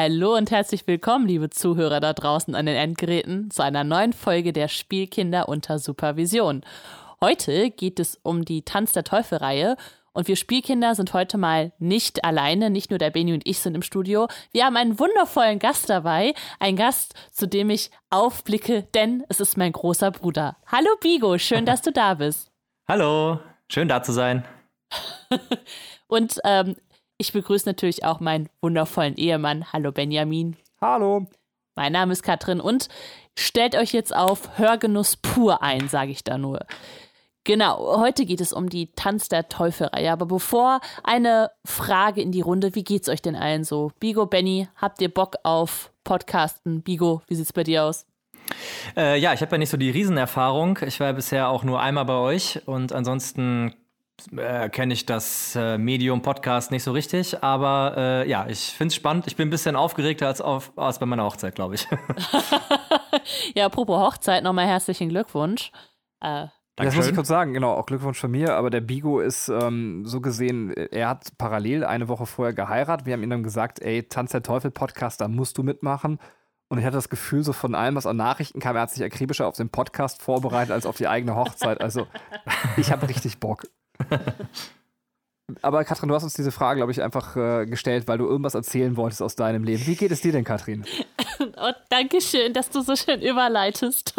Hallo und herzlich willkommen, liebe Zuhörer da draußen an den Endgeräten, zu einer neuen Folge der Spielkinder unter Supervision. Heute geht es um die Tanz der Teufel-Reihe und wir Spielkinder sind heute mal nicht alleine, nicht nur der Beni und ich sind im Studio. Wir haben einen wundervollen Gast dabei, ein Gast, zu dem ich aufblicke, denn es ist mein großer Bruder. Hallo Bigo, schön, dass du da bist. Hallo, schön da zu sein. und ähm, ich begrüße natürlich auch meinen wundervollen Ehemann. Hallo Benjamin. Hallo. Mein Name ist Katrin und stellt euch jetzt auf Hörgenuss pur ein, sage ich da nur. Genau, heute geht es um die Tanz der Teufel-Reihe. Aber bevor eine Frage in die Runde, wie geht's euch denn allen so? Bigo, Benny, habt ihr Bock auf Podcasten? Bigo, wie sieht's bei dir aus? Äh, ja, ich habe ja nicht so die Riesenerfahrung. Ich war ja bisher auch nur einmal bei euch und ansonsten äh, kenne ich das äh, Medium Podcast nicht so richtig, aber äh, ja, ich finde es spannend. Ich bin ein bisschen aufgeregter als, auf, als bei meiner Hochzeit, glaube ich. ja, apropos Hochzeit, nochmal herzlichen Glückwunsch. Äh, das muss ich kurz sagen, genau, auch Glückwunsch von mir, aber der Bigo ist ähm, so gesehen, er hat parallel eine Woche vorher geheiratet. Wir haben ihm dann gesagt, ey, Tanz der Teufel Podcast, da musst du mitmachen. Und ich hatte das Gefühl, so von allem, was an Nachrichten kam, er hat sich akribischer auf den Podcast vorbereitet als auf die eigene Hochzeit. Also ich habe richtig Bock. Aber Katrin, du hast uns diese Frage, glaube ich, einfach äh, gestellt, weil du irgendwas erzählen wolltest aus deinem Leben. Wie geht es dir denn, Katrin? Oh, danke schön, dass du so schön überleitest.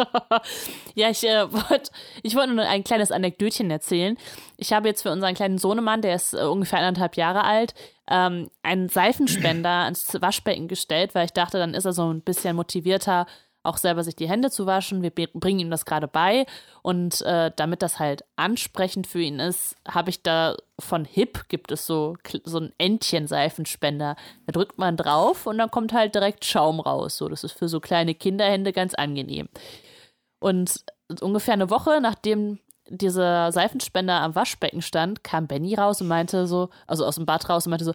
ja, ich äh, wollte ich wollt nur ein kleines Anekdötchen erzählen. Ich habe jetzt für unseren kleinen Sohnemann, der ist äh, ungefähr anderthalb Jahre alt, ähm, einen Seifenspender ans Waschbecken gestellt, weil ich dachte, dann ist er so ein bisschen motivierter, auch selber sich die Hände zu waschen. Wir bringen ihm das gerade bei. Und äh, damit das halt ansprechend für ihn ist, habe ich da von Hip gibt es so, so ein Entchen-Seifenspender. Da drückt man drauf und dann kommt halt direkt Schaum raus. So, das ist für so kleine Kinderhände ganz angenehm. Und ungefähr eine Woche, nachdem dieser Seifenspender am Waschbecken stand, kam Benny raus und meinte so, also aus dem Bad raus und meinte so,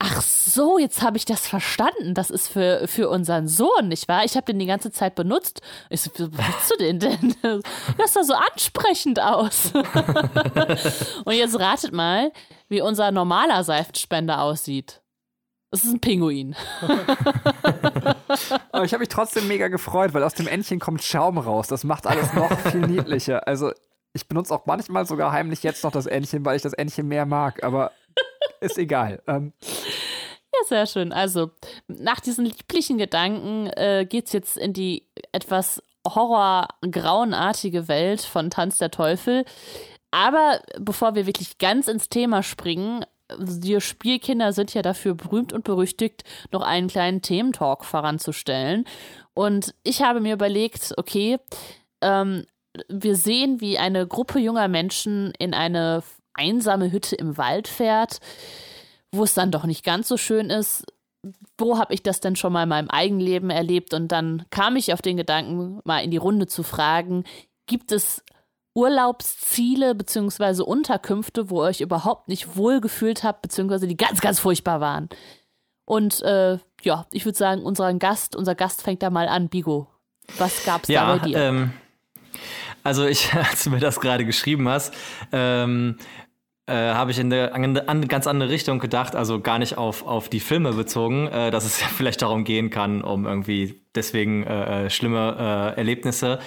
Ach so, jetzt habe ich das verstanden. Das ist für, für unseren Sohn, nicht wahr? Ich habe den die ganze Zeit benutzt. Ich so, wie benutzt du den denn? Das sah so ansprechend aus. Und jetzt ratet mal, wie unser normaler Seifenspender aussieht. Das ist ein Pinguin. Aber ich habe mich trotzdem mega gefreut, weil aus dem Entchen kommt Schaum raus. Das macht alles noch viel niedlicher. Also ich benutze auch manchmal sogar heimlich jetzt noch das Entchen, weil ich das Entchen mehr mag. Aber ist egal. Ähm. Ja, sehr schön. Also, nach diesen lieblichen Gedanken äh, geht es jetzt in die etwas horror-grauenartige Welt von Tanz der Teufel. Aber bevor wir wirklich ganz ins Thema springen, die Spielkinder sind ja dafür berühmt und berüchtigt, noch einen kleinen Thementalk voranzustellen. Und ich habe mir überlegt, okay, ähm, wir sehen, wie eine Gruppe junger Menschen in eine einsame Hütte im Wald fährt, wo es dann doch nicht ganz so schön ist. Wo habe ich das denn schon mal in meinem eigenen Leben erlebt? Und dann kam ich auf den Gedanken, mal in die Runde zu fragen, gibt es Urlaubsziele bzw. Unterkünfte, wo ihr euch überhaupt nicht wohlgefühlt habt, beziehungsweise die ganz, ganz furchtbar waren? Und äh, ja, ich würde sagen, unseren Gast, unser Gast fängt da mal an. Bigo, was gab es ja, da bei dir? Ähm, also ich, als du mir das gerade geschrieben hast, ähm, äh, habe ich in eine, eine, ganz andere Richtung gedacht, also gar nicht auf, auf die Filme bezogen, äh, dass es ja vielleicht darum gehen kann, um irgendwie deswegen äh, äh schlimme äh, Erlebnisse.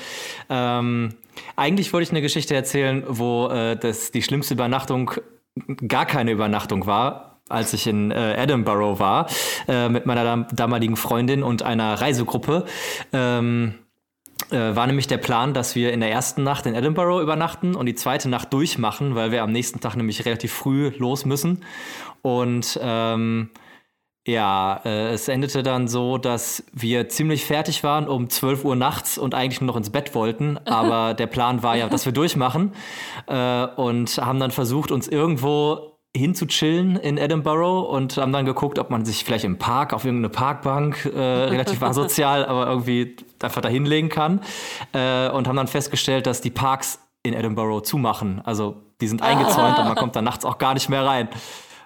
Ähm, eigentlich wollte ich eine Geschichte erzählen, wo äh, das die schlimmste Übernachtung gar keine Übernachtung war, als ich in äh, Edinburgh war, äh, mit meiner damaligen Freundin und einer Reisegruppe. Ähm, äh, war nämlich der Plan, dass wir in der ersten Nacht in Edinburgh übernachten und die zweite Nacht durchmachen, weil wir am nächsten Tag nämlich relativ früh los müssen. Und ähm, ja, äh, es endete dann so, dass wir ziemlich fertig waren um 12 Uhr nachts und eigentlich nur noch ins Bett wollten. Aber der Plan war ja, dass wir durchmachen äh, und haben dann versucht, uns irgendwo hinzuchillen in Edinburgh und haben dann geguckt, ob man sich vielleicht im Park auf irgendeine Parkbank, äh, relativ asozial, aber irgendwie einfach da hinlegen kann. Äh, und haben dann festgestellt, dass die Parks in Edinburgh zumachen. Also die sind eingezäunt und man kommt dann nachts auch gar nicht mehr rein.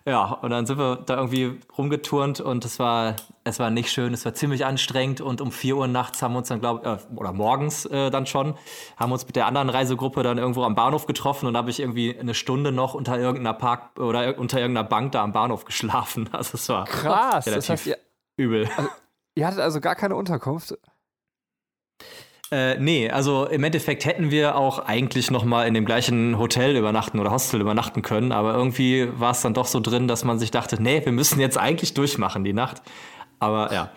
Ja, und dann sind wir da irgendwie rumgeturnt und es war, es war nicht schön, es war ziemlich anstrengend und um 4 Uhr nachts haben wir uns dann, glaube äh, oder morgens äh, dann schon, haben uns mit der anderen Reisegruppe dann irgendwo am Bahnhof getroffen und habe ich irgendwie eine Stunde noch unter irgendeiner Park oder unter irgendeiner Bank da am Bahnhof geschlafen. Also es war krass. Das heißt, ihr, übel. Also, ihr hattet also gar keine Unterkunft? Äh, nee, also im Endeffekt hätten wir auch eigentlich noch mal in dem gleichen Hotel übernachten oder Hostel übernachten können, aber irgendwie war es dann doch so drin, dass man sich dachte, nee, wir müssen jetzt eigentlich durchmachen die Nacht. Aber ja.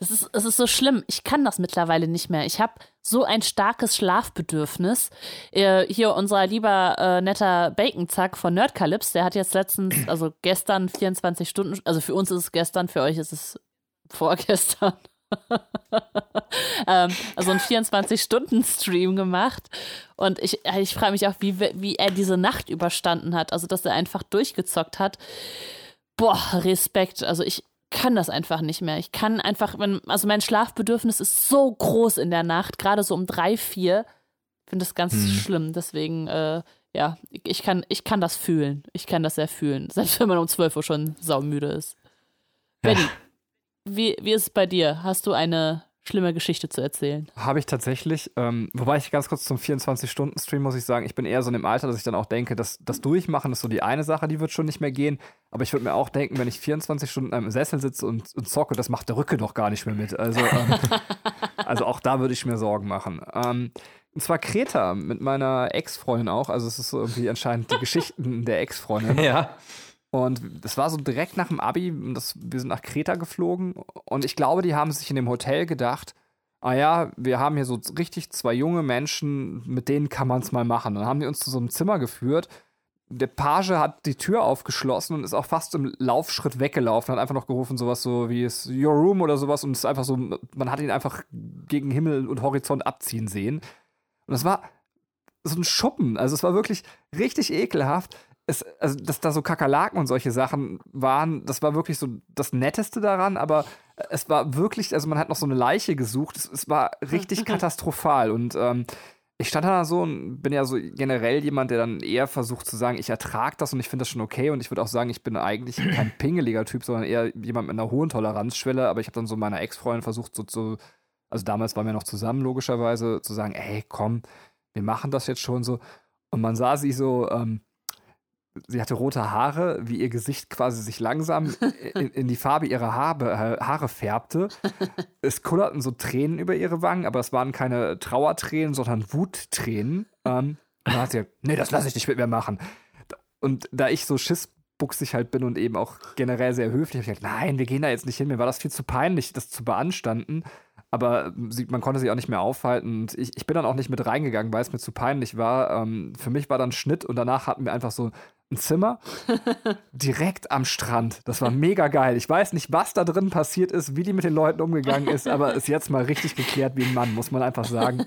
Es ist, es ist so schlimm. Ich kann das mittlerweile nicht mehr. Ich habe so ein starkes Schlafbedürfnis. Äh, hier unser lieber äh, netter Bacon-Zack von Nerdcalypse, der hat jetzt letztens, also gestern 24 Stunden, also für uns ist es gestern, für euch ist es vorgestern. ähm, also einen 24-Stunden-Stream gemacht. Und ich, ich frage mich auch, wie, wie er diese Nacht überstanden hat. Also, dass er einfach durchgezockt hat. Boah, Respekt. Also, ich kann das einfach nicht mehr. Ich kann einfach, wenn, also mein Schlafbedürfnis ist so groß in der Nacht, gerade so um drei, vier. Ich finde das ganz hm. schlimm. Deswegen, äh, ja, ich kann, ich kann das fühlen. Ich kann das sehr fühlen. Selbst wenn man um 12 Uhr schon saumüde ist. Benny, ja. Wie, wie ist es bei dir? Hast du eine schlimme Geschichte zu erzählen? Habe ich tatsächlich. Ähm, wobei ich ganz kurz zum 24-Stunden-Stream muss ich sagen, ich bin eher so in dem Alter, dass ich dann auch denke, dass das Durchmachen ist so die eine Sache, die wird schon nicht mehr gehen. Aber ich würde mir auch denken, wenn ich 24 Stunden im Sessel sitze und, und zocke, das macht der Rücke doch gar nicht mehr mit. Also, ähm, also auch da würde ich mir Sorgen machen. Ähm, und zwar Kreta mit meiner Ex-Freundin auch. Also es ist so irgendwie anscheinend die Geschichten der Ex-Freundin. Ja. Und es war so direkt nach dem Abi, das, wir sind nach Kreta geflogen. Und ich glaube, die haben sich in dem Hotel gedacht, ah ja, wir haben hier so richtig zwei junge Menschen, mit denen kann man es mal machen. Dann haben die uns zu so einem Zimmer geführt. Der Page hat die Tür aufgeschlossen und ist auch fast im Laufschritt weggelaufen, hat einfach noch gerufen, sowas so wie es Your Room oder sowas und es ist einfach so, man hat ihn einfach gegen Himmel und Horizont abziehen sehen. Und das war so ein Schuppen, also es war wirklich richtig ekelhaft es, also, dass da so Kakerlaken und solche Sachen waren, das war wirklich so das Netteste daran, aber es war wirklich, also man hat noch so eine Leiche gesucht, es, es war richtig katastrophal und ähm, ich stand da so und bin ja so generell jemand, der dann eher versucht zu sagen, ich ertrage das und ich finde das schon okay. Und ich würde auch sagen, ich bin eigentlich kein pingeliger Typ, sondern eher jemand mit einer hohen Toleranzschwelle, aber ich habe dann so meiner Ex-Freundin versucht, so zu, also damals waren wir noch zusammen, logischerweise, zu sagen, ey, komm, wir machen das jetzt schon so. Und man sah sie so, ähm, sie hatte rote Haare, wie ihr Gesicht quasi sich langsam in, in die Farbe ihrer Haare, äh, Haare färbte. Es kullerten so Tränen über ihre Wangen, aber es waren keine Trauertränen, sondern Wuttränen. Ähm, und dann hat sie gesagt, nee, das lasse ich nicht mit mir machen. Und da ich so schissbuchsig halt bin und eben auch generell sehr höflich, habe ich gesagt, nein, wir gehen da jetzt nicht hin. Mir war das viel zu peinlich, das zu beanstanden. Aber sie, man konnte sich auch nicht mehr aufhalten. Und ich, ich bin dann auch nicht mit reingegangen, weil es mir zu peinlich war. Ähm, für mich war dann Schnitt und danach hatten wir einfach so ein Zimmer direkt am Strand. Das war mega geil. Ich weiß nicht, was da drin passiert ist, wie die mit den Leuten umgegangen ist, aber ist jetzt mal richtig geklärt wie ein Mann, muss man einfach sagen.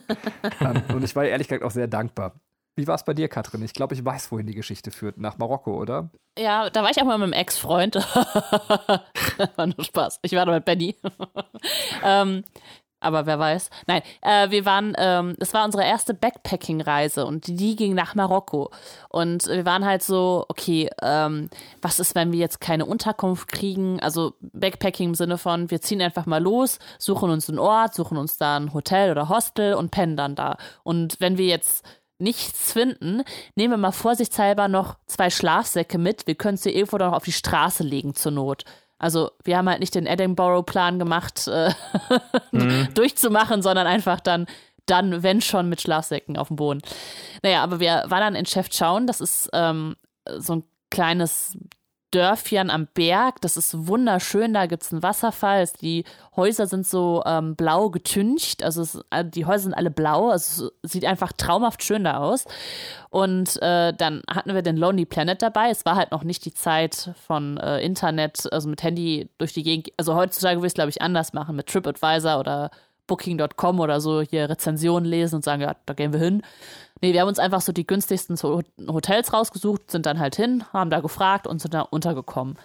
ähm, und ich war ehrlich gesagt auch sehr dankbar. Wie war es bei dir, Katrin? Ich glaube, ich weiß, wohin die Geschichte führt. Nach Marokko, oder? Ja, da war ich auch mal mit einem Ex-Freund. war nur Spaß. Ich war da mit Benny. ähm, aber wer weiß. Nein, äh, wir waren, ähm, das war unsere erste Backpacking-Reise und die ging nach Marokko. Und wir waren halt so, okay, ähm, was ist, wenn wir jetzt keine Unterkunft kriegen? Also Backpacking im Sinne von, wir ziehen einfach mal los, suchen uns einen Ort, suchen uns da ein Hotel oder Hostel und pennen dann da. Und wenn wir jetzt nichts finden, nehmen wir mal vorsichtshalber noch zwei Schlafsäcke mit. Wir können sie irgendwo noch auf die Straße legen zur Not. Also wir haben halt nicht den Edinburgh-Plan gemacht, äh, mhm. durchzumachen, sondern einfach dann, dann, wenn schon, mit Schlafsäcken auf dem Boden. Naja, aber wir waren dann in Chef Schauen, das ist ähm, so ein kleines Dörfchen am Berg. Das ist wunderschön. Da gibt es einen Wasserfall. Die Häuser sind so ähm, blau getüncht. Also es, äh, die Häuser sind alle blau. Also es sieht einfach traumhaft schön da aus. Und äh, dann hatten wir den Lonely Planet dabei. Es war halt noch nicht die Zeit von äh, Internet, also mit Handy durch die Gegend. Also heutzutage würde ich es, glaube ich, anders machen mit TripAdvisor oder Booking.com oder so hier Rezensionen lesen und sagen, ja, da gehen wir hin. Nee, wir haben uns einfach so die günstigsten Hotels rausgesucht, sind dann halt hin, haben da gefragt und sind da untergekommen.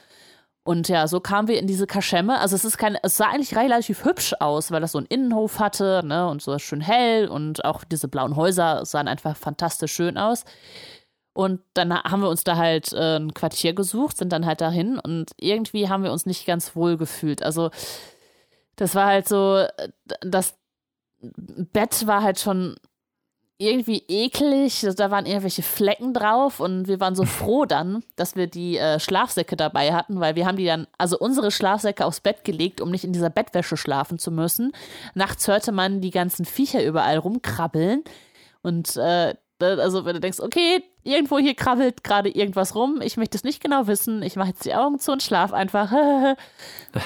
Und ja, so kamen wir in diese Kaschemme. Also es ist kein, es sah eigentlich relativ hübsch aus, weil das so einen Innenhof hatte, ne, und so schön hell und auch diese blauen Häuser sahen einfach fantastisch schön aus. Und dann haben wir uns da halt äh, ein Quartier gesucht, sind dann halt dahin und irgendwie haben wir uns nicht ganz wohl gefühlt. Also das war halt so, das Bett war halt schon irgendwie eklig. Da waren irgendwelche Flecken drauf und wir waren so froh dann, dass wir die äh, Schlafsäcke dabei hatten, weil wir haben die dann, also unsere Schlafsäcke aufs Bett gelegt, um nicht in dieser Bettwäsche schlafen zu müssen. Nachts hörte man die ganzen Viecher überall rumkrabbeln und äh, also wenn du denkst, okay, irgendwo hier krabbelt gerade irgendwas rum, ich möchte es nicht genau wissen, ich mache jetzt die Augen zu und schlaf einfach.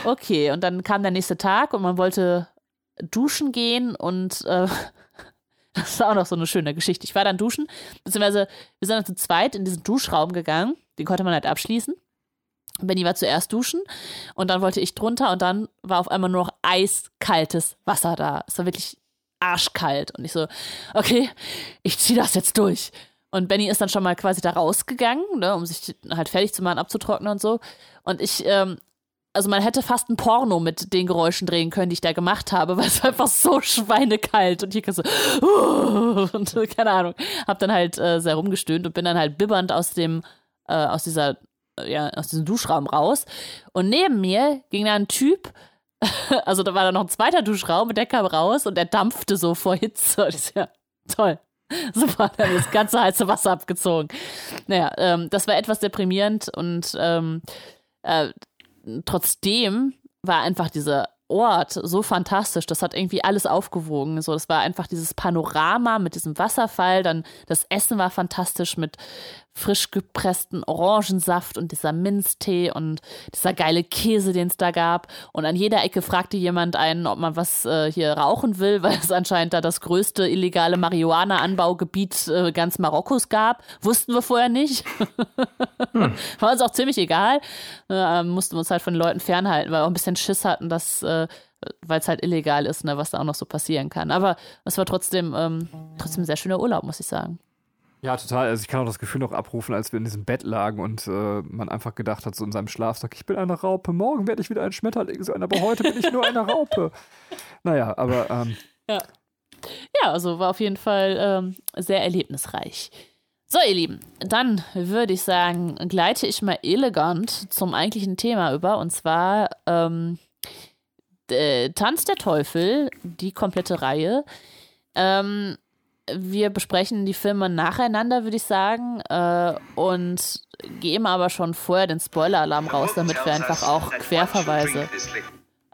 okay, und dann kam der nächste Tag und man wollte duschen gehen und äh, das ist auch noch so eine schöne Geschichte. Ich war dann duschen, beziehungsweise wir sind dann zu zweit in diesen Duschraum gegangen. Den konnte man halt abschließen. Benny war zuerst duschen und dann wollte ich drunter und dann war auf einmal nur noch eiskaltes Wasser da. Es war wirklich arschkalt und ich so, okay, ich ziehe das jetzt durch. Und Benny ist dann schon mal quasi da rausgegangen, ne, um sich halt fertig zu machen, abzutrocknen und so. Und ich ähm, also man hätte fast ein Porno mit den Geräuschen drehen können, die ich da gemacht habe, weil es einfach so schweinekalt und hier so uh, und keine Ahnung, hab dann halt äh, sehr rumgestöhnt und bin dann halt bibbernd aus dem äh, aus dieser ja aus diesem Duschraum raus und neben mir ging da ein Typ also da war da noch ein zweiter Duschraum und der kam raus und der dampfte so vor Hitze ich so, ja toll Super, dann das ganze heiße Wasser abgezogen. Naja, ähm, das war etwas deprimierend und ähm, äh, trotzdem war einfach dieser Ort so fantastisch. Das hat irgendwie alles aufgewogen. So, das war einfach dieses Panorama mit diesem Wasserfall. Dann das Essen war fantastisch mit frisch gepressten Orangensaft und dieser Minztee und dieser geile Käse, den es da gab. Und an jeder Ecke fragte jemand einen, ob man was äh, hier rauchen will, weil es anscheinend da das größte illegale Marihuana-Anbaugebiet äh, ganz Marokkos gab. Wussten wir vorher nicht. hm. War uns auch ziemlich egal. Äh, mussten wir uns halt von den Leuten fernhalten, weil wir auch ein bisschen Schiss hatten, dass äh, weil es halt illegal ist, ne, was da auch noch so passieren kann. Aber es war trotzdem, ähm, trotzdem ein sehr schöner Urlaub, muss ich sagen. Ja, total. Also ich kann auch das Gefühl noch abrufen, als wir in diesem Bett lagen und äh, man einfach gedacht hat, so in seinem Schlafsack, ich bin eine Raupe, morgen werde ich wieder ein Schmetterling sein, aber heute bin ich nur eine Raupe. naja, aber ähm, ja. ja, also war auf jeden Fall ähm, sehr erlebnisreich. So, ihr Lieben, dann würde ich sagen, gleite ich mal elegant zum eigentlichen Thema über und zwar ähm, Tanz der Teufel, die komplette Reihe. Ähm, wir besprechen die Filme nacheinander, würde ich sagen, äh, und geben aber schon vorher den Spoiler-Alarm raus, damit wir einfach auch Querverweise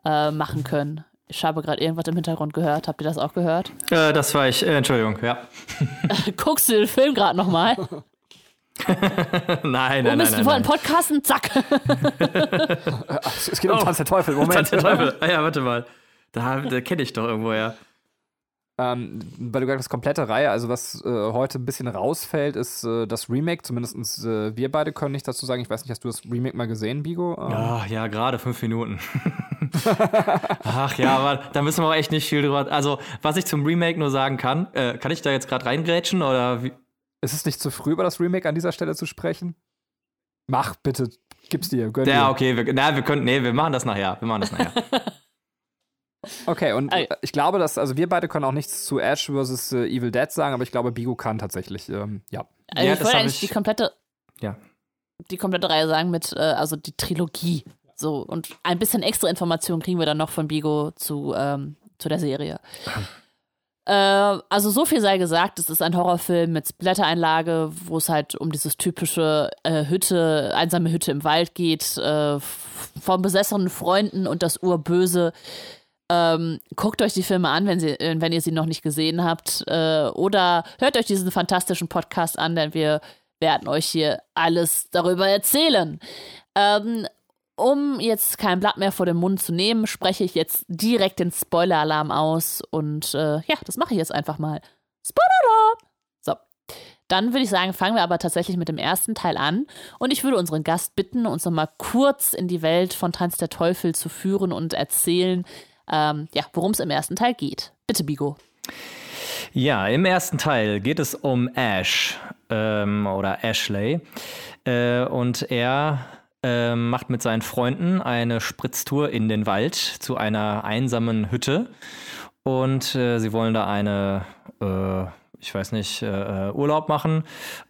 äh, machen können. Ich habe gerade irgendwas im Hintergrund gehört. Habt ihr das auch gehört? Äh, das war ich. Äh, Entschuldigung, ja. Guckst du den Film gerade nochmal? nein, nein, nein. Wir wollen podcasten, zack. es geht um oh, Tanz der Teufel. Moment. Tanz der Teufel. Ah ja, warte mal. Da, da kenne ich doch irgendwo, ja. Ähm, weil du gesagt hast, komplette Reihe, also was äh, heute ein bisschen rausfällt, ist äh, das Remake. Zumindest äh, wir beide können nicht dazu sagen. Ich weiß nicht, hast du das Remake mal gesehen, Bigo? Ähm. Ja, ja, gerade fünf Minuten. Ach ja, aber da müssen wir aber echt nicht viel drüber. Also, was ich zum Remake nur sagen kann, äh, kann ich da jetzt gerade reingrätschen oder wie? Ist es nicht zu früh, über das Remake an dieser Stelle zu sprechen? Mach bitte, gib's dir, gönn Ja, okay, wir, na, wir können, nee, wir machen das nachher. Wir machen das nachher. Okay, und Ey. ich glaube, dass, also wir beide können auch nichts zu Ash vs. Äh, Evil Dead sagen, aber ich glaube, Bigo kann tatsächlich, ähm, ja. Also ja, ich wollte eigentlich ich, die komplette, ja. die komplette Reihe sagen mit, äh, also die Trilogie. So, und ein bisschen extra Informationen kriegen wir dann noch von Bigo zu, ähm, zu der Serie. äh, also so viel sei gesagt, es ist ein Horrorfilm mit Blättereinlage, wo es halt um dieses typische äh, Hütte, einsame Hütte im Wald geht, äh, von besessenen Freunden und das Urböse ähm, guckt euch die Filme an, wenn, sie, wenn ihr sie noch nicht gesehen habt. Äh, oder hört euch diesen fantastischen Podcast an, denn wir werden euch hier alles darüber erzählen. Ähm, um jetzt kein Blatt mehr vor den Mund zu nehmen, spreche ich jetzt direkt den Spoiler-Alarm aus. Und äh, ja, das mache ich jetzt einfach mal. Spoiler-Alarm! So. Dann würde ich sagen, fangen wir aber tatsächlich mit dem ersten Teil an. Und ich würde unseren Gast bitten, uns nochmal kurz in die Welt von Tanz der Teufel zu führen und erzählen, ähm, ja, worum es im ersten Teil geht. Bitte, Bigo. Ja, im ersten Teil geht es um Ash ähm, oder Ashley. Äh, und er äh, macht mit seinen Freunden eine Spritztour in den Wald zu einer einsamen Hütte. Und äh, sie wollen da eine, äh, ich weiß nicht, äh, Urlaub machen.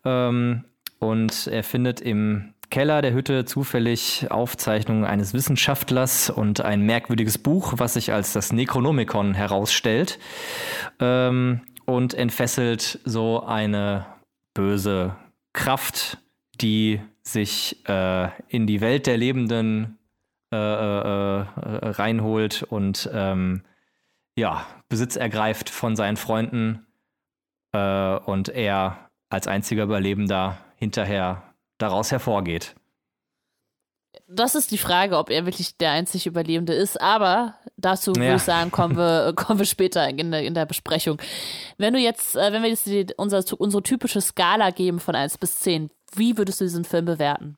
Ähm, und er findet im Keller der Hütte zufällig Aufzeichnungen eines Wissenschaftlers und ein merkwürdiges Buch, was sich als das Necronomicon herausstellt. Ähm, und entfesselt so eine böse Kraft, die sich äh, in die Welt der Lebenden äh, äh, äh reinholt und ähm, ja, Besitz ergreift von seinen Freunden äh, und er als einziger Überlebender hinterher daraus hervorgeht. Das ist die Frage, ob er wirklich der einzig Überlebende ist, aber dazu ja. würde ich sagen, kommen wir, kommen wir später in der, in der Besprechung. Wenn du jetzt, äh, wenn wir jetzt die, unser, unsere typische Skala geben von 1 bis 10, wie würdest du diesen Film bewerten?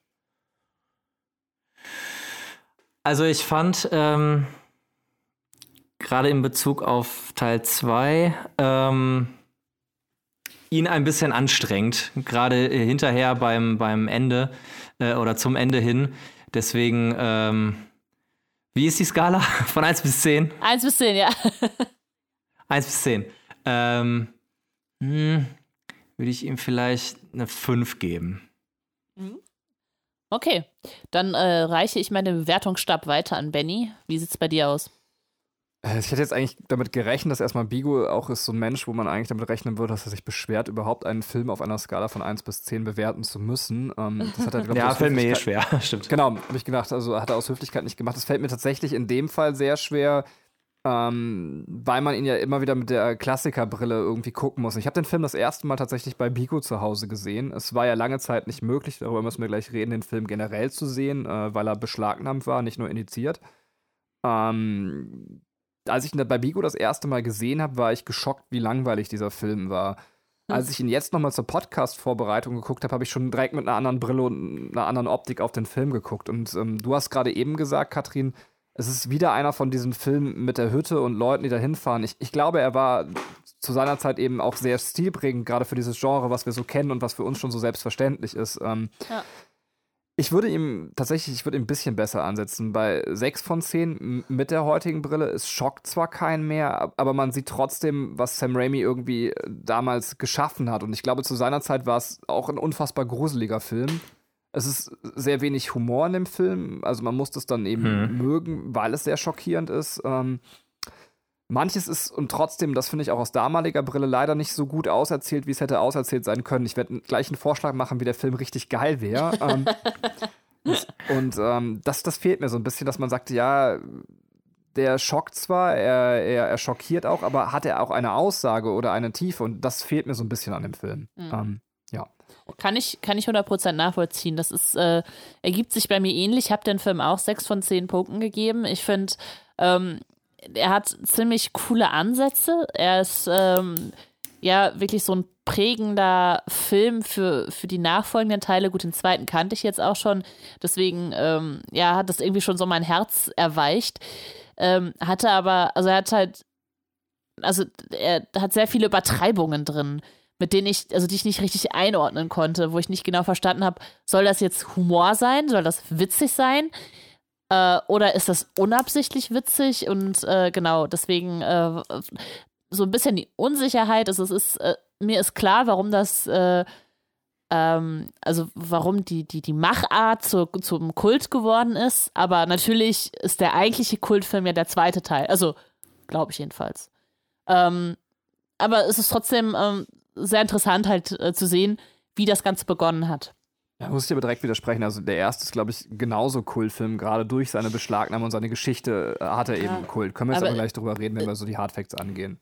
Also ich fand ähm, gerade in Bezug auf Teil 2 ähm, ihn ein bisschen anstrengend, gerade hinterher beim, beim Ende äh, oder zum Ende hin. Deswegen, ähm, wie ist die Skala? Von 1 bis 10? 1 bis 10, ja. 1 bis 10. Ähm, hm, würde ich ihm vielleicht eine 5 geben. Mhm. Okay, dann äh, reiche ich meine Bewertungsstab weiter an Benny. Wie sieht es bei dir aus? Äh, ich hätte jetzt eigentlich damit gerechnet, dass erstmal Bigo auch ist so ein Mensch, wo man eigentlich damit rechnen würde, dass er sich beschwert, überhaupt einen Film auf einer Skala von 1 bis 10 bewerten zu müssen. Ähm, das hat er, glaub, ja, fällt mir eh schwer, stimmt. Genau, habe ich gedacht, also hat er aus Höflichkeit nicht gemacht. Das fällt mir tatsächlich in dem Fall sehr schwer, ähm, weil man ihn ja immer wieder mit der Klassikerbrille irgendwie gucken muss. Ich habe den Film das erste Mal tatsächlich bei Bigo zu Hause gesehen. Es war ja lange Zeit nicht möglich, darüber müssen wir gleich reden, den Film generell zu sehen, äh, weil er beschlagnahmt war, nicht nur indiziert. Ähm, als ich ihn bei Bigo das erste Mal gesehen habe, war ich geschockt, wie langweilig dieser Film war. Hm. Als ich ihn jetzt nochmal zur Podcast-Vorbereitung geguckt habe, habe ich schon direkt mit einer anderen Brille und einer anderen Optik auf den Film geguckt. Und ähm, du hast gerade eben gesagt, Katrin, es ist wieder einer von diesen Filmen mit der Hütte und Leuten, die da hinfahren. Ich, ich glaube, er war zu seiner Zeit eben auch sehr stilprägend, gerade für dieses Genre, was wir so kennen und was für uns schon so selbstverständlich ist. Ähm, ja. Ich würde ihm tatsächlich, ich würde ihm ein bisschen besser ansetzen. Bei 6 von 10 mit der heutigen Brille, es schockt zwar keinen mehr, aber man sieht trotzdem, was Sam Raimi irgendwie äh, damals geschaffen hat. Und ich glaube, zu seiner Zeit war es auch ein unfassbar gruseliger Film. Es ist sehr wenig Humor in dem Film. Also man muss das dann eben hm. mögen, weil es sehr schockierend ist. Ähm, manches ist und trotzdem, das finde ich auch aus damaliger Brille leider nicht so gut auserzählt, wie es hätte auserzählt sein können. Ich werde gleich einen Vorschlag machen, wie der Film richtig geil wäre. ähm, und ähm, das, das fehlt mir so ein bisschen, dass man sagt, ja, der schockt zwar, er, er, er schockiert auch, aber hat er auch eine Aussage oder eine Tiefe? Und das fehlt mir so ein bisschen an dem Film. Mhm. Ähm, ja. Kann ich, kann ich 100% nachvollziehen. Das ist, äh, ergibt sich bei mir ähnlich. Ich habe den Film auch 6 von 10 Punkten gegeben. Ich finde, ähm, er hat ziemlich coole Ansätze. Er ist ähm, ja wirklich so ein prägender Film für, für die nachfolgenden Teile. Gut, den zweiten kannte ich jetzt auch schon. Deswegen, ähm, ja, hat das irgendwie schon so mein Herz erweicht. Ähm, hatte aber, also er hat halt, also er hat sehr viele Übertreibungen drin mit denen ich, also die ich nicht richtig einordnen konnte, wo ich nicht genau verstanden habe, soll das jetzt Humor sein? Soll das witzig sein? Äh, oder ist das unabsichtlich witzig? Und äh, genau, deswegen äh, so ein bisschen die Unsicherheit. Also es ist, äh, mir ist klar, warum das, äh, ähm, also warum die, die, die Machart zu, zum Kult geworden ist. Aber natürlich ist der eigentliche Kultfilm ja der zweite Teil. Also, glaube ich jedenfalls. Ähm, aber es ist trotzdem ähm, sehr interessant halt zu sehen, wie das Ganze begonnen hat. Ja, muss ich aber direkt widersprechen. Also der erste ist, glaube ich, genauso Kultfilm. Gerade durch seine Beschlagnahme und seine Geschichte äh, hat er ja. eben Kult. Können wir jetzt aber, aber gleich drüber reden, wenn äh, wir so die Hardfacts angehen.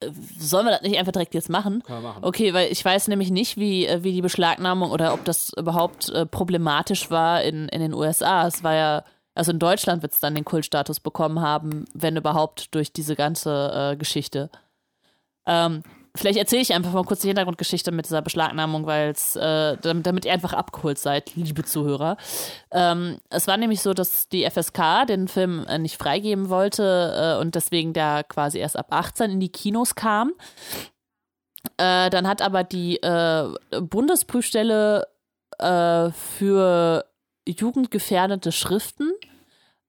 Äh, sollen wir das nicht einfach direkt jetzt machen? Können wir machen. Okay, weil ich weiß nämlich nicht, wie, wie die Beschlagnahmung oder ob das überhaupt äh, problematisch war in, in den USA. Es war ja, also in Deutschland wird es dann den Kultstatus bekommen haben, wenn überhaupt durch diese ganze äh, Geschichte. Ähm, Vielleicht erzähle ich einfach mal kurz die Hintergrundgeschichte mit dieser Beschlagnahmung, weil es, äh, damit, ihr einfach abgeholt seid, liebe Zuhörer. Ähm, es war nämlich so, dass die FSK den Film äh, nicht freigeben wollte äh, und deswegen der quasi erst ab 18 in die Kinos kam. Äh, dann hat aber die äh, Bundesprüfstelle äh, für jugendgefährdete Schriften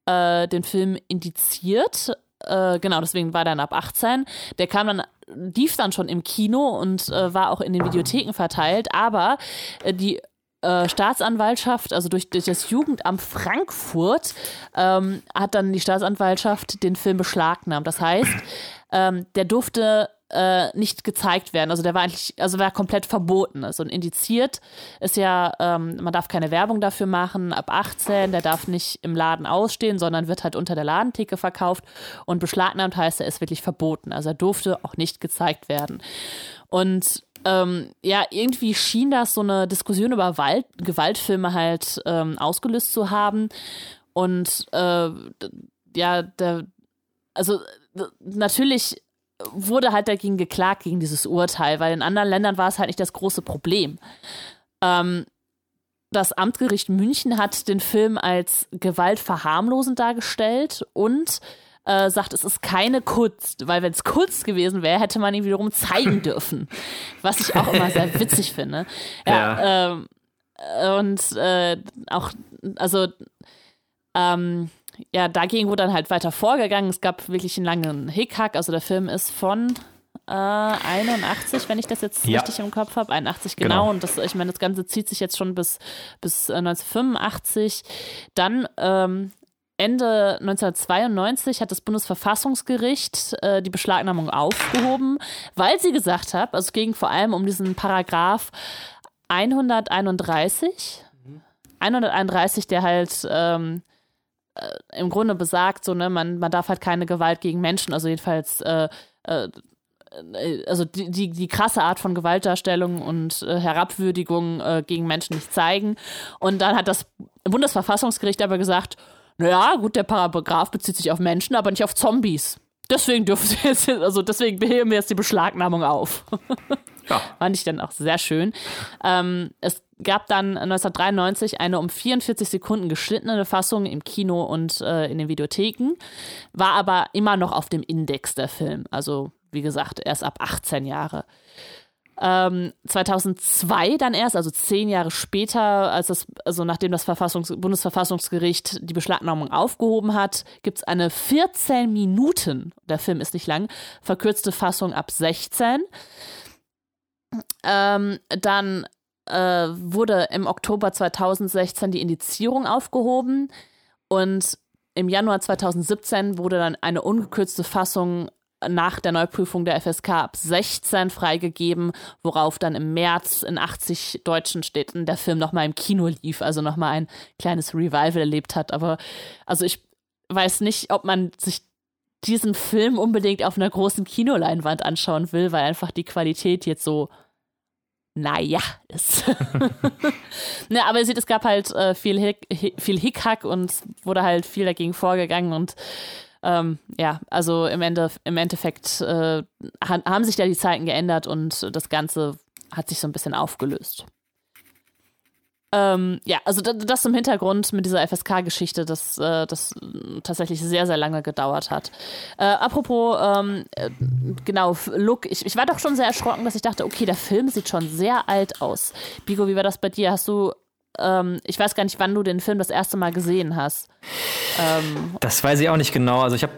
den Film indiziert äh, genau, deswegen war dann ab 18. Der kam dann, lief dann schon im Kino und äh, war auch in den Videotheken verteilt, aber äh, die äh, Staatsanwaltschaft, also durch, durch, das Jugendamt Frankfurt, ähm, hat dann die Staatsanwaltschaft den Film beschlagnahmt. Das heißt, ähm, der durfte äh, nicht gezeigt werden. Also der war eigentlich, also war komplett verboten. Also indiziert ist ja, ähm, man darf keine Werbung dafür machen, ab 18, der darf nicht im Laden ausstehen, sondern wird halt unter der Ladentheke verkauft und beschlagnahmt heißt, er ist wirklich verboten. Also er durfte auch nicht gezeigt werden. Und ähm, ja, irgendwie schien das so eine Diskussion über Wald Gewaltfilme halt ähm, ausgelöst zu haben. Und äh, ja, der, also natürlich wurde halt dagegen geklagt, gegen dieses Urteil, weil in anderen Ländern war es halt nicht das große Problem. Ähm, das Amtsgericht München hat den Film als gewaltverharmlosend dargestellt und äh, sagt, es ist keine Kunst, weil wenn es Kunst gewesen wäre, hätte man ihn wiederum zeigen dürfen. Was ich auch immer sehr witzig finde. Ja. ja. Ähm, und äh, auch, also ähm, ja, dagegen wurde dann halt weiter vorgegangen. Es gab wirklich einen langen Hickhack. Also der Film ist von äh, 81, wenn ich das jetzt ja. richtig im Kopf habe. 81 genau. genau. Und das, ich meine, das Ganze zieht sich jetzt schon bis, bis 1985. Dann ähm, Ende 1992 hat das Bundesverfassungsgericht äh, die Beschlagnahmung aufgehoben, weil sie gesagt hat, also es ging vor allem um diesen Paragraph 131, 131, der halt ähm, äh, im Grunde besagt, so, ne, man, man darf halt keine Gewalt gegen Menschen, also jedenfalls äh, äh, also die, die, die, krasse Art von Gewaltdarstellung und äh, Herabwürdigung äh, gegen Menschen nicht zeigen. Und dann hat das Bundesverfassungsgericht aber gesagt, naja, gut, der Paragraph bezieht sich auf Menschen, aber nicht auf Zombies. Deswegen dürfen sie jetzt, also deswegen beheben wir jetzt die Beschlagnahmung auf. ja. Fand ich dann auch sehr schön. Ähm, es gab dann 1993 eine um 44 Sekunden geschnittene Fassung im Kino und äh, in den Videotheken, war aber immer noch auf dem Index der Film. Also, wie gesagt, erst ab 18 Jahre. Ähm, 2002 dann erst, also zehn Jahre später, als das, also nachdem das Verfassungs Bundesverfassungsgericht die Beschlagnahmung aufgehoben hat, gibt es eine 14 Minuten, der Film ist nicht lang, verkürzte Fassung ab 16. Ähm, dann äh, wurde im Oktober 2016 die Indizierung aufgehoben und im Januar 2017 wurde dann eine ungekürzte Fassung nach der Neuprüfung der FSK ab 16 freigegeben, worauf dann im März in 80 deutschen Städten der Film nochmal im Kino lief, also nochmal ein kleines Revival erlebt hat. Aber also ich weiß nicht, ob man sich diesen Film unbedingt auf einer großen Kinoleinwand anschauen will, weil einfach die Qualität jetzt so naja ist. ne, aber ihr seht, es gab halt äh, viel, Hick, viel Hickhack und wurde halt viel dagegen vorgegangen und ähm, ja, also im, Ende, im Endeffekt äh, haben sich da die Zeiten geändert und das Ganze hat sich so ein bisschen aufgelöst. Ähm, ja, also das zum Hintergrund mit dieser FSK-Geschichte, dass äh, das tatsächlich sehr, sehr lange gedauert hat. Äh, apropos, ähm, äh, genau, Look, ich, ich war doch schon sehr erschrocken, dass ich dachte, okay, der Film sieht schon sehr alt aus. Bigo, wie war das bei dir? Hast du ähm, ich weiß gar nicht, wann du den Film das erste Mal gesehen hast. Ähm, das weiß ich auch nicht genau. Also ich habe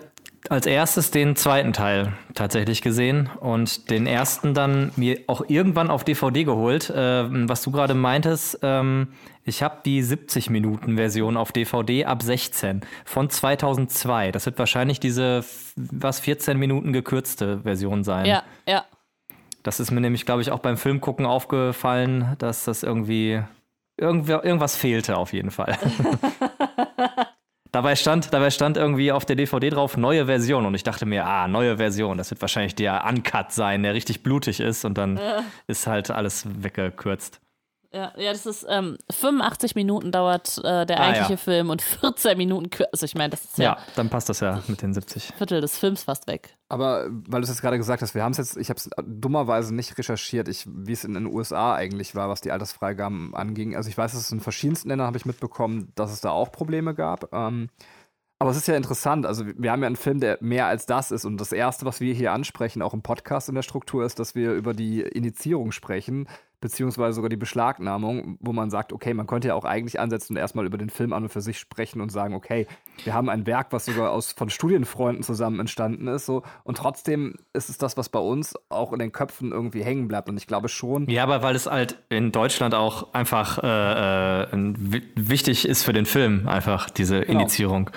als erstes den zweiten Teil tatsächlich gesehen und den ersten dann mir auch irgendwann auf DVD geholt. Äh, was du gerade meintest, ähm, ich habe die 70 Minuten Version auf DVD ab 16 von 2002. Das wird wahrscheinlich diese was 14 Minuten gekürzte Version sein. Ja, ja. Das ist mir nämlich, glaube ich, auch beim Filmgucken aufgefallen, dass das irgendwie irgendwas fehlte auf jeden Fall. Dabei stand, dabei stand irgendwie auf der DVD drauf neue Version und ich dachte mir, ah, neue Version, das wird wahrscheinlich der Uncut sein, der richtig blutig ist und dann äh. ist halt alles weggekürzt. Ja, ja, das ist ähm, 85 Minuten dauert äh, der ah, eigentliche ja. Film und 14 Minuten, also ich meine, das ist ja. Ja, dann passt das ja mit den 70. Viertel des Films fast weg. Aber weil du es jetzt gerade gesagt hast, wir haben es jetzt, ich habe es dummerweise nicht recherchiert, wie es in den USA eigentlich war, was die Altersfreigaben anging. Also ich weiß, dass es in verschiedensten Ländern habe ich mitbekommen, dass es da auch Probleme gab. Ähm, aber es ist ja interessant, also wir haben ja einen Film, der mehr als das ist. Und das Erste, was wir hier ansprechen, auch im Podcast in der Struktur, ist, dass wir über die Initiierung sprechen beziehungsweise sogar die Beschlagnahmung, wo man sagt, okay, man könnte ja auch eigentlich ansetzen und erstmal über den Film an und für sich sprechen und sagen, okay, wir haben ein Werk, was sogar aus von Studienfreunden zusammen entstanden ist, so und trotzdem ist es das, was bei uns auch in den Köpfen irgendwie hängen bleibt und ich glaube schon. Ja, aber weil es halt in Deutschland auch einfach äh, äh wichtig ist für den Film, einfach diese genau. Initiierung.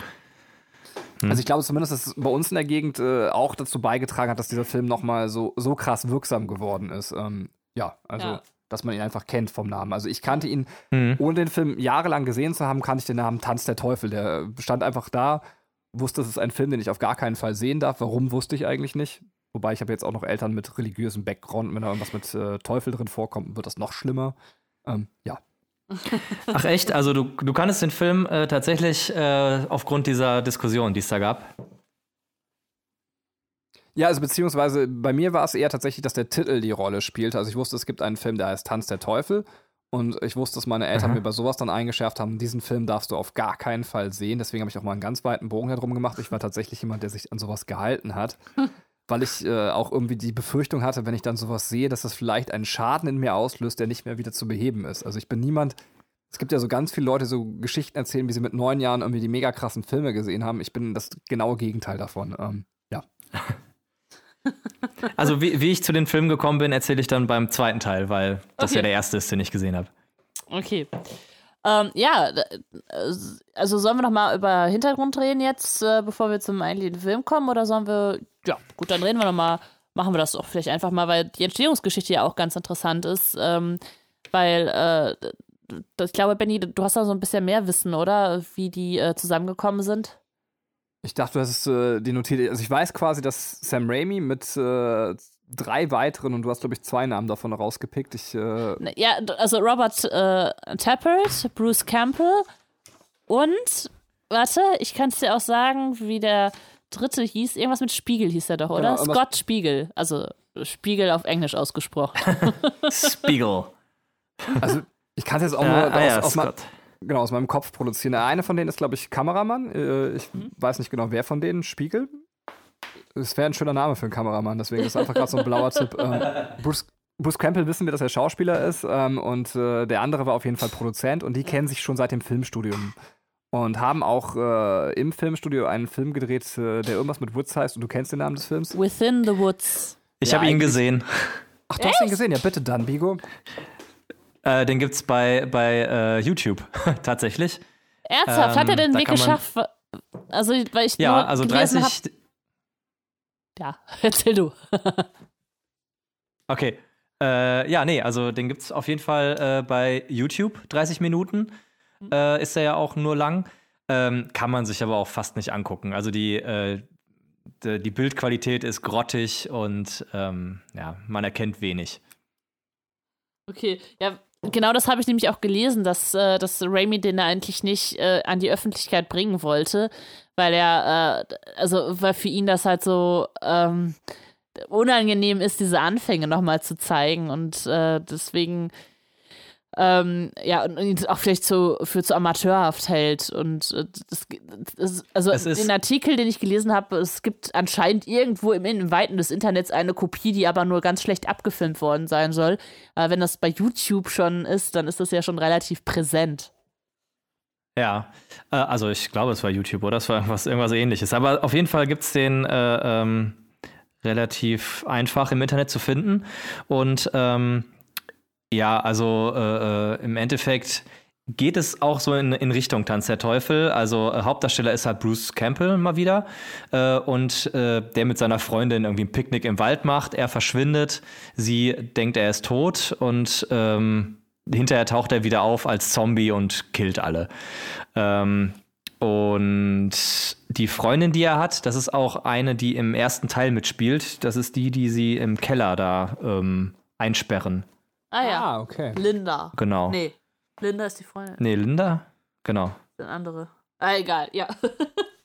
Hm. Also ich glaube zumindest, dass es bei uns in der Gegend äh, auch dazu beigetragen hat, dass dieser Film nochmal so, so krass wirksam geworden ist. Ähm, ja, also ja. Dass man ihn einfach kennt vom Namen. Also ich kannte ihn, mhm. ohne den Film jahrelang gesehen zu haben, kannte ich den Namen Tanz der Teufel. Der stand einfach da, wusste, es ist ein Film, den ich auf gar keinen Fall sehen darf. Warum, wusste ich eigentlich nicht. Wobei ich habe jetzt auch noch Eltern mit religiösem Background. Wenn da irgendwas mit äh, Teufel drin vorkommt, wird das noch schlimmer. Ähm, ja. Ach echt? Also du, du kanntest den Film äh, tatsächlich äh, aufgrund dieser Diskussion, die es da gab? Ja, also beziehungsweise bei mir war es eher tatsächlich, dass der Titel die Rolle spielte. Also ich wusste, es gibt einen Film, der heißt Tanz der Teufel. Und ich wusste, dass meine Eltern Aha. mir bei sowas dann eingeschärft haben, diesen Film darfst du auf gar keinen Fall sehen. Deswegen habe ich auch mal einen ganz weiten Bogen herum gemacht. Ich war tatsächlich jemand, der sich an sowas gehalten hat. weil ich äh, auch irgendwie die Befürchtung hatte, wenn ich dann sowas sehe, dass das vielleicht einen Schaden in mir auslöst, der nicht mehr wieder zu beheben ist. Also ich bin niemand, es gibt ja so ganz viele Leute, die so Geschichten erzählen, wie sie mit neun Jahren irgendwie die mega krassen Filme gesehen haben. Ich bin das genaue Gegenteil davon. Ähm, ja. Also wie, wie ich zu den Filmen gekommen bin, erzähle ich dann beim zweiten Teil, weil das okay. ja der erste ist, den ich gesehen habe. Okay. Ähm, ja, also sollen wir noch mal über Hintergrund reden jetzt, äh, bevor wir zum eigentlichen Film kommen, oder sollen wir, ja, gut, dann reden wir noch mal, machen wir das doch vielleicht einfach mal, weil die Entstehungsgeschichte ja auch ganz interessant ist, ähm, weil äh, ich glaube, Benny, du hast da so ein bisschen mehr Wissen, oder, wie die äh, zusammengekommen sind? Ich dachte, du hast äh, die notiert. Also ich weiß quasi, dass Sam Raimi mit äh, drei weiteren und du hast, glaube ich, zwei Namen davon rausgepickt. Ich, äh ja, also Robert äh, Tappert, Bruce Campbell und, warte, ich kann es dir auch sagen, wie der dritte hieß. Irgendwas mit Spiegel hieß er doch, oder? Genau, Scott Spiegel. Also Spiegel auf Englisch ausgesprochen. Spiegel. Also ich kann es jetzt auch nur ah, aus, ja, aus, ma genau, aus meinem Kopf produzieren. Der eine von denen ist, glaube ich, Kameramann. Äh, ich mhm. weiß nicht genau, wer von denen. Spiegel? Es wäre ein schöner Name für einen Kameramann, deswegen ist es einfach gerade so ein blauer Tipp. Ähm, Bruce, Bruce Campbell wissen wir, dass er Schauspieler ist ähm, und äh, der andere war auf jeden Fall Produzent und die kennen sich schon seit dem Filmstudium und haben auch äh, im Filmstudio einen Film gedreht, äh, der irgendwas mit Woods heißt und du kennst den Namen des Films? Within the Woods. Ich ja, habe ihn gesehen. Ach, du Echt? hast ihn gesehen? Ja, bitte dann, Bigo. Äh, den gibt's bei, bei uh, YouTube, tatsächlich. Ernsthaft? Ähm, Hat er den Weg geschafft? Also, weil ich ja, also 30, hab, ja, erzähl du. okay. Äh, ja, nee, also den gibt es auf jeden Fall äh, bei YouTube. 30 Minuten mhm. äh, ist er ja auch nur lang. Ähm, kann man sich aber auch fast nicht angucken. Also die, äh, die, die, Bildqualität ist grottig und ähm, ja, man erkennt wenig. Okay, ja, genau das habe ich nämlich auch gelesen, dass, äh, dass Raimi den eigentlich nicht äh, an die Öffentlichkeit bringen wollte, weil er, äh, also weil für ihn das halt so ähm, unangenehm ist, diese Anfänge nochmal zu zeigen. Und äh, deswegen ähm, ja, und ihn auch vielleicht zu, für zu amateurhaft hält. Und äh, das, das, also den Artikel, den ich gelesen habe, es gibt anscheinend irgendwo im, im Weiten des Internets eine Kopie, die aber nur ganz schlecht abgefilmt worden sein soll. Aber wenn das bei YouTube schon ist, dann ist das ja schon relativ präsent. Ja, äh, also ich glaube, es war YouTube oder es war irgendwas, irgendwas ähnliches. Aber auf jeden Fall gibt es den äh, ähm, relativ einfach im Internet zu finden. Und ähm, ja, also äh, äh im Endeffekt geht es auch so in, in Richtung Tanz der Teufel. Also äh, Hauptdarsteller ist halt Bruce Campbell mal wieder äh, und äh, der mit seiner Freundin irgendwie ein Picknick im Wald macht. Er verschwindet, sie denkt, er ist tot und ähm, hinterher taucht er wieder auf als Zombie und killt alle. Ähm, und die Freundin, die er hat, das ist auch eine, die im ersten Teil mitspielt. Das ist die, die sie im Keller da ähm, einsperren. Ah ja. Ah, okay. Linda. Genau. Nee, Linda ist die Freundin. Nee, Linda? Genau. Das sind andere. Ah, egal, ja.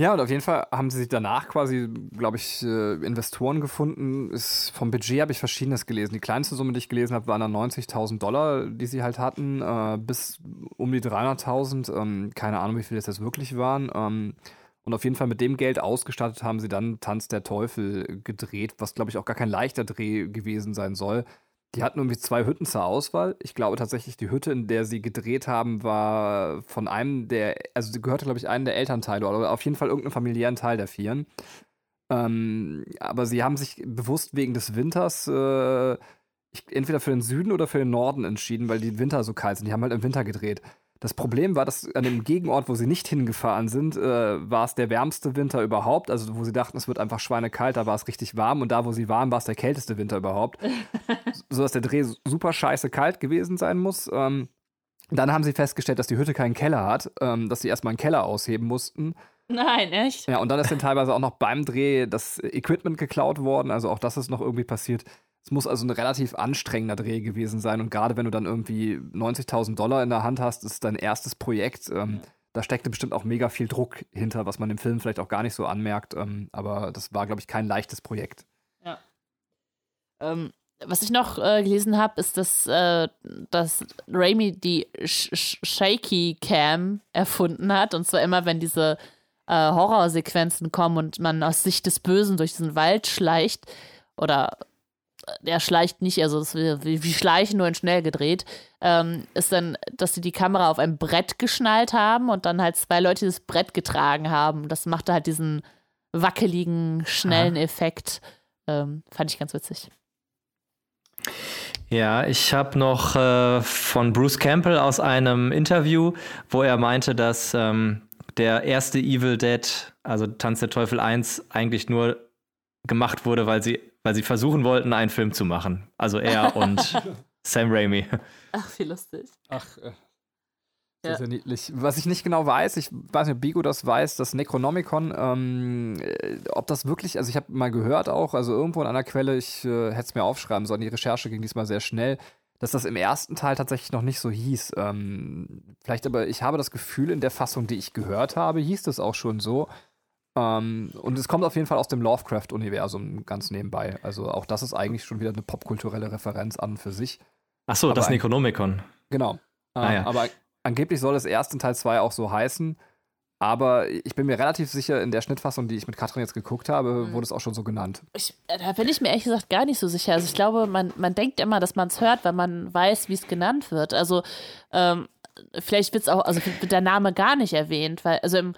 Ja, und auf jeden Fall haben sie sich danach quasi, glaube ich, äh, Investoren gefunden. Ist, vom Budget habe ich Verschiedenes gelesen. Die kleinste Summe, die ich gelesen habe, waren dann 90.000 Dollar, die sie halt hatten, äh, bis um die 300.000. Ähm, keine Ahnung, wie viel das jetzt wirklich waren. Ähm, und auf jeden Fall mit dem Geld ausgestattet haben sie dann Tanz der Teufel gedreht, was, glaube ich, auch gar kein leichter Dreh gewesen sein soll. Die hatten irgendwie zwei Hütten zur Auswahl. Ich glaube tatsächlich, die Hütte, in der sie gedreht haben, war von einem der, also sie gehörte, glaube ich, einem der Elternteile oder auf jeden Fall irgendeinem familiären Teil der Vieren. Ähm, aber sie haben sich bewusst wegen des Winters äh, entweder für den Süden oder für den Norden entschieden, weil die Winter so kalt sind. Die haben halt im Winter gedreht. Das Problem war, dass an dem Gegenort, wo sie nicht hingefahren sind, äh, war es der wärmste Winter überhaupt. Also wo sie dachten, es wird einfach schweinekalt, da war es richtig warm. Und da, wo sie waren, war es der kälteste Winter überhaupt. sodass der Dreh super scheiße kalt gewesen sein muss. Ähm, dann haben sie festgestellt, dass die Hütte keinen Keller hat, ähm, dass sie erstmal einen Keller ausheben mussten. Nein, echt? Ja, und dann ist dann teilweise auch noch beim Dreh das Equipment geklaut worden. Also auch das ist noch irgendwie passiert. Es muss also ein relativ anstrengender Dreh gewesen sein. Und gerade wenn du dann irgendwie 90.000 Dollar in der Hand hast, ist dein erstes Projekt. Ähm, da steckte bestimmt auch mega viel Druck hinter, was man im Film vielleicht auch gar nicht so anmerkt. Ähm, aber das war, glaube ich, kein leichtes Projekt. Ja. Ähm, was ich noch äh, gelesen habe, ist, dass, äh, dass Raimi die Sh Sh Shaky Cam erfunden hat. Und zwar immer, wenn diese äh, Horrorsequenzen kommen und man aus Sicht des Bösen durch diesen Wald schleicht oder der schleicht nicht, also ist wie, wie Schleichen, nur in schnell gedreht, ähm, ist dann, dass sie die Kamera auf ein Brett geschnallt haben und dann halt zwei Leute dieses Brett getragen haben. Das machte halt diesen wackeligen, schnellen Aha. Effekt. Ähm, fand ich ganz witzig. Ja, ich habe noch äh, von Bruce Campbell aus einem Interview, wo er meinte, dass ähm, der erste Evil Dead, also Tanz der Teufel 1, eigentlich nur gemacht wurde, weil sie weil sie versuchen wollten, einen Film zu machen. Also er und Sam Raimi. Ach, wie lustig. Ach, äh, sehr, ja. sehr niedlich. Was ich nicht genau weiß, ich weiß nicht, ob Bigo das weiß, das Necronomicon, ähm, äh, ob das wirklich, also ich habe mal gehört auch, also irgendwo in einer Quelle, ich äh, hätte es mir aufschreiben sollen, die Recherche ging diesmal sehr schnell, dass das im ersten Teil tatsächlich noch nicht so hieß. Ähm, vielleicht aber, ich habe das Gefühl, in der Fassung, die ich gehört habe, hieß das auch schon so. Ähm, und es kommt auf jeden Fall aus dem Lovecraft-Universum ganz nebenbei. Also auch das ist eigentlich schon wieder eine popkulturelle Referenz an für sich. Ach so, aber das Necronomicon. Genau. Ähm, ah, ja. Aber angeblich soll es erst in Teil 2 auch so heißen. Aber ich bin mir relativ sicher, in der Schnittfassung, die ich mit Katrin jetzt geguckt habe, mhm. wurde es auch schon so genannt. Ich, äh, da bin ich mir ehrlich gesagt gar nicht so sicher. Also ich glaube, man, man denkt immer, dass man es hört, weil man weiß, wie es genannt wird. Also ähm, vielleicht wird es auch, also wird der Name gar nicht erwähnt, weil, also im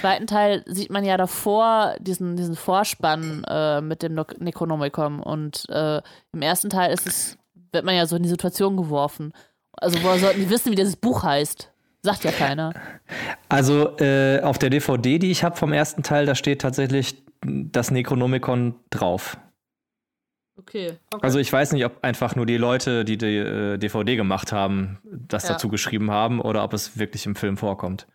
zweiten Teil sieht man ja davor diesen, diesen Vorspann äh, mit dem Necronomicon und äh, im ersten Teil ist es, wird man ja so in die Situation geworfen. Also woher sollten die wissen, wie dieses Buch heißt? Sagt ja keiner. Also äh, auf der DVD, die ich habe vom ersten Teil, da steht tatsächlich das Necronomicon drauf. Okay. okay. Also ich weiß nicht, ob einfach nur die Leute, die die äh, DVD gemacht haben, das ja. dazu geschrieben haben oder ob es wirklich im Film vorkommt.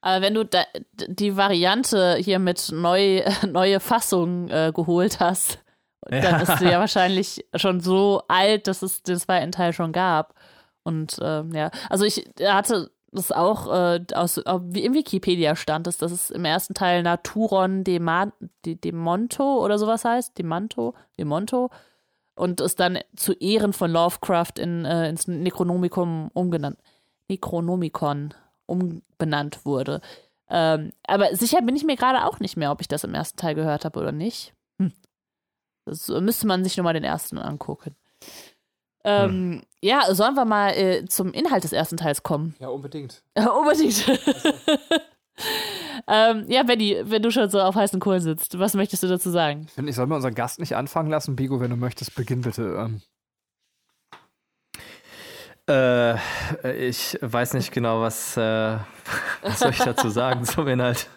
Aber wenn du da, die Variante hier mit neu, neue Fassung äh, geholt hast, ja. dann bist du ja wahrscheinlich schon so alt, dass es den zweiten Teil schon gab. Und äh, ja, also ich hatte das auch äh, aus, wie im Wikipedia stand es, dass es im ersten Teil Naturon de, Ma, de, de Monto oder sowas heißt, de Manto, de Monto und es dann zu Ehren von Lovecraft in, äh, ins Necronomicon umgenannt. Necronomicon umbenannt wurde. Ähm, aber sicher bin ich mir gerade auch nicht mehr, ob ich das im ersten Teil gehört habe oder nicht. Hm. Das müsste man sich nochmal den ersten angucken. Ähm, hm. Ja, sollen wir mal äh, zum Inhalt des ersten Teils kommen? Ja, unbedingt. unbedingt. ähm, ja, Benny, wenn du schon so auf heißen Kohl sitzt, was möchtest du dazu sagen? Ich finde, ich soll mal unseren Gast nicht anfangen lassen. Bigo, wenn du möchtest, beginn bitte. Ähm. Äh, ich weiß nicht genau, was, äh, was soll ich dazu sagen zum Inhalt.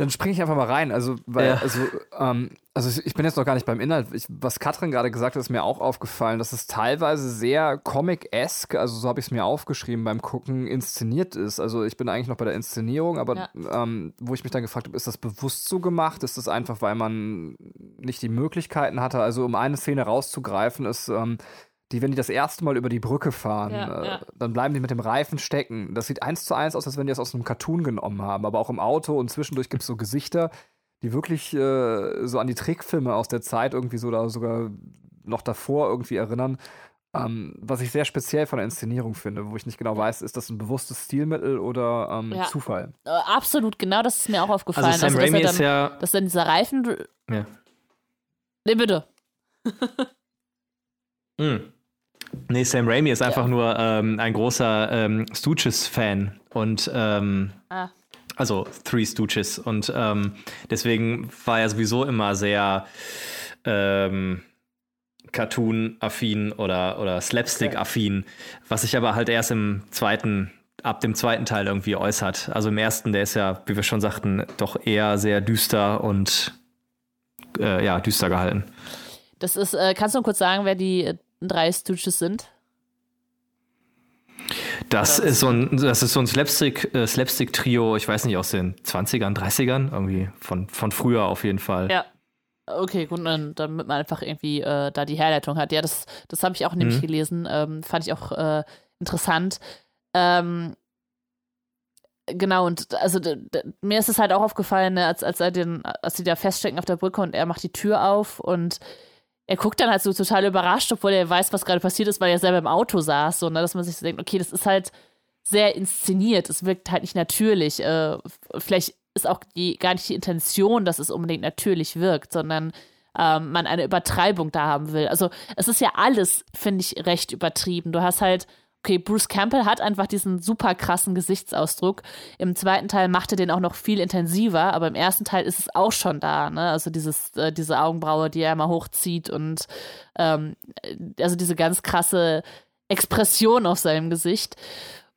Dann springe ich einfach mal rein. Also, weil, ja. also, ähm, also ich bin jetzt noch gar nicht beim Inhalt. Ich, was Katrin gerade gesagt hat, ist mir auch aufgefallen, dass es teilweise sehr Comic-esque, also so habe ich es mir aufgeschrieben beim Gucken, inszeniert ist. Also ich bin eigentlich noch bei der Inszenierung, aber ja. ähm, wo ich mich dann gefragt habe, ist das bewusst so gemacht? Ist das einfach, weil man nicht die Möglichkeiten hatte? Also um eine Szene rauszugreifen, ist ähm, die, wenn die das erste Mal über die Brücke fahren, ja, äh, ja. dann bleiben die mit dem Reifen stecken. Das sieht eins zu eins aus, als wenn die das aus einem Cartoon genommen haben. Aber auch im Auto und zwischendurch gibt es so Gesichter, die wirklich äh, so an die Trickfilme aus der Zeit irgendwie so oder sogar noch davor irgendwie erinnern. Ähm, was ich sehr speziell von der Inszenierung finde, wo ich nicht genau weiß, ist das ein bewusstes Stilmittel oder ähm, ja. Zufall? Äh, absolut, genau, das ist mir auch aufgefallen. Also Sam also, Raimi dass, ist ja dass dann dieser Reifen. Ja. Nee, bitte. mm. Nee, Sam Raimi ist einfach ja. nur ähm, ein großer ähm, Stooges-Fan und ähm, ah. also Three Stooges und ähm, deswegen war er sowieso immer sehr ähm, Cartoon-affin oder, oder Slapstick-affin, was sich aber halt erst im zweiten, ab dem zweiten Teil irgendwie äußert. Also im ersten, der ist ja, wie wir schon sagten, doch eher sehr düster und äh, ja, düster gehalten. Das ist, äh, kannst du kurz sagen, wer die drei Stooges sind? Das ist so ein, das ist so ein Slapstick, äh, Slapstick-Trio, ich weiß nicht, aus den 20ern, 30ern, irgendwie von, von früher auf jeden Fall. Ja. Okay, gut, dann, damit man einfach irgendwie äh, da die Herleitung hat. Ja, das, das habe ich auch nämlich mhm. gelesen. Ähm, fand ich auch äh, interessant. Ähm, genau, und also mir ist es halt auch aufgefallen, ne, als, als er den, als sie da feststecken auf der Brücke und er macht die Tür auf und er guckt dann halt so total überrascht, obwohl er weiß, was gerade passiert ist, weil er selber im Auto saß, so, ne, dass man sich so denkt, okay, das ist halt sehr inszeniert, es wirkt halt nicht natürlich. Äh, vielleicht ist auch die, gar nicht die Intention, dass es unbedingt natürlich wirkt, sondern ähm, man eine Übertreibung da haben will. Also es ist ja alles, finde ich, recht übertrieben. Du hast halt, okay, Bruce Campbell hat einfach diesen super krassen Gesichtsausdruck. Im zweiten Teil macht er den auch noch viel intensiver, aber im ersten Teil ist es auch schon da, ne? Also dieses, äh, diese Augenbraue, die er immer hochzieht und ähm, also diese ganz krasse Expression auf seinem Gesicht.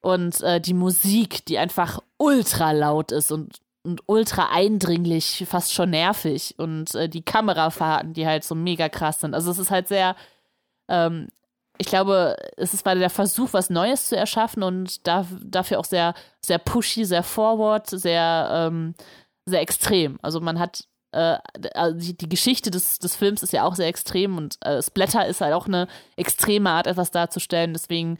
Und äh, die Musik, die einfach ultra laut ist und und ultra eindringlich, fast schon nervig. Und äh, die Kamerafahrten, die halt so mega krass sind. Also es ist halt sehr, ähm, ich glaube, es ist der Versuch, was Neues zu erschaffen und da, dafür auch sehr, sehr pushy, sehr forward, sehr, ähm, sehr extrem. Also man hat äh, also die, die, Geschichte des, des Films ist ja auch sehr extrem und äh, Splatter ist halt auch eine extreme Art, etwas darzustellen. Deswegen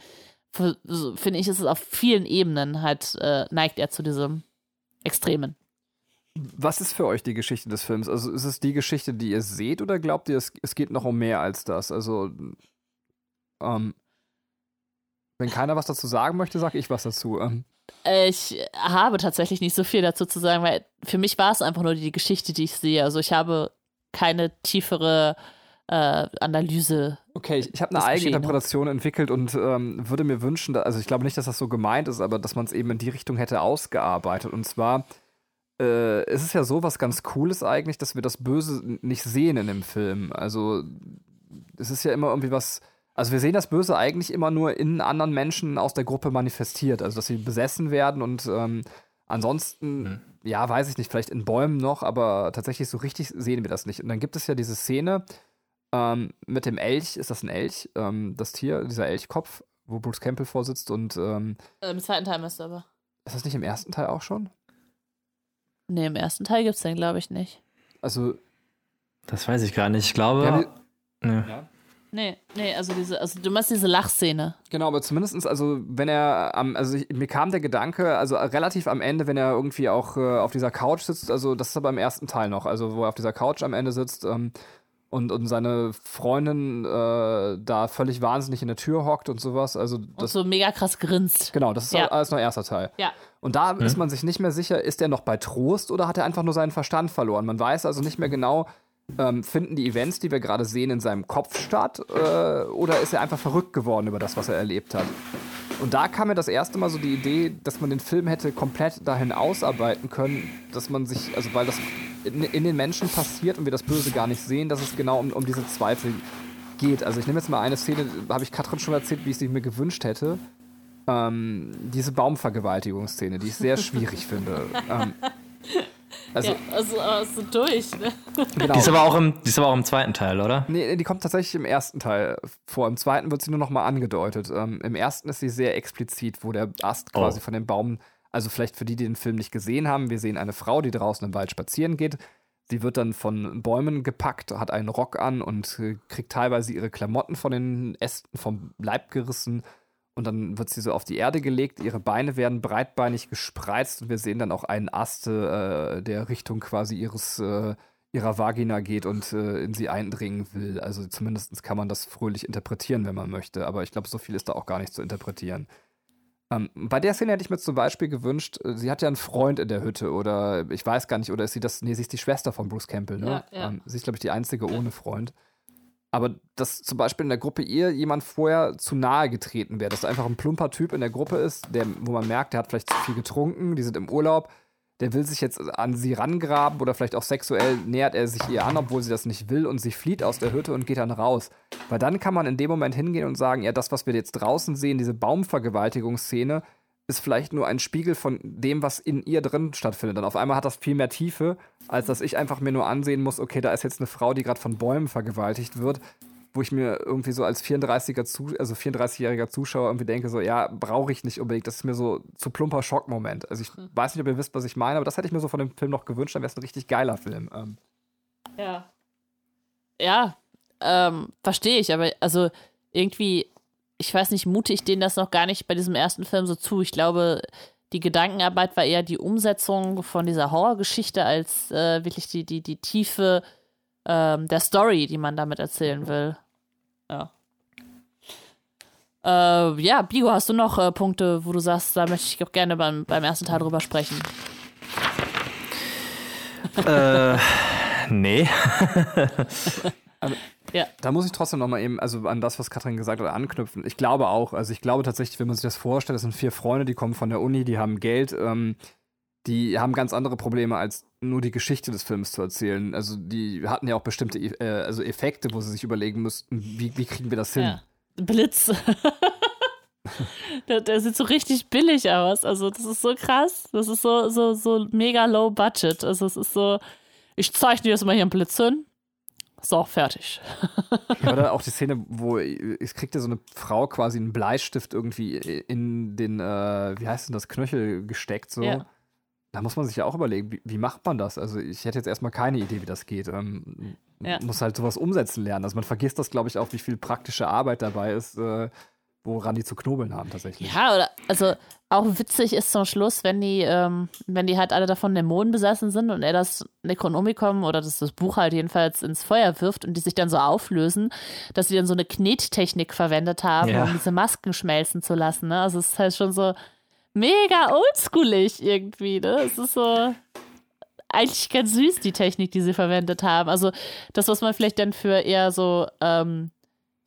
finde ich, ist es auf vielen Ebenen halt, äh, neigt er zu diesem Extremen. Was ist für euch die Geschichte des Films? Also ist es die Geschichte, die ihr seht, oder glaubt ihr, es, es geht noch um mehr als das? Also, ähm, wenn keiner was dazu sagen möchte, sage ich was dazu. Ähm. Ich habe tatsächlich nicht so viel dazu zu sagen, weil für mich war es einfach nur die Geschichte, die ich sehe. Also ich habe keine tiefere äh, Analyse. Okay, ich, ich habe eine eigene Interpretation entwickelt und ähm, würde mir wünschen, dass, also ich glaube nicht, dass das so gemeint ist, aber dass man es eben in die Richtung hätte ausgearbeitet. Und zwar äh, es ist ja so was ganz Cooles eigentlich, dass wir das Böse nicht sehen in dem Film. Also es ist ja immer irgendwie was. Also wir sehen das Böse eigentlich immer nur in anderen Menschen aus der Gruppe manifestiert. Also dass sie besessen werden und ähm, ansonsten, mhm. ja, weiß ich nicht, vielleicht in Bäumen noch, aber tatsächlich so richtig sehen wir das nicht. Und dann gibt es ja diese Szene, ähm, mit dem Elch, ist das ein Elch? Ähm, das Tier, dieser Elchkopf, wo Bruce Campbell vorsitzt und. Ähm, äh, Im zweiten Teil müsste aber. Ist das nicht im ersten Teil auch schon? Nee, im ersten Teil gibt es den, glaube ich, nicht. Also. Das weiß ich gar nicht. Ich glaube. Ja, nee. Ja. Nee, nee, also diese, also du meinst diese Lachszene. Genau, aber zumindestens, also wenn er am, also ich, mir kam der Gedanke, also relativ am Ende, wenn er irgendwie auch äh, auf dieser Couch sitzt, also das ist aber im ersten Teil noch, also wo er auf dieser Couch am Ende sitzt, ähm, und, und seine Freundin äh, da völlig wahnsinnig in der Tür hockt und sowas. Also das, und so mega krass grinst. Genau, das ist ja. alles noch erster Teil. Ja. Und da mhm. ist man sich nicht mehr sicher, ist er noch bei Trost oder hat er einfach nur seinen Verstand verloren? Man weiß also nicht mehr genau, ähm, finden die Events, die wir gerade sehen, in seinem Kopf statt äh, oder ist er einfach verrückt geworden über das, was er erlebt hat? Und da kam mir das erste Mal so die Idee, dass man den Film hätte komplett dahin ausarbeiten können, dass man sich, also weil das in, in, den Menschen passiert und wir das Böse gar nicht sehen, dass es genau um, um diese Zweifel geht. Also ich nehme jetzt mal eine Szene, habe ich Katrin schon erzählt, wie ich sie mir gewünscht hätte. Ähm, diese Baumvergewaltigungsszene, die ich sehr schwierig finde. Ähm, also, ja, also, also durch, ne? Genau. Die, ist aber auch im, die ist aber auch im zweiten Teil, oder? Nee, die kommt tatsächlich im ersten Teil vor. Im zweiten wird sie nur noch mal angedeutet. Ähm, Im ersten ist sie sehr explizit, wo der Ast oh. quasi von dem Baum also vielleicht für die, die den Film nicht gesehen haben, wir sehen eine Frau, die draußen im Wald spazieren geht. Sie wird dann von Bäumen gepackt, hat einen Rock an und äh, kriegt teilweise ihre Klamotten von den Ästen vom Leib gerissen. Und dann wird sie so auf die Erde gelegt, ihre Beine werden breitbeinig gespreizt und wir sehen dann auch einen Ast, äh, der Richtung quasi ihres, äh, ihrer Vagina geht und äh, in sie eindringen will. Also zumindest kann man das fröhlich interpretieren, wenn man möchte. Aber ich glaube, so viel ist da auch gar nicht zu interpretieren. Ähm, bei der Szene hätte ich mir zum Beispiel gewünscht, äh, sie hat ja einen Freund in der Hütte oder ich weiß gar nicht, oder ist sie das, nee, sie ist die Schwester von Bruce Campbell, ne? Ja, ja. Ähm, sie ist, glaube ich, die einzige ohne Freund. Aber dass zum Beispiel in der Gruppe ihr jemand vorher zu nahe getreten wäre, dass einfach ein plumper Typ in der Gruppe ist, der, wo man merkt, der hat vielleicht zu viel getrunken, die sind im Urlaub, der will sich jetzt an sie rangraben oder vielleicht auch sexuell nähert er sich ihr an, obwohl sie das nicht will und sie flieht aus der Hütte und geht dann raus. Weil dann kann man in dem Moment hingehen und sagen, ja, das, was wir jetzt draußen sehen, diese Baumvergewaltigungsszene, ist vielleicht nur ein Spiegel von dem, was in ihr drin stattfindet. Und auf einmal hat das viel mehr Tiefe, als dass ich einfach mir nur ansehen muss, okay, da ist jetzt eine Frau, die gerade von Bäumen vergewaltigt wird, wo ich mir irgendwie so als 34er Zu also 34-jähriger Zuschauer irgendwie denke, so, ja, brauche ich nicht unbedingt. Das ist mir so zu plumper Schockmoment. Also ich hm. weiß nicht, ob ihr wisst, was ich meine, aber das hätte ich mir so von dem Film noch gewünscht, dann wäre es ein richtig geiler Film. Ähm. Ja. Ja, ähm, verstehe ich, aber also irgendwie ich weiß nicht, mute ich denen das noch gar nicht bei diesem ersten Film so zu. Ich glaube, die Gedankenarbeit war eher die Umsetzung von dieser Horrorgeschichte als äh, wirklich die, die, die Tiefe ähm, der Story, die man damit erzählen will. Ja. Äh, ja, Bigo, hast du noch äh, Punkte, wo du sagst, da möchte ich auch gerne beim, beim ersten Teil drüber sprechen? äh, nee. Also, ja. Da muss ich trotzdem noch mal eben, also an das, was Katrin gesagt hat, anknüpfen. Ich glaube auch, also ich glaube tatsächlich, wenn man sich das vorstellt, das sind vier Freunde, die kommen von der Uni, die haben Geld, ähm, die haben ganz andere Probleme, als nur die Geschichte des Films zu erzählen. Also die hatten ja auch bestimmte äh, also Effekte, wo sie sich überlegen müssten, wie, wie kriegen wir das hin? Ja. Blitz. der, der, sieht so richtig billig aus. Also, das ist so krass. Das ist so, so, so mega low budget. Also, es ist so, ich zeichne jetzt mal hier einen Blitz hin. So, fertig. ja, oder auch die Szene, wo es kriegt ja so eine Frau quasi einen Bleistift irgendwie in den, äh, wie heißt denn das, Knöchel gesteckt. So. Ja. Da muss man sich ja auch überlegen, wie, wie, macht man das? Also ich hätte jetzt erstmal keine Idee, wie das geht. Ähm, ja. Muss halt sowas umsetzen lernen. Also man vergisst das, glaube ich, auch, wie viel praktische Arbeit dabei ist, äh, woran die zu knobeln haben tatsächlich. Ja, oder also auch witzig ist zum Schluss, wenn die, ähm, wenn die halt alle davon Dämonen besessen sind und er das Necronomicon oder das, das Buch halt jedenfalls ins Feuer wirft und die sich dann so auflösen, dass sie dann so eine Knettechnik verwendet haben, ja. um diese Masken schmelzen zu lassen. Ne? Also es ist halt schon so mega oldschoolig irgendwie. Ne? Es ist so eigentlich ganz süß, die Technik, die sie verwendet haben. Also das, was man vielleicht dann für eher so ähm,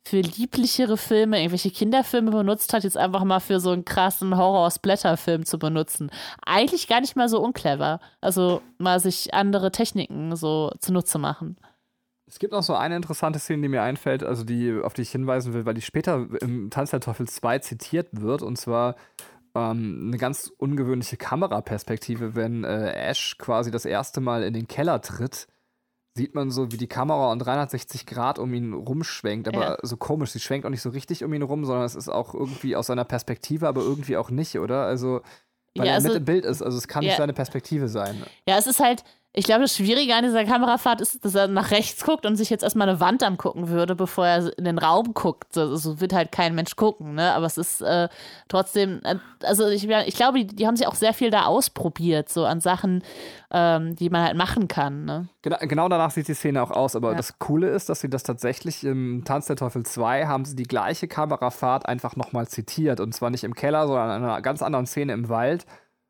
für lieblichere Filme, irgendwelche Kinderfilme benutzt hat, jetzt einfach mal für so einen krassen Horror-Splatter-Film zu benutzen. Eigentlich gar nicht mal so unclever. Also mal sich andere Techniken so zunutze machen. Es gibt noch so eine interessante Szene, die mir einfällt, also die, auf die ich hinweisen will, weil die später im Tanz der Teufel 2 zitiert wird, und zwar ähm, eine ganz ungewöhnliche Kameraperspektive, wenn äh, Ash quasi das erste Mal in den Keller tritt sieht man so, wie die Kamera um 360 Grad um ihn rumschwenkt, aber ja. so komisch. Sie schwenkt auch nicht so richtig um ihn rum, sondern es ist auch irgendwie aus seiner Perspektive, aber irgendwie auch nicht, oder? Also, weil ja, also, er mit im Bild ist, also es kann ja. nicht seine Perspektive sein. Ja, es ist halt, ich glaube, das Schwierige an dieser Kamerafahrt ist, dass er nach rechts guckt und sich jetzt erstmal eine Wand angucken würde, bevor er in den Raum guckt. So, so wird halt kein Mensch gucken, ne? Aber es ist äh, trotzdem, äh, also ich, ich glaube, die, die, haben sich auch sehr viel da ausprobiert, so an Sachen, ähm, die man halt machen kann, ne? Genau, genau danach sieht die Szene auch aus, aber ja. das Coole ist, dass sie das tatsächlich im Tanz der Teufel 2 haben sie die gleiche Kamerafahrt einfach nochmal zitiert. Und zwar nicht im Keller, sondern in einer ganz anderen Szene im Wald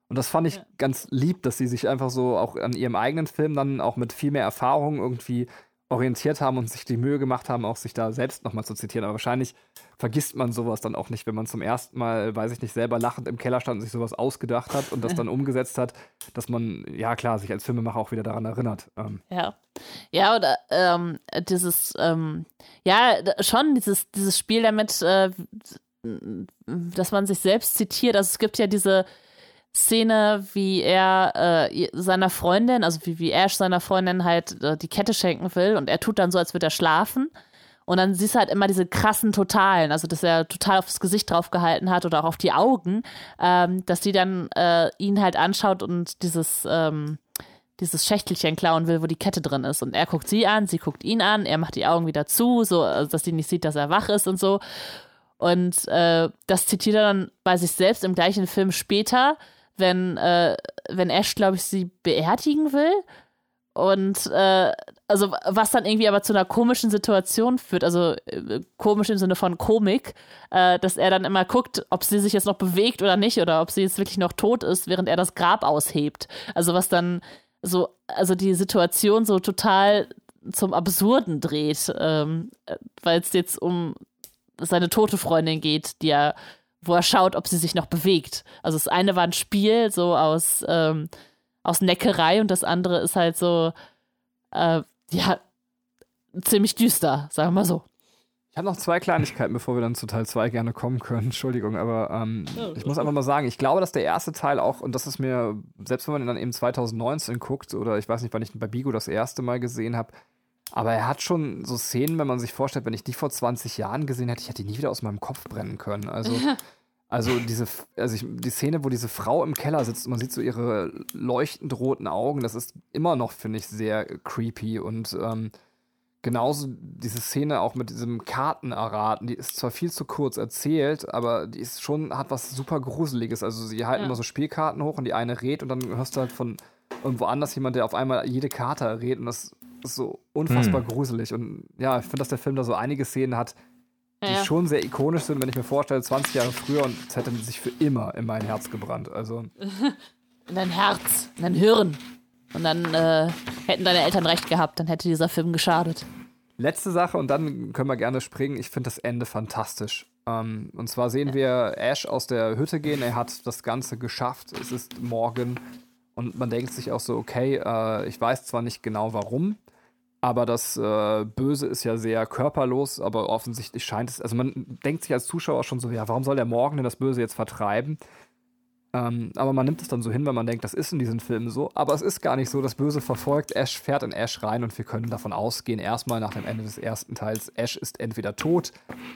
und das fand ich ja. ganz lieb, dass sie sich einfach so auch an ihrem eigenen Film dann auch mit viel mehr Erfahrung irgendwie orientiert haben und sich die Mühe gemacht haben, auch sich da selbst nochmal zu zitieren. Aber wahrscheinlich vergisst man sowas dann auch nicht, wenn man zum ersten Mal, weiß ich nicht, selber lachend im Keller stand und sich sowas ausgedacht hat und das dann umgesetzt hat, dass man, ja klar, sich als Filmemacher auch wieder daran erinnert. Ähm. Ja. Ja, oder ähm, dieses, ähm, ja, schon dieses, dieses Spiel damit, äh, dass man sich selbst zitiert. Also es gibt ja diese Szene, wie er äh, seiner Freundin, also wie, wie Ash seiner Freundin halt äh, die Kette schenken will und er tut dann so, als würde er schlafen. Und dann siehst du halt immer diese krassen Totalen, also dass er total aufs Gesicht drauf gehalten hat oder auch auf die Augen, ähm, dass die dann äh, ihn halt anschaut und dieses, ähm, dieses Schächtelchen klauen will, wo die Kette drin ist. Und er guckt sie an, sie guckt ihn an, er macht die Augen wieder zu, so also dass sie nicht sieht, dass er wach ist und so. Und äh, das zitiert er dann bei sich selbst im gleichen Film später wenn, äh, wenn Ash, glaube ich, sie beerdigen will. Und äh, also was dann irgendwie aber zu einer komischen Situation führt, also äh, komisch im Sinne von Komik, äh, dass er dann immer guckt, ob sie sich jetzt noch bewegt oder nicht oder ob sie jetzt wirklich noch tot ist, während er das Grab aushebt. Also was dann so, also die Situation so total zum Absurden dreht, ähm, weil es jetzt um seine tote Freundin geht, die er wo er schaut, ob sie sich noch bewegt. Also das eine war ein Spiel, so aus, ähm, aus Neckerei und das andere ist halt so, äh, ja, ziemlich düster, sagen wir mal so. Ich habe noch zwei Kleinigkeiten, bevor wir dann zu Teil 2 gerne kommen können. Entschuldigung, aber ähm, ich muss einfach mal sagen, ich glaube, dass der erste Teil auch, und das ist mir, selbst wenn man ihn dann eben 2019 guckt, oder ich weiß nicht, wann ich ihn bei Bigo das erste Mal gesehen habe, aber er hat schon so Szenen, wenn man sich vorstellt, wenn ich die vor 20 Jahren gesehen hätte, ich hätte die nie wieder aus meinem Kopf brennen können. Also, also diese, also ich, die Szene, wo diese Frau im Keller sitzt und man sieht so ihre leuchtend roten Augen, das ist immer noch, finde ich, sehr creepy und ähm, genauso diese Szene auch mit diesem Kartenerraten, die ist zwar viel zu kurz erzählt, aber die ist schon, hat was super Gruseliges. Also sie halten ja. immer so Spielkarten hoch und die eine rät und dann hörst du halt von irgendwo anders jemand, der auf einmal jede Karte errät und das ist so unfassbar hm. gruselig. Und ja, ich finde, dass der Film da so einige Szenen hat, die ja. schon sehr ikonisch sind, wenn ich mir vorstelle, 20 Jahre früher und es hätte sich für immer in mein Herz gebrannt. Also. in dein Herz, in dein Hirn. Und dann äh, hätten deine Eltern recht gehabt, dann hätte dieser Film geschadet. Letzte Sache und dann können wir gerne springen. Ich finde das Ende fantastisch. Ähm, und zwar sehen wir Ash aus der Hütte gehen. Er hat das Ganze geschafft. Es ist morgen. Und man denkt sich auch so, okay, äh, ich weiß zwar nicht genau warum, aber das äh, Böse ist ja sehr körperlos, aber offensichtlich scheint es, also man denkt sich als Zuschauer schon so, ja, warum soll der Morgen denn das Böse jetzt vertreiben? Ähm, aber man nimmt es dann so hin, weil man denkt, das ist in diesen Filmen so. Aber es ist gar nicht so. Das Böse verfolgt Ash, fährt in Ash rein und wir können davon ausgehen, erstmal nach dem Ende des ersten Teils, Ash ist entweder tot,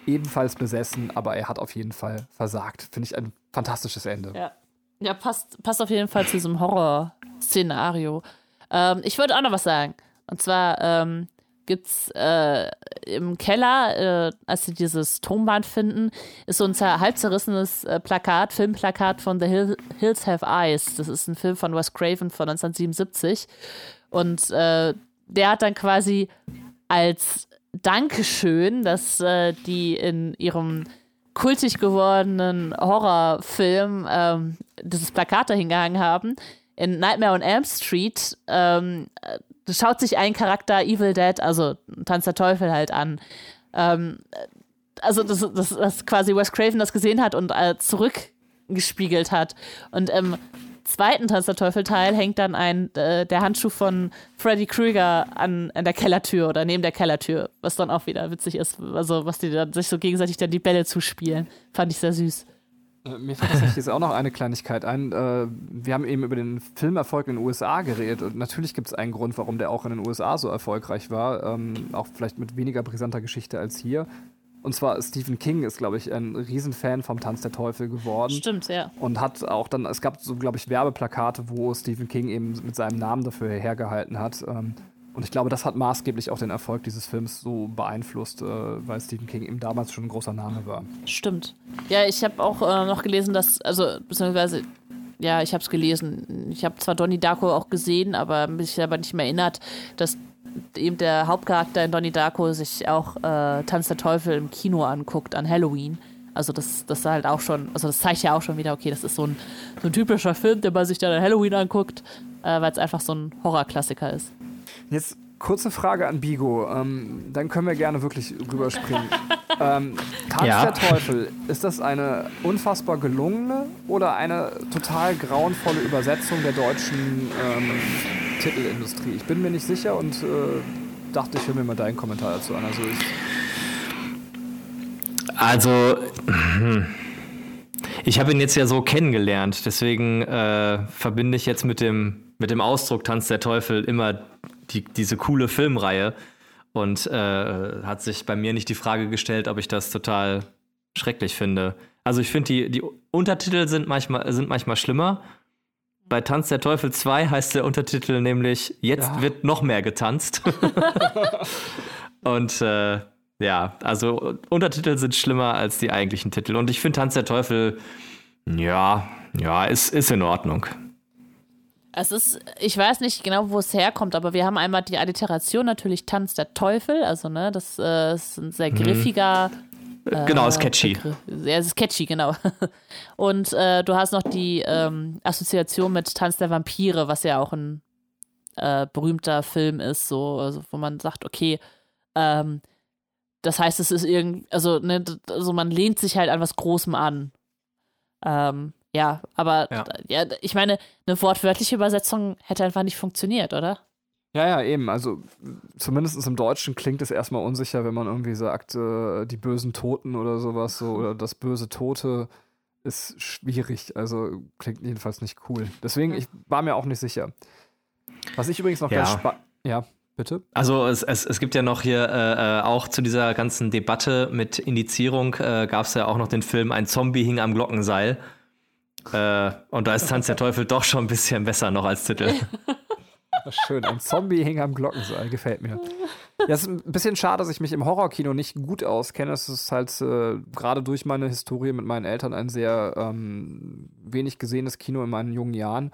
ebenfalls besessen, aber er hat auf jeden Fall versagt. Finde ich ein fantastisches Ende. Ja, ja passt, passt auf jeden Fall zu diesem Horror-Szenario. Ähm, ich würde auch noch was sagen. Und zwar, ähm, gibt's äh, im Keller, äh, als sie dieses Tonband finden, ist so ein halb zerrissenes äh, Plakat, Filmplakat von The Hill, Hills Have Eyes. Das ist ein Film von Wes Craven von 1977. Und äh, der hat dann quasi als Dankeschön, dass äh, die in ihrem kultig gewordenen Horrorfilm ähm, dieses Plakat dahingehangen haben, in Nightmare on Elm Street ähm, schaut sich ein Charakter Evil Dead, also Tanz der Teufel halt an. Ähm, also, dass, dass, dass quasi Wes Craven das gesehen hat und äh, zurückgespiegelt hat. Und im zweiten Tanz der Teufel-Teil hängt dann ein, äh, der Handschuh von Freddy Krueger an, an der Kellertür oder neben der Kellertür, was dann auch wieder witzig ist. Also, was die dann sich so gegenseitig dann die Bälle zuspielen. Fand ich sehr süß. Äh, mir fällt tatsächlich jetzt auch noch eine Kleinigkeit ein. Äh, wir haben eben über den Filmerfolg in den USA geredet und natürlich gibt es einen Grund, warum der auch in den USA so erfolgreich war. Ähm, auch vielleicht mit weniger brisanter Geschichte als hier. Und zwar Stephen King ist, glaube ich, ein Riesenfan vom Tanz der Teufel geworden. Stimmt, ja. Und hat auch dann, es gab so, glaube ich, Werbeplakate, wo Stephen King eben mit seinem Namen dafür hergehalten hat. Und ich glaube, das hat maßgeblich auch den Erfolg dieses Films so beeinflusst, äh, weil Stephen King eben damals schon ein großer Name war. Stimmt. Ja, ich habe auch äh, noch gelesen, dass, also, beziehungsweise, ja, ich habe es gelesen. Ich habe zwar Donnie Darko auch gesehen, aber mich aber nicht mehr erinnert, dass eben der Hauptcharakter in Donnie Darko sich auch äh, Tanz der Teufel im Kino anguckt an Halloween. Also das, das halt auch schon, also das zeigt ja auch schon wieder, okay, das ist so ein, so ein typischer Film, den man sich dann an Halloween anguckt, äh, weil es einfach so ein Horrorklassiker ist. Jetzt kurze Frage an Bigo. Ähm, dann können wir gerne wirklich rüberspringen. ähm, Tanz ja. der Teufel, ist das eine unfassbar gelungene oder eine total grauenvolle Übersetzung der deutschen ähm, Titelindustrie? Ich bin mir nicht sicher und äh, dachte, ich höre mir mal deinen Kommentar dazu an. Also, ich also ich habe ihn jetzt ja so kennengelernt, deswegen äh, verbinde ich jetzt mit dem, mit dem Ausdruck Tanz der Teufel immer die, diese coole Filmreihe und äh, hat sich bei mir nicht die Frage gestellt, ob ich das total schrecklich finde. Also ich finde, die, die Untertitel sind manchmal, sind manchmal schlimmer. Bei Tanz der Teufel 2 heißt der Untertitel nämlich Jetzt ja. wird noch mehr getanzt. und äh, ja, also Untertitel sind schlimmer als die eigentlichen Titel. Und ich finde Tanz der Teufel, ja, ja, ist, ist in Ordnung. Es ist, ich weiß nicht genau, wo es herkommt, aber wir haben einmal die Alliteration natürlich Tanz der Teufel, also ne, das äh, ist ein sehr mhm. griffiger. Äh, genau, ist catchy. Ja, es ist catchy, genau. Und äh, du hast noch die ähm, Assoziation mit Tanz der Vampire, was ja auch ein äh, berühmter Film ist, so, also, wo man sagt, okay, ähm, das heißt, es ist irgendwie, also, ne, also man lehnt sich halt an was Großem an. Ähm, Ja, aber ja. ja. ich meine, eine wortwörtliche Übersetzung hätte einfach nicht funktioniert, oder? Ja, ja, eben. Also zumindest im Deutschen klingt es erstmal unsicher, wenn man irgendwie sagt, äh, die bösen Toten oder sowas, so, oder das böse Tote ist schwierig. Also klingt jedenfalls nicht cool. Deswegen, ich war mir auch nicht sicher. Was ich übrigens noch ja. ganz spannend. Ja, bitte. Also es, es, es gibt ja noch hier äh, äh, auch zu dieser ganzen Debatte mit Indizierung äh, gab es ja auch noch den Film Ein Zombie hing am Glockenseil. Äh, und da ist Tanz der Teufel doch schon ein bisschen besser noch als Titel. Schön, ein Zombie hing am Glockenseil, gefällt mir. Ja, es ist ein bisschen schade, dass ich mich im Horrorkino nicht gut auskenne. Es ist halt äh, gerade durch meine Historie mit meinen Eltern ein sehr ähm, wenig gesehenes Kino in meinen jungen Jahren.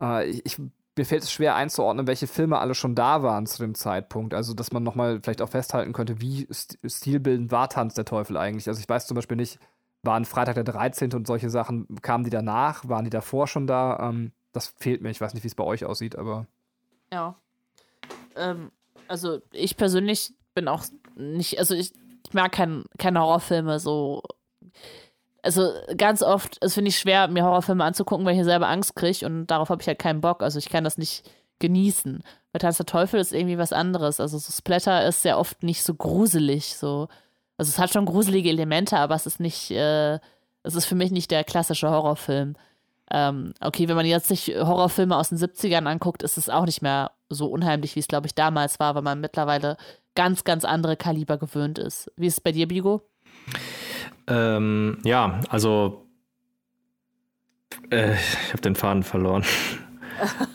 Äh, ich, mir fällt es schwer einzuordnen, welche Filme alle schon da waren zu dem Zeitpunkt. Also, dass man nochmal vielleicht auch festhalten könnte, wie stilbildend war Tanz der Teufel eigentlich. Also, ich weiß zum Beispiel nicht, waren Freitag der 13. und solche Sachen, kamen die danach? Waren die davor schon da? Ähm, das fehlt mir. Ich weiß nicht, wie es bei euch aussieht, aber. Ja. Ähm, also ich persönlich bin auch nicht, also ich, ich mag kein, keine Horrorfilme so. Also ganz oft, es finde ich schwer, mir Horrorfilme anzugucken, weil ich hier selber Angst kriege und darauf habe ich halt keinen Bock. Also ich kann das nicht genießen. Bei Tanz der Teufel ist irgendwie was anderes. Also so Splatter ist sehr oft nicht so gruselig. So. Also es hat schon gruselige Elemente, aber es ist nicht, äh, es ist für mich nicht der klassische Horrorfilm. Ähm, okay, wenn man jetzt sich Horrorfilme aus den 70ern anguckt, ist es auch nicht mehr so unheimlich, wie es, glaube ich, damals war, weil man mittlerweile ganz, ganz andere Kaliber gewöhnt ist. Wie ist es bei dir, Bigo? Ähm, ja, also äh, ich habe den Faden verloren.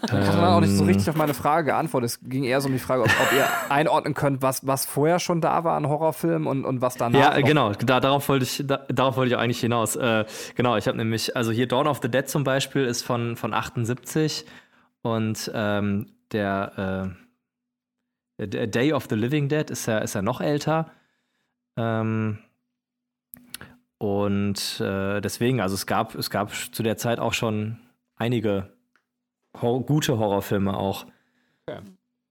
Ich hatte auch nicht so richtig ähm. auf meine Frage geantwortet. Es ging eher so um die Frage, ob, ob ihr einordnen könnt, was, was vorher schon da war an Horrorfilmen und, und was danach. Ja, genau. Da, darauf wollte ich, da, darauf wollte ich eigentlich hinaus. Äh, genau, ich habe nämlich, also hier Dawn of the Dead zum Beispiel ist von, von 78 und ähm, der, äh, der Day of the Living Dead ist ja, ist ja noch älter. Ähm, und äh, deswegen, also es gab, es gab zu der Zeit auch schon einige Hor gute Horrorfilme auch. Okay.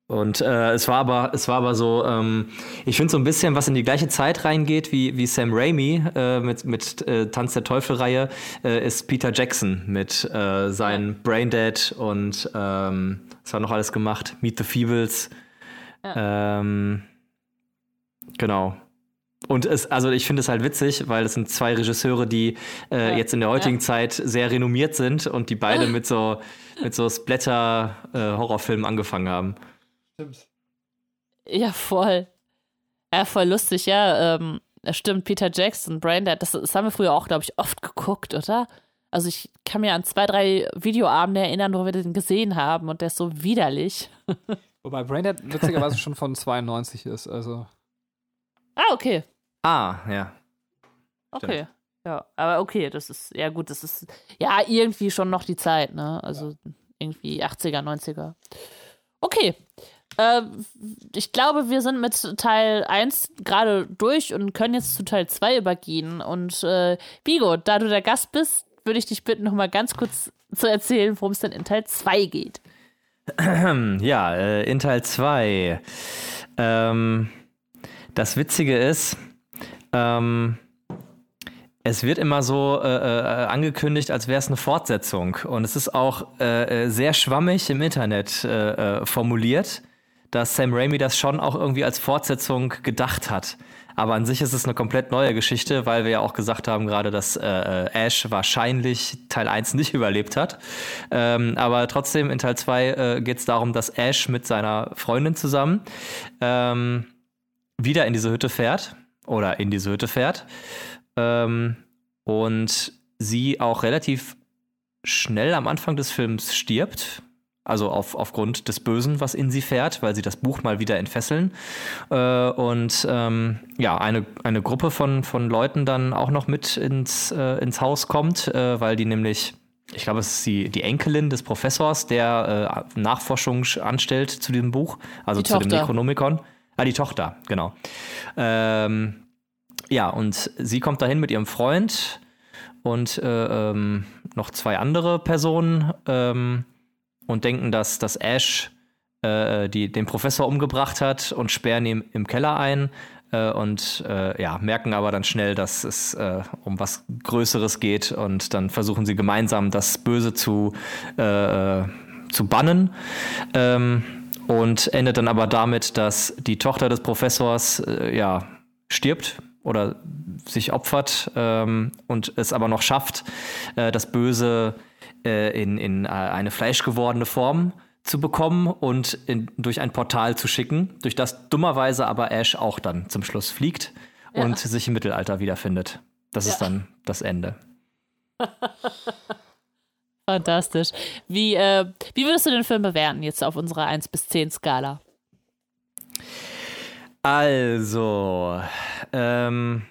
Und äh, es war aber, es war aber so, ähm, ich finde so ein bisschen, was in die gleiche Zeit reingeht wie, wie Sam Raimi äh, mit, mit äh, Tanz der Teufel-Reihe, äh, ist Peter Jackson mit äh, seinen ja. Braindead und ähm, was war noch alles gemacht? Meet the Feebles. Ja. Ähm, genau. Und es, also ich finde es halt witzig, weil es sind zwei Regisseure, die äh, ja. jetzt in der heutigen ja. Zeit sehr renommiert sind und die beide mit so, mit so Splatter-Horrorfilmen äh, angefangen haben. Stimmt. Ja, voll. Ja, voll lustig, ja. Ähm, stimmt, Peter Jackson, Braindead, das, das haben wir früher auch, glaube ich, oft geguckt, oder? Also ich kann mir an zwei, drei Videoabende erinnern, wo wir den gesehen haben und der ist so widerlich. Wobei Braindead witzigerweise schon von 92 ist, also. Ah, okay. Ah, ja. Okay. Stimmt. Ja, aber okay, das ist, ja gut, das ist ja irgendwie schon noch die Zeit, ne? Also ja. irgendwie 80er, 90er. Okay. Äh, ich glaube, wir sind mit Teil 1 gerade durch und können jetzt zu Teil 2 übergehen. Und äh, Bigo, da du der Gast bist, würde ich dich bitten, nochmal ganz kurz zu erzählen, worum es denn in Teil 2 geht. Ja, äh, in Teil 2. Ähm, das Witzige ist, ähm, es wird immer so äh, äh, angekündigt, als wäre es eine Fortsetzung. Und es ist auch äh, äh sehr schwammig im Internet äh, formuliert, dass Sam Raimi das schon auch irgendwie als Fortsetzung gedacht hat. Aber an sich ist es eine komplett neue Geschichte, weil wir ja auch gesagt haben gerade, dass Ash wahrscheinlich Teil 1 nicht überlebt hat. Ähm, aber trotzdem in Teil 2 geht es darum, dass Ash mit seiner Freundin zusammen ähm, wieder in diese Hütte fährt oder in diese Hütte fährt ähm, und sie auch relativ schnell am Anfang des Films stirbt. Also auf, aufgrund des Bösen, was in sie fährt, weil sie das Buch mal wieder entfesseln. Äh, und ähm, ja, eine, eine Gruppe von, von Leuten dann auch noch mit ins, äh, ins Haus kommt, äh, weil die nämlich ich glaube, es ist die, die Enkelin des Professors, der äh, Nachforschung anstellt zu diesem Buch, also die zu Tochter. dem Necronomicon. Ah, die Tochter, genau. Ähm, ja, und sie kommt dahin mit ihrem Freund und äh, ähm, noch zwei andere Personen ähm, und denken, dass, dass Ash äh, die, den Professor umgebracht hat und sperren ihn im Keller ein. äh, und äh, ja, merken aber dann schnell, dass es äh, um was Größeres geht und dann versuchen sie gemeinsam das Böse zu, äh, zu bannen. Ähm, und endet dann aber damit, dass die Tochter des Professors äh, ja stirbt oder sich opfert ähm, und es aber noch schafft, äh, das Böse äh, in, in äh, eine fleischgewordene Form zu bekommen und in, durch ein Portal zu schicken, durch das dummerweise aber Ash auch dann zum Schluss fliegt ja. und sich im Mittelalter wiederfindet. Das ja. ist dann das Ende. Fantastisch. Wie, äh, wie würdest du den Film bewerten jetzt auf unserer 1 bis 10 Skala? Also, ähm,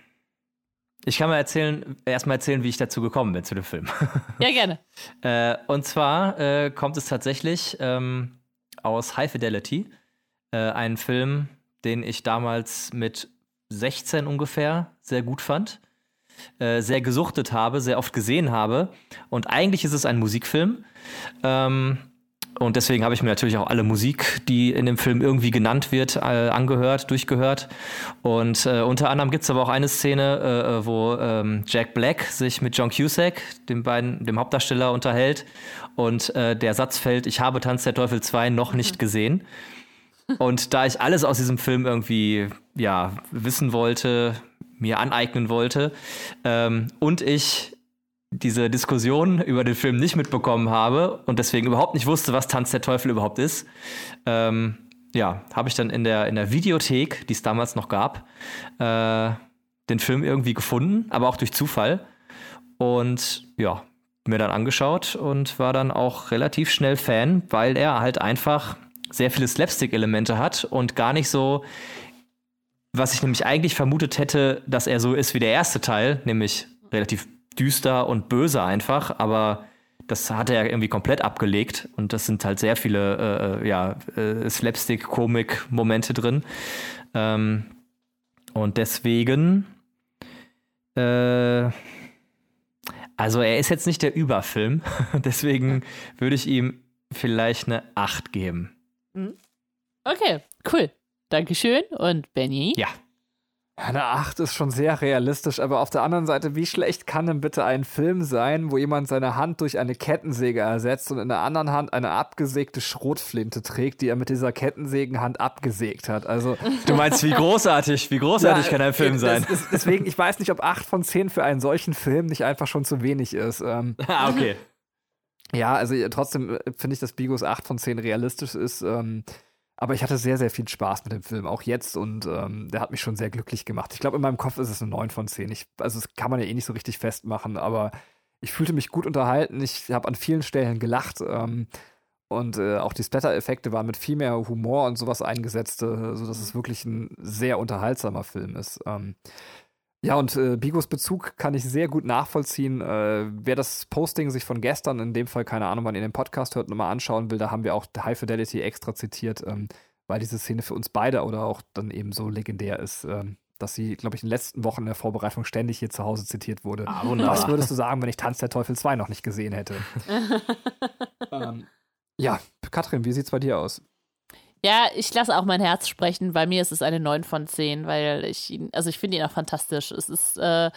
ich kann mal erzählen, erstmal erzählen, wie ich dazu gekommen bin zu dem Film. Ja, gerne. äh, und zwar äh, kommt es tatsächlich ähm, aus High Fidelity, äh, ein Film, den ich damals mit 16 ungefähr sehr gut fand, äh, sehr gesuchtet habe, sehr oft gesehen habe. Und eigentlich ist es ein Musikfilm. Ähm, und deswegen habe ich mir natürlich auch alle Musik, die in dem Film irgendwie genannt wird, äh, angehört, durchgehört. Und äh, unter anderem gibt es aber auch eine Szene, äh, äh, wo ähm, Jack Black sich mit John Cusack, dem beiden, dem Hauptdarsteller, unterhält. Und äh, der Satz fällt, ich habe Tanz der Teufel 2 noch nicht gesehen. Und da ich alles aus diesem Film irgendwie ja, wissen wollte, mir aneignen wollte ähm, und ich diese Diskussion über den Film nicht mitbekommen habe und deswegen überhaupt nicht wusste, was Tanz der Teufel überhaupt ist, ähm, ja, habe ich dann in der, in der Videothek, die es damals noch gab, äh, den Film irgendwie gefunden, aber auch durch Zufall. Und ja, mir dann angeschaut und war dann auch relativ schnell Fan, weil er halt einfach sehr viele Slapstick-Elemente hat und gar nicht so, was ich nämlich eigentlich vermutet hätte, dass er so ist wie der erste Teil, nämlich relativ düster und böse einfach, aber das hat er irgendwie komplett abgelegt und das sind halt sehr viele äh, ja, äh, Slapstick-Komik-Momente drin. Ähm, und deswegen, äh, also er ist jetzt nicht der Überfilm, deswegen würde ich ihm vielleicht eine 8 geben. Mhm. Okay, cool. Dankeschön und Benny? Ja. Eine 8 ist schon sehr realistisch, aber auf der anderen Seite, wie schlecht kann denn bitte ein Film sein, wo jemand seine Hand durch eine Kettensäge ersetzt und in der anderen Hand eine abgesägte Schrotflinte trägt, die er mit dieser Kettensägenhand abgesägt hat? Also, du meinst, wie großartig, wie großartig ja, kann ein Film sein? Das, das, deswegen, ich weiß nicht, ob 8 von 10 für einen solchen Film nicht einfach schon zu wenig ist. Ähm, ah, okay. Ja, also trotzdem äh, finde ich, dass Bigos 8 von 10 realistisch ist. Ähm, aber ich hatte sehr, sehr viel Spaß mit dem Film, auch jetzt. Und ähm, der hat mich schon sehr glücklich gemacht. Ich glaube, in meinem Kopf ist es eine 9 von 10. Ich, also, das kann man ja eh nicht so richtig festmachen, aber ich fühlte mich gut unterhalten. Ich habe an vielen Stellen gelacht. Ähm, und äh, auch die Splatter-Effekte waren mit viel mehr Humor und sowas eingesetzt, äh, sodass es wirklich ein sehr unterhaltsamer Film ist. Ähm, ja, und äh, Bigos Bezug kann ich sehr gut nachvollziehen. Äh, wer das Posting sich von gestern, in dem Fall keine Ahnung, wann ihr den Podcast hört, nochmal anschauen will, da haben wir auch High Fidelity extra zitiert, ähm, weil diese Szene für uns beide oder auch dann eben so legendär ist, ähm, dass sie, glaube ich, in den letzten Wochen in der Vorbereitung ständig hier zu Hause zitiert wurde. Ah, Was würdest du sagen, wenn ich Tanz der Teufel 2 noch nicht gesehen hätte? ähm, ja, Katrin, wie sieht's bei dir aus? Ja, ich lasse auch mein Herz sprechen. Bei mir ist es eine 9 von 10, weil ich ihn, also ich finde ihn auch fantastisch. Es ist, äh,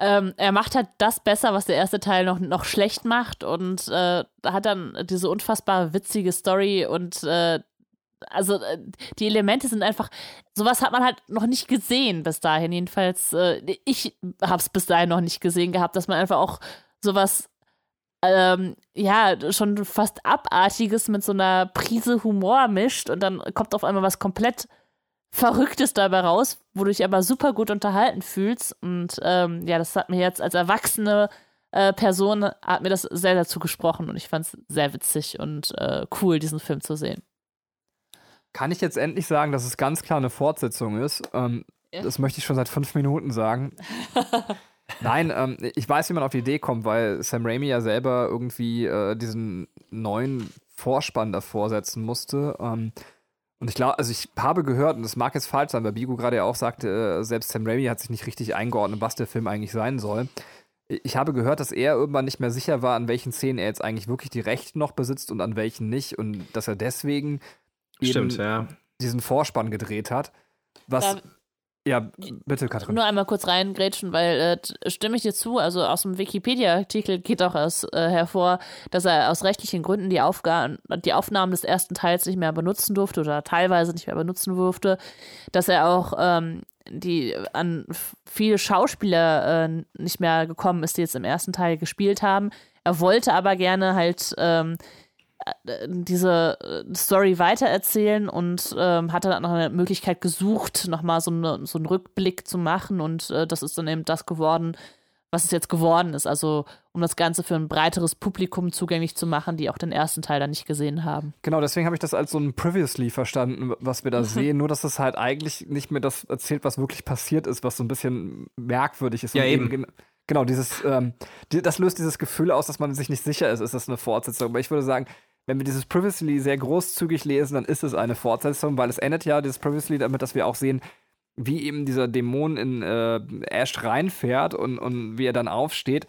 ähm, er macht halt das besser, was der erste Teil noch, noch schlecht macht und äh, hat dann diese unfassbar witzige Story und äh, also äh, die Elemente sind einfach, sowas hat man halt noch nicht gesehen bis dahin. Jedenfalls, äh, ich habe es bis dahin noch nicht gesehen gehabt, dass man einfach auch sowas ähm, ja, schon fast Abartiges mit so einer Prise Humor mischt und dann kommt auf einmal was komplett Verrücktes dabei raus, wo du dich aber super gut unterhalten fühlst. Und ähm, ja, das hat mir jetzt als erwachsene äh, Person, hat mir das sehr dazu gesprochen und ich fand es sehr witzig und äh, cool, diesen Film zu sehen. Kann ich jetzt endlich sagen, dass es ganz klar eine Fortsetzung ist? Ähm, ja. Das möchte ich schon seit fünf Minuten sagen. Nein, ähm, ich weiß, wie man auf die Idee kommt, weil Sam Raimi ja selber irgendwie äh, diesen neuen Vorspann davor setzen musste. Ähm, und ich glaube, also ich habe gehört, und das mag jetzt falsch sein, weil Bigo gerade ja auch sagte, äh, selbst Sam Raimi hat sich nicht richtig eingeordnet, was der Film eigentlich sein soll. Ich habe gehört, dass er irgendwann nicht mehr sicher war, an welchen Szenen er jetzt eigentlich wirklich die Rechte noch besitzt und an welchen nicht. Und dass er deswegen Stimmt, ja. diesen Vorspann gedreht hat. Was da Ja, bitte, Katrin. Nur einmal kurz reingrätschen, weil äh, stimme ich dir zu, also aus dem Wikipedia-Artikel geht auch aus, äh, hervor, dass er aus rechtlichen Gründen die, Aufgaben, die Aufnahmen des ersten Teils nicht mehr benutzen durfte oder teilweise nicht mehr benutzen durfte, dass er auch ähm, die an viele Schauspieler äh, nicht mehr gekommen ist, die jetzt im ersten Teil gespielt haben. Er wollte aber gerne halt ähm, äh, diese äh, Story weitererzählen und ähm, hatte dann noch eine Möglichkeit gesucht, nochmal so, eine, so einen Rückblick zu machen und äh, das ist dann eben das geworden, was es jetzt geworden ist. Also um das Ganze für ein breiteres Publikum zugänglich zu machen, die auch den ersten Teil dann nicht gesehen haben. Genau, deswegen habe ich das als so ein Previously verstanden, was wir da sehen. Nur, dass es halt eigentlich nicht mehr das erzählt, was wirklich passiert ist, was so ein bisschen merkwürdig ist. Ja, eben. Genau, dieses, ähm, die, das löst dieses Gefühl aus, dass man sich nicht sicher ist, ist das eine Fortsetzung. Aber ich würde sagen, wenn wir dieses Previously sehr großzügig lesen, dann ist es eine Fortsetzung, weil es endet ja dieses Previously damit, dass wir auch sehen, wie eben dieser Dämon in äh, Ash reinfährt und, und wie er dann aufsteht.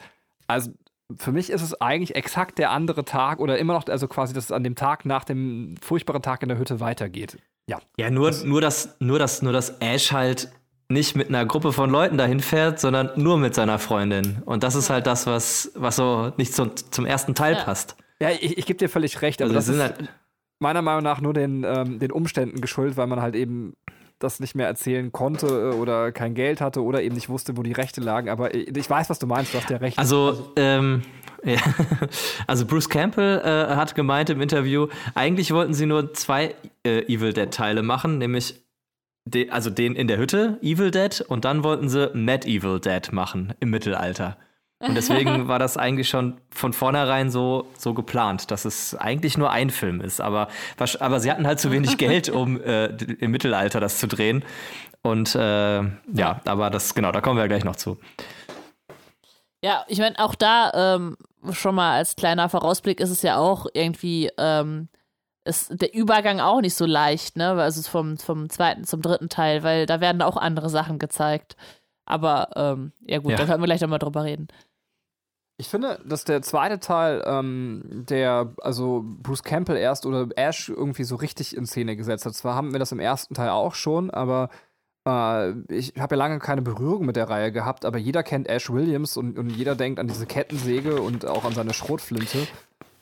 Also für mich ist es eigentlich exakt der andere Tag oder immer noch, also quasi, dass es an dem Tag nach dem furchtbaren Tag in der Hütte weitergeht. Ja. Ja, nur, das, nur, dass, nur, dass, nur, dass Ash halt nicht mit einer Gruppe von Leuten dahin fährt, sondern nur mit seiner Freundin. Und das ist halt das, was, was so nicht zum, zum ersten Teil ja. passt. Ja, ich, ich gebe dir völlig recht, aber also das ist halt meiner Meinung nach nur den, ähm, den Umständen geschuldet, weil man halt eben das nicht mehr erzählen konnte äh, oder kein Geld hatte oder eben nicht wusste, wo die Rechte lagen. Aber ich weiß, was du meinst, du hast ja recht. Also, also, ähm, ja. also Bruce Campbell äh, hat gemeint im Interview, eigentlich wollten sie nur zwei äh, Evil Dead-Teile machen, nämlich de also den in der Hütte, Evil Dead, und dann wollten sie Mad Evil Dead machen im Mittelalter. Und deswegen war das eigentlich schon von vornherein so, so geplant, dass es eigentlich nur ein Film ist. Aber, aber sie hatten halt zu wenig Geld, um äh, im Mittelalter das zu drehen. Und äh, ja, aber das, genau, da kommen wir ja gleich noch zu. Ja, ich meine, auch da ähm, schon mal als kleiner Vorausblick ist es ja auch irgendwie, ähm, ist der Übergang auch nicht so leicht, ne? Also vom, vom zweiten zum dritten Teil, weil da werden auch andere Sachen gezeigt. Aber ähm, ja gut, ja. da können wir gleich nochmal drüber reden. Ich finde, dass der zweite Teil, ähm, der also Bruce Campbell erst oder Ash irgendwie so richtig in Szene gesetzt hat. Zwar haben wir das im ersten Teil auch schon, aber äh, ich habe ja lange keine Berührung mit der Reihe gehabt, aber jeder kennt Ash Williams und, und jeder denkt an diese Kettensäge und auch an seine Schrotflinte.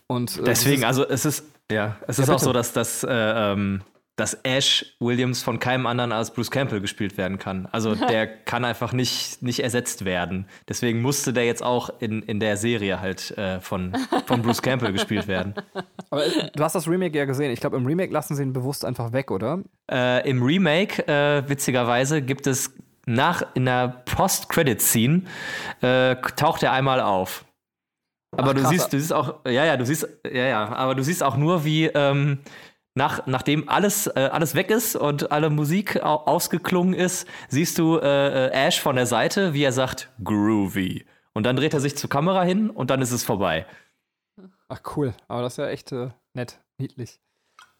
Und, äh, Deswegen, also es ist, ja, es ja, ist bitte. auch so, dass das äh, ähm, dass Ash Williams von keinem anderen als Bruce Campbell gespielt werden kann. Also der kann einfach nicht, nicht ersetzt werden. Deswegen musste der jetzt auch in, in der Serie halt äh, von, von Bruce Campbell gespielt werden. Aber äh, du hast das Remake ja gesehen. Ich glaube, im Remake lassen sie ihn bewusst einfach weg, oder? Äh, Im Remake, äh, witzigerweise, gibt es nach in der Post-Credit-Scene äh, taucht er einmal auf. Aber Ach, du siehst, du siehst auch, ja, ja, du siehst, ja, ja, aber du siehst auch nur, wie ähm, nach, nachdem alles, äh, alles weg ist und alle Musik ausgeklungen ist, siehst du äh, äh, Ash von der Seite, wie er sagt, groovy. Und dann dreht er sich zur Kamera hin und dann ist es vorbei. Ach cool, aber das ist ja echt äh, nett, niedlich.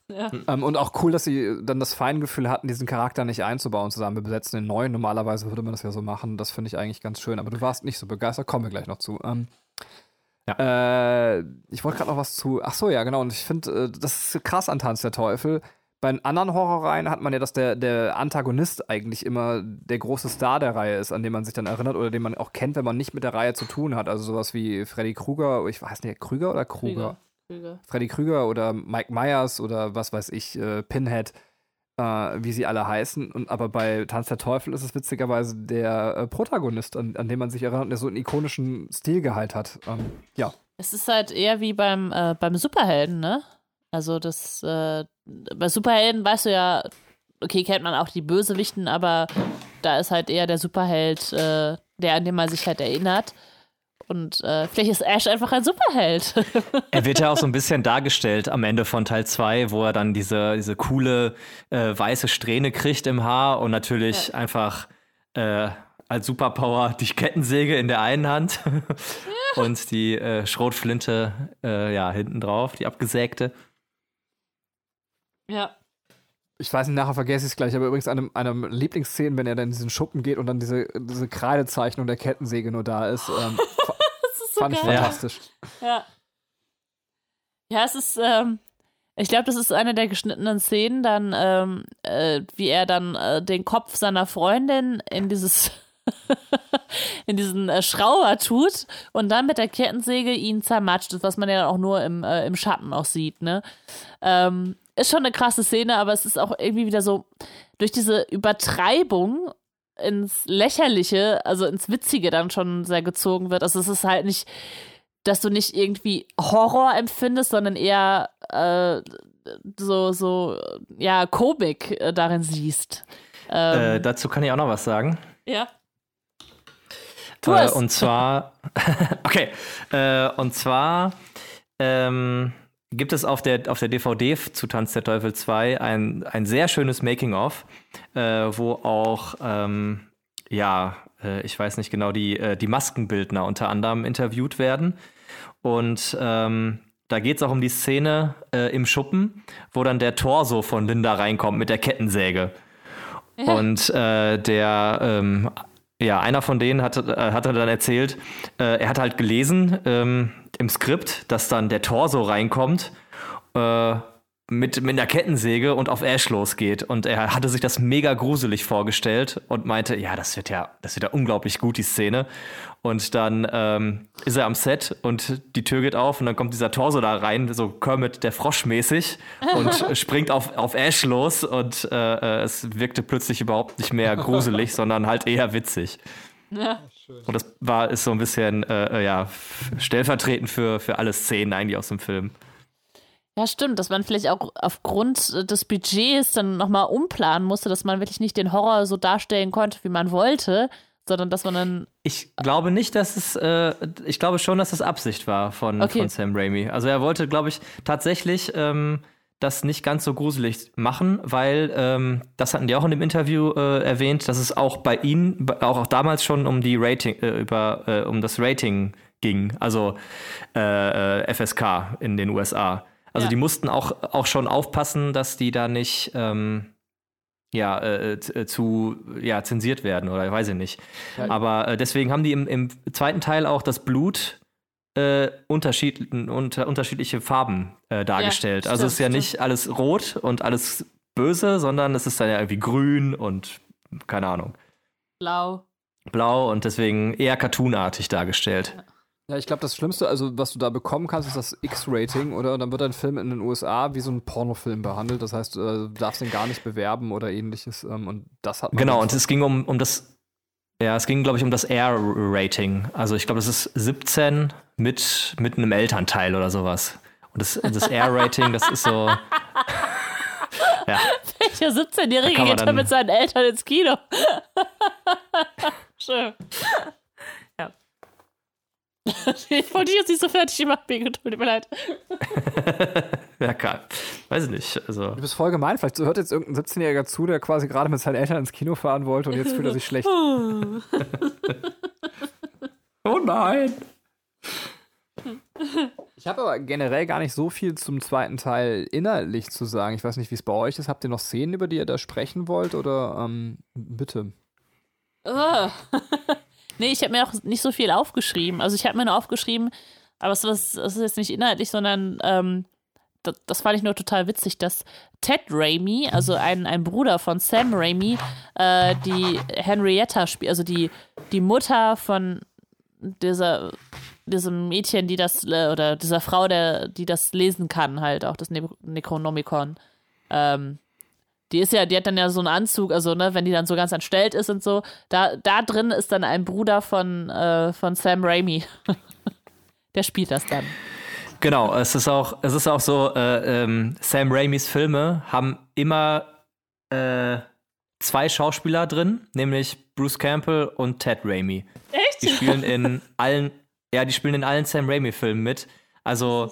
Ja. Ähm, und auch cool, dass sie dann das Feingefühl hatten, diesen Charakter nicht einzubauen zusammen. Wir besetzen den neuen. Normalerweise würde man das ja so machen. Das finde ich eigentlich ganz schön. Aber du warst nicht so begeistert. Kommen wir gleich noch zu. Ähm, ja. Äh, ich wollte gerade noch was zu. Ach so, ja, genau. Und ich finde, äh, das ist krass an Tanz der Teufel. Bei anderen Horrorreihen hat man ja, dass der, der Antagonist eigentlich immer der große Star der Reihe ist, an den man sich dann erinnert oder den man auch kennt, wenn man nicht mit der Reihe zu tun hat. Also sowas wie Freddy Krueger, ich weiß nicht, Krüger oder Kruger? Krüger. Freddy Krüger oder Mike Myers oder was weiß ich, äh, Pinhead äh, wie sie alle heißen. Und, aber bei Tanz der Teufel ist es witzigerweise der äh, Protagonist, an, an den man sich erinnert, der so einen ikonischen Stilgehalt hat. Ähm, ja. Es ist halt eher wie beim, äh, beim Superhelden, ne? Also das, äh, bei Superhelden weißt du ja, okay, kennt man auch die Bösewichten, aber da ist halt eher der Superheld, äh, der an den man sich halt erinnert. Und äh, vielleicht ist Ash einfach ein Superheld. er wird ja auch so ein bisschen dargestellt am Ende von Teil 2, wo er dann diese, diese coole äh, weiße Strähne kriegt im Haar und natürlich ja. einfach äh, als Superpower die Kettensäge in der einen Hand ja. und die äh, Schrotflinte äh, ja hinten drauf, die abgesägte. Ja. Ich weiß nicht, nachher vergesse ich es gleich, aber übrigens eine meiner Lieblingsszenen, wenn er dann in diesen Schuppen geht und dann diese, diese Kreidezeichnung der Kettensäge nur da ist. Ähm, so Fand geil. ich fantastisch. Ja. Ja, es ist, ähm, Ich glaube, das ist eine der geschnittenen Szenen, dann, ähm, äh, wie er dann äh, den Kopf seiner Freundin in dieses in diesen äh, Schrauber tut und dann mit der Kettensäge ihn zermatscht, was man ja auch nur im, äh, im Schatten auch sieht, ne? Ähm, ist schon eine krasse Szene, aber es ist auch irgendwie wieder so durch diese Übertreibung ins Lächerliche, also ins Witzige dann schon sehr gezogen wird. Also es ist halt nicht dass du nicht irgendwie Horror empfindest, sondern eher äh, so, so, ja, Komik äh, darin siehst. Ähm, äh, dazu kann ich auch noch was sagen. Ja. Äh, und zwar, okay, äh, und zwar ähm, gibt es auf der, auf der DVD zu Tanz der Teufel 2 ein, ein sehr schönes Making-of, äh, wo auch, ähm, ja, ich weiß nicht genau, die, die Maskenbildner unter anderem interviewt werden. Und ähm, da geht es auch um die Szene äh, im Schuppen, wo dann der Torso von Linda reinkommt mit der Kettensäge. Ja. Und äh, der, ähm, ja, einer von denen hat, äh, hat dann erzählt, äh, er hat halt gelesen ähm, im Skript, dass dann der Torso reinkommt äh, mit, mit einer Kettensäge und auf Ash losgeht. Und er hatte sich das mega gruselig vorgestellt und meinte, ja, das wird ja, das wird ja unglaublich gut, die Szene. Und dann ähm, ist er am Set und die Tür geht auf und dann kommt dieser Torso da rein, so Kermit der Frosch mäßig und springt auf, auf Ash los und äh, äh, es wirkte plötzlich überhaupt nicht mehr gruselig, sondern halt eher witzig. Ja. Und das war ist so ein bisschen äh, äh, ja, stellvertretend für, für alle Szenen eigentlich aus dem Film. Ja, stimmt, dass man vielleicht auch aufgrund des Budgets dann nochmal umplanen musste, dass man wirklich nicht den Horror so darstellen konnte, wie man wollte, sondern dass man dann. Ich glaube nicht, dass es, äh, ich glaube schon, dass das Absicht war von, okay. von Sam Raimi. Also er wollte, glaube ich, tatsächlich ähm, das nicht ganz so gruselig machen, weil ähm, das hatten die auch in dem Interview äh, erwähnt, dass es auch bei ihnen, auch, auch damals schon um die Rating, äh, über, äh, um das Rating ging, also äh, äh, FSK in den USA. Also ja. die mussten auch, auch schon aufpassen, dass die da nicht ähm, ja, äh, zu ja, zensiert werden oder weiß ich nicht. Ja. Aber deswegen haben die im, im, zweiten Teil auch das Blut äh, unterschied, unter, unterschiedliche Farben äh, dargestellt. Ja, also es ist ja nicht alles rot und alles böse, sondern es ist dann ja irgendwie grün und keine Ahnung. Blau. Blau und deswegen eher cartoonartig dargestellt. Ja. Ja, ich glaube, das Schlimmste, also was du da bekommen kannst, ist das X-Rating, oder? Und dann wird ein Film in den USA wie so ein Pornofilm behandelt. Das heißt, äh, du darfst den gar nicht bewerben oder ähnliches. Ähm, und das hat man Genau, und es ging um, um das, ja, es ging, glaube ich, um das R-Rating. Also ich glaube, das ist 17 mit, mit einem Elternteil oder sowas. Und das, das R-Rating, das ist so. ja. Welcher 17-Jährige geht da mit seinen Eltern ins Kino? Schön. Ich wollte dich jetzt nicht so fertig machen, Bego, tut mir leid. ja, klar. Weiß ich nicht. Also. Du bist voll gemein. Vielleicht hört jetzt irgendein 17-Jähriger zu, der quasi gerade mit seinen Eltern ins Kino fahren wollte und jetzt fühlt er sich schlecht. oh nein. Ich habe aber generell gar nicht so viel zum zweiten Teil inhaltlich zu sagen. Ich weiß nicht, wie es bei euch ist. Habt ihr noch Szenen, über die ihr da sprechen wollt? Oder ähm, bitte? Oh. Nee, ich habe mir auch nicht so viel aufgeschrieben. Also ich habe mir nur aufgeschrieben, aber es ist, ist jetzt nicht inhaltlich, sondern ähm, das, das, fand ich nur total witzig, dass Ted Raimi, also ein, ein Bruder von Sam Raimi, äh, die Henrietta spielt, also die, die Mutter von dieser, diesem Mädchen, die das, äh, oder dieser Frau, der, die das lesen kann, halt, auch das ne Necronomicon. Ähm, die ist ja, die hat dann ja so einen Anzug, also ne, wenn die dann so ganz entstellt ist und so, da, da drin ist dann ein Bruder von, äh, von Sam Raimi. Der spielt das dann. Genau, es ist auch, es ist auch so, äh, ähm, Sam Raimis Filme haben immer äh, zwei Schauspieler drin, nämlich Bruce Campbell und Ted Raimi. Echt? Die spielen in allen, ja, die spielen in allen Sam Raimi-Filmen mit. Also,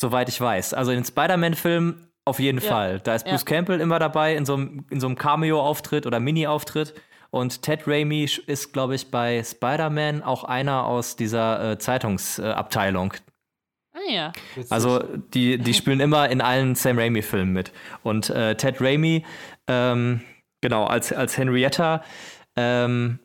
soweit ich weiß. Also in den Spider-Man-Filmen auf jeden ja. Fall. Da ist Bruce ja. Campbell immer dabei in so einem, in so einem Cameo-Auftritt oder Mini-Auftritt. Und Ted Raimi ist, glaube ich, bei Spider-Man auch einer aus dieser äh, Zeitungsabteilung. ah ja. Also die, die spielen immer in allen Sam Raimi-Filmen mit. Und äh, Ted Raimi, ähm, genau, als, als Henrietta, ähm,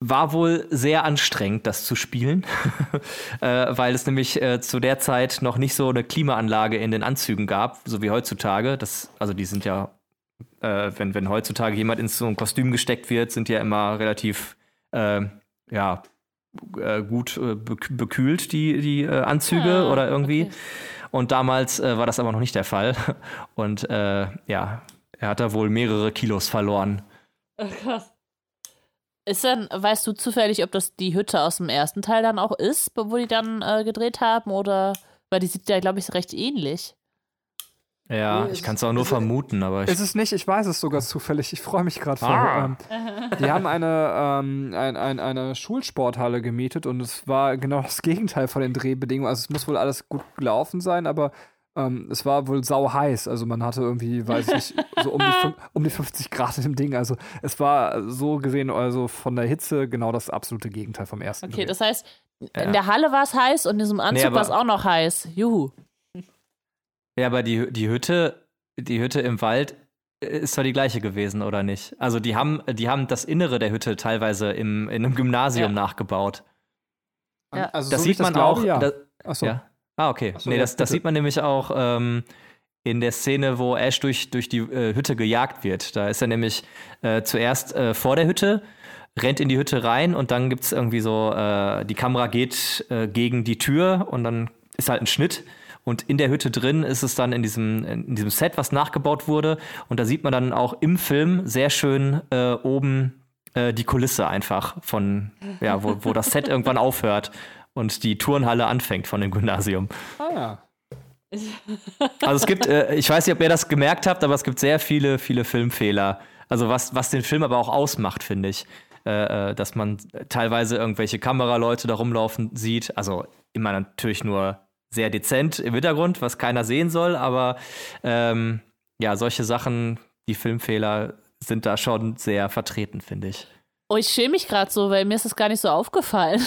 war wohl sehr anstrengend, das zu spielen, äh, weil es nämlich äh, zu der Zeit noch nicht so eine Klimaanlage in den Anzügen gab, so wie heutzutage. Das, also die sind ja, äh, wenn, wenn heutzutage jemand in so ein Kostüm gesteckt wird, sind ja immer relativ, äh, ja, äh, gut äh, bekühlt, die, die Anzüge ja, ah, oder irgendwie. Okay. Und damals war das aber noch nicht der Fall. Und ja, er hat da wohl mehrere Kilos verloren. Oh, krass. Ist dann, weißt du zufällig, ob das die Hütte aus dem ersten Teil dann auch ist, wo die dann äh, gedreht haben? Oder, weil die sieht ja, glaube ich, recht ähnlich. Ja, ich kann es auch nur vermuten, aber ich. Ist es nicht, ich weiß es sogar zufällig. Ich freue mich gerade ah. Ähm, die haben eine, ähm, ein, ein, eine Schulsporthalle gemietet und es war genau das Gegenteil von den Drehbedingungen. Also es muss wohl alles gut gelaufen sein, aber ähm, es war wohl sau heiß. Also man hatte irgendwie, weiß ich nicht, so um die, um die 50 Grad im Ding. Also es war so gesehen, also von der Hitze genau das absolute Gegenteil vom ersten. Okay, Dreh. das heißt, in ja. der Halle war es heiß und in diesem Anzug nee, war es auch noch heiß. Juhu. Ja, aber die, die Hütte, die Hütte im Wald ist zwar die gleiche gewesen, oder nicht? Also die haben, die haben das Innere der Hütte teilweise im, in einem Gymnasium ja. nachgebaut. Ja. Also das so sieht man das glaube, auch. Ja. Das, Achso. Ja. Ah, okay. So, nee, das, das sieht man nämlich auch ähm, in der Szene, wo Ash durch, durch die äh, Hütte gejagt wird. Da ist er nämlich äh, zuerst äh, vor der Hütte, rennt in die Hütte rein und dann gibt es irgendwie so, äh, die Kamera geht äh, gegen die Tür und dann ist halt ein Schnitt. Und in der Hütte drin ist es dann in diesem, in diesem Set, was nachgebaut wurde. Und da sieht man dann auch im Film sehr schön äh, oben die Kulisse einfach von, ja, wo, wo das Set irgendwann aufhört und die Turnhalle anfängt von dem Gymnasium. Ah ja. Also es gibt, äh, ich weiß nicht, ob ihr das gemerkt habt, aber es gibt sehr viele, viele Filmfehler. Also was, was den Film aber auch ausmacht, finde ich. Äh, äh dass man teilweise irgendwelche Kameraleute da rumlaufen sieht. Also immer natürlich nur sehr dezent im Hintergrund, was keiner sehen soll, aber ähm, ja, solche Sachen, die Filmfehler sind da schon sehr vertreten, finde ich. Oh, ich schäme mich gerade so, weil mir ist das gar nicht so aufgefallen.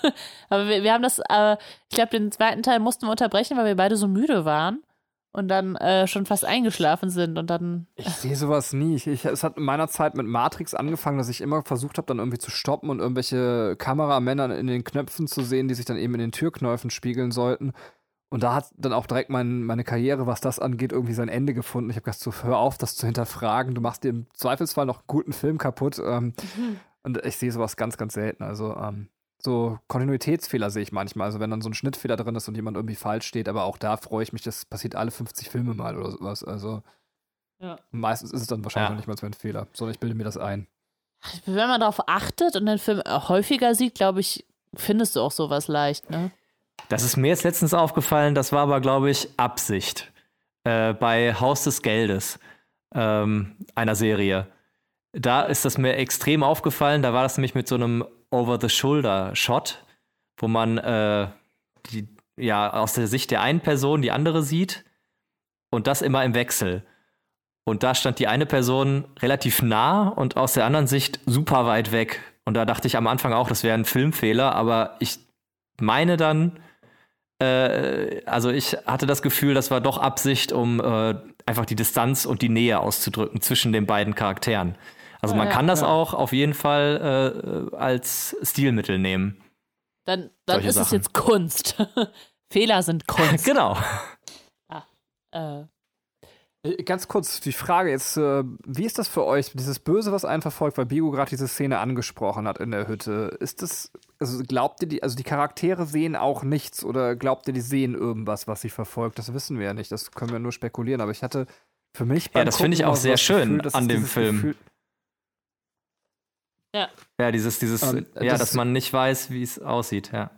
Aber wir, wir haben das, äh, ich glaube, den zweiten Teil mussten wir unterbrechen, weil wir beide so müde waren und dann äh, schon fast eingeschlafen sind und dann. Ich sehe sowas nie. Ich, ich, es hat in meiner Zeit mit Matrix angefangen, dass ich immer versucht habe, dann irgendwie zu stoppen und irgendwelche Kameramänner in den Knöpfen zu sehen, die sich dann eben in den Türknäufen spiegeln sollten. Und da hat dann auch direkt mein, meine Karriere, was das angeht, irgendwie sein Ende gefunden. Ich habe gesagt, so, hör auf, das zu hinterfragen. Du machst dir im Zweifelsfall noch einen guten Film kaputt. Ähm, mhm. Und ich sehe sowas ganz, ganz selten. Also ähm, so Kontinuitätsfehler sehe ich manchmal. Also wenn dann so ein Schnittfehler drin ist und jemand irgendwie falsch steht. Aber auch da freue ich mich, das passiert alle 50 Filme mal oder sowas. Also ja. meistens ist es dann wahrscheinlich ja. noch nicht mal so ein Fehler, sondern ich bilde mir das ein. Wenn man darauf achtet und den Film häufiger sieht, glaube ich, findest du auch sowas leicht, ne? Das ist mir jetzt letztens aufgefallen, das war aber, glaube ich, Absicht. Äh, bei Haus des Geldes, ähm, einer Serie. Da ist das mir extrem aufgefallen. Da war das nämlich mit so einem Over-the-Shoulder-Shot, wo man äh, die, ja aus der Sicht der einen Person die andere sieht und das immer im Wechsel. Und da stand die eine Person relativ nah und aus der anderen Sicht super weit weg. Und da dachte ich am Anfang auch, das wäre ein Filmfehler, aber ich meine dann, äh, also ich hatte das Gefühl, das war doch Absicht, um äh, einfach die Distanz und die Nähe auszudrücken zwischen den beiden Charakteren. Also man ja, kann das ja. auch auf jeden Fall äh, als Stilmittel nehmen. Dann, dann ist Sachen. es jetzt Kunst. Fehler sind Kunst. genau. Ah, äh, Ganz kurz die Frage jetzt, äh, wie ist das für euch, dieses Böse, was einen verfolgt, weil Bigo gerade diese Szene angesprochen hat in der Hütte. Ist das, also glaubt ihr, die, also die Charaktere sehen auch nichts oder glaubt ihr, die sehen irgendwas, was sie verfolgt? Das wissen wir ja nicht, das können wir nur spekulieren, aber ich hatte für mich Ja, das finde ich auch sehr schön Gefühl, an dem Film. Gefühl ja. Ja, dieses, dieses, um, ja, das dass man nicht weiß, wie es aussieht, ja.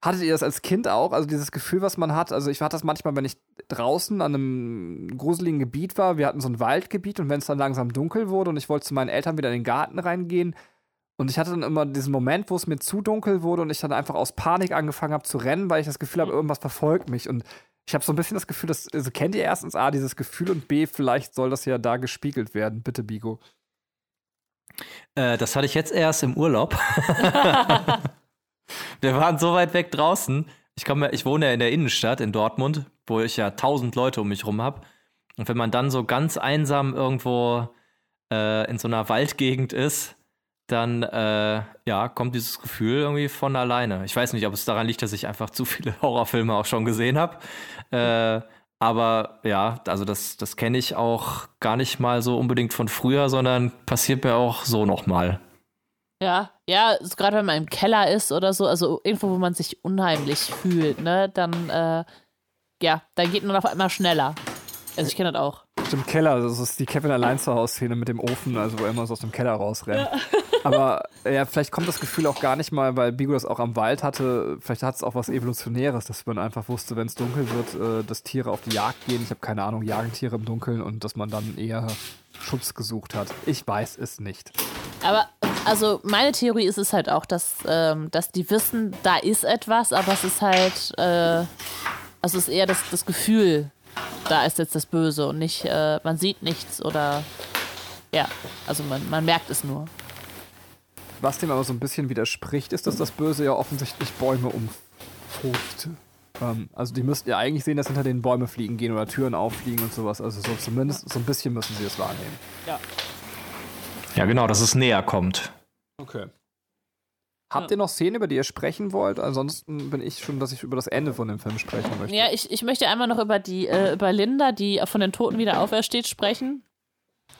Hattet ihr das als Kind auch? Also dieses Gefühl, was man hat? Also ich hatte das manchmal, wenn ich draußen an einem gruseligen Gebiet war. Wir hatten so ein Waldgebiet und wenn es dann langsam dunkel wurde und ich wollte zu meinen Eltern wieder in den Garten reingehen und ich hatte dann immer diesen Moment, wo es mir zu dunkel wurde und ich dann einfach aus Panik angefangen habe zu rennen, weil ich das Gefühl habe, irgendwas verfolgt mich und ich habe so ein bisschen das Gefühl, dass, also kennt ihr erstens A, dieses Gefühl und B, vielleicht soll das ja da gespiegelt werden. Bitte, Bigo. Äh, das hatte ich jetzt erst im Urlaub. Wir waren so weit weg draußen. Ich, komme, ich wohne ja in der Innenstadt in Dortmund, wo ich ja tausend Leute um mich rum habe. Und wenn man dann so ganz einsam irgendwo äh, in so einer Waldgegend ist, dann äh, ja, kommt dieses Gefühl irgendwie von alleine. Ich weiß nicht, ob es daran liegt, dass ich einfach zu viele Horrorfilme auch schon gesehen habe. Äh, aber ja, also das, das kenne ich auch gar nicht mal so unbedingt von früher, sondern passiert mir auch so nochmal. Ja, ja, gerade wenn man im Keller ist oder so, also irgendwo, wo man sich unheimlich fühlt, ne, dann, äh, ja, dann geht man auf einmal schneller. Also ich kenne das auch. Im Keller, das ist die Kevin allein zu Hause Szene mit dem Ofen, also wo er immer so aus dem Keller rausrennt. Ja. Aber ja, vielleicht kommt das Gefühl auch gar nicht mal, weil Bigo das auch am Wald hatte. Vielleicht hat es auch was Evolutionäres, dass man einfach wusste, wenn es dunkel wird, äh, dass Tiere auf die Jagd gehen. Ich habe keine Ahnung, jagen Tiere im Dunkeln und dass man dann eher Schutz gesucht hat. Ich weiß es nicht. Aber also meine Theorie ist es halt auch, dass, ähm, dass die wissen, da ist etwas, aber es ist halt, äh, also es ist eher das, das Gefühl, da ist jetzt das Böse und nicht, äh, man sieht nichts oder ja, also man, man merkt es nur. Was dem aber so ein bisschen widerspricht, ist, dass das Böse ja offensichtlich Bäume umfurcht. Ähm, also die müssten ja eigentlich sehen, dass hinter den Bäume fliegen gehen oder Türen auffliegen und sowas. Also so zumindest so ein bisschen müssen sie es wahrnehmen. Ja. Ja, genau, dass es näher kommt. Okay. Habt ihr noch Szenen, über die ihr sprechen wollt? Ansonsten bin ich schon, dass ich über das Ende von dem Film sprechen möchte. Ja, ich, ich möchte einmal noch über die äh, über Linda, die von den Toten wieder aufersteht, sprechen.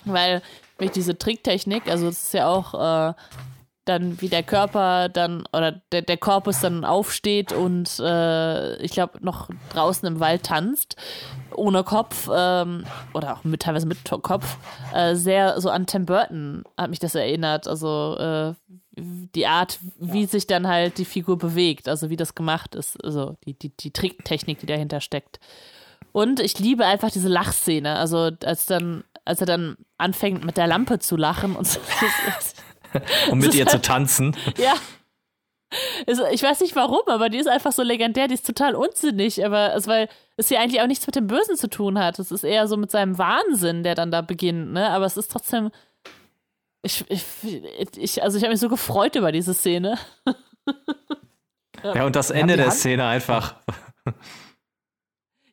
Weil durch diese Tricktechnik, also es ist ja auch äh, dann wie der Körper dann oder der, der Korpus dann aufsteht und äh, ich glaube noch draußen im Wald tanzt, ohne Kopf ähm, oder auch mit, teilweise mit Kopf, äh, sehr so an Tim Burton hat mich das erinnert. Also äh, die Art, wie ja. sich dann halt die Figur bewegt, also wie das gemacht ist, also die, die, die Tricktechnik, die dahinter steckt. Und ich liebe einfach diese Lachszene, also als dann, als er dann anfängt mit der Lampe zu lachen und so. um mit ihr zu tanzen. Ja. Ich weiß nicht warum, aber die ist einfach so legendär, die ist total unsinnig, aber es, weil es hier eigentlich auch nichts mit dem Bösen zu tun hat. Es ist eher so mit seinem Wahnsinn, der dann da beginnt, ne? Aber es ist trotzdem. Ich, ich, ich also ich habe mich so gefreut über diese Szene. ja, und das Ende der Szene einfach.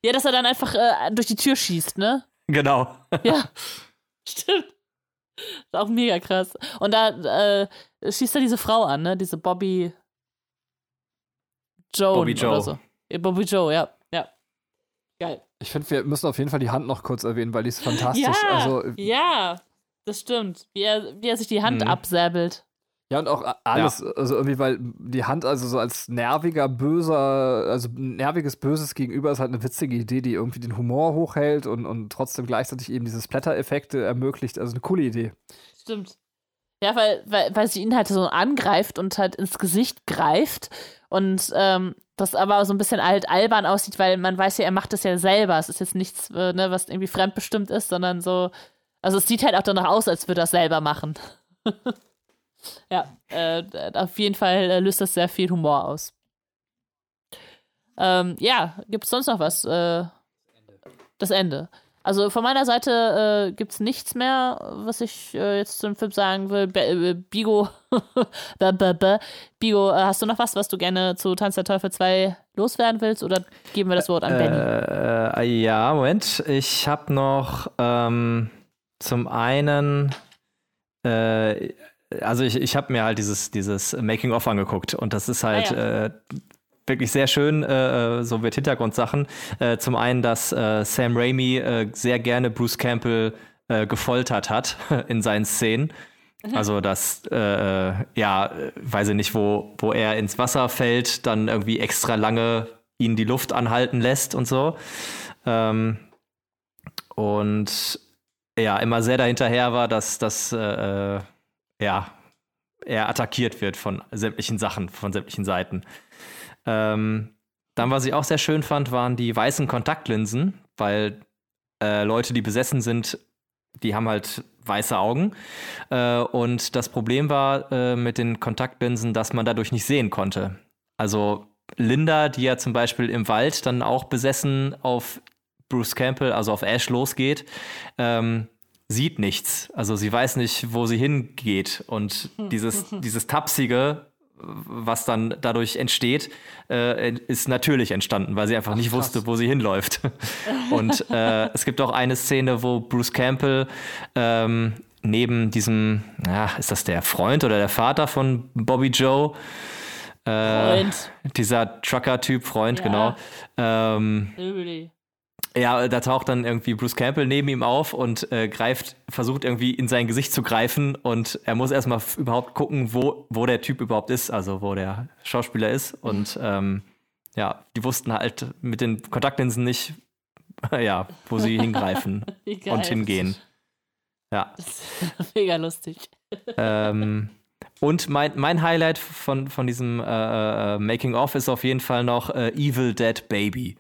Ja, dass er dann einfach äh, durch die Tür schießt, ne? Genau. Ja. Stimmt. Ist auch mega krass. Und da äh, schießt er diese Frau an, ne? Diese Bobby Joe. Bobby Joe. Oder so. Bobby Joe, ja. Ja. Geil. Ich finde, wir müssen auf jeden Fall die Hand noch kurz erwähnen, weil die ist fantastisch. Ja, also, ja das stimmt. Wie er, wie er sich die Hand mhm. absäbelt. Ja, und auch alles, ja. also irgendwie, weil die Hand also so als nerviger, böser, also nerviges, böses Gegenüber ist halt eine witzige Idee, die irgendwie den Humor hochhält und, und trotzdem gleichzeitig eben diese Splatter-Effekte ermöglicht. Also eine coole Idee. Stimmt. Ja, weil, weil, weil sie ihn halt so angreift und halt ins Gesicht greift und ähm, das aber so ein bisschen halt albern aussieht, weil man weiß ja, er macht das ja selber. Es ist jetzt nichts, äh, ne, was irgendwie fremdbestimmt ist, sondern so, also es sieht halt auch danach aus, als würde er es selber machen. Ja, äh, auf jeden Fall äh, löst das sehr viel Humor aus. Ähm, ja, gibt es sonst noch was? Äh, das Ende. Also von meiner Seite äh, gibt es nichts mehr, was ich äh, jetzt zum Film sagen will. B äh, Bigo, Bigo, äh, hast du noch was, was du gerne zu Tanz der Teufel 2 loswerden willst? Oder geben wir das Wort an Benny? Äh, ja, Moment. Ich habe noch ähm, zum einen also ich, ich habe mir halt dieses, dieses Making-of angeguckt und das ist halt ah, ja. äh, wirklich sehr schön, äh, äh, so mit Hintergrundsachen. Äh, zum einen, dass äh, Sam Raimi äh, sehr gerne Bruce Campbell gefoltert hat in seinen Szenen. Mhm. Also, dass, ja, weiß ich nicht, wo, wo er ins Wasser fällt, dann irgendwie extra lange ihn die Luft anhalten lässt und so. Ähm, und ja, immer sehr dahinterher war, dass das ja, er attackiert wird von sämtlichen Sachen, von sämtlichen Seiten. Ähm, dann, was ich auch sehr schön fand, waren die weißen Kontaktlinsen, weil äh, Leute, die besessen sind, die haben halt weiße Augen. Äh, und das Problem war äh, mit den Kontaktlinsen, dass man dadurch nicht sehen konnte. Also Linda, die ja zum Beispiel im Wald dann auch besessen auf Bruce Campbell, also auf Ash losgeht, ähm, sieht nichts. Also sie weiß nicht, wo sie hingeht. Und dieses, dieses Tapsige, was dann dadurch entsteht, äh, ist natürlich entstanden, weil sie einfach Ach, nicht krass. wusste, wo sie hinläuft. Und äh, es gibt auch eine Szene, wo Bruce Campbell ähm, neben diesem, ja, ist das der Freund oder der Vater von Bobby Joe? Äh, Freund. Dieser Trucker-Typ, Freund, ja. genau. Ähm, ja, da taucht dann irgendwie Bruce Campbell neben ihm auf und äh, greift, versucht irgendwie in sein Gesicht zu greifen und er muss erstmal überhaupt gucken, wo, wo der Typ überhaupt ist, also wo der Schauspieler ist. Und ähm, ja, die wussten halt mit den Kontaktlinsen nicht, ja, wo sie hingreifen und hingehen. Ja. Das ist mega lustig. Ähm, und mein, mein Highlight von, von diesem äh, äh, Making-of ist auf jeden Fall noch äh, Evil Dead Baby.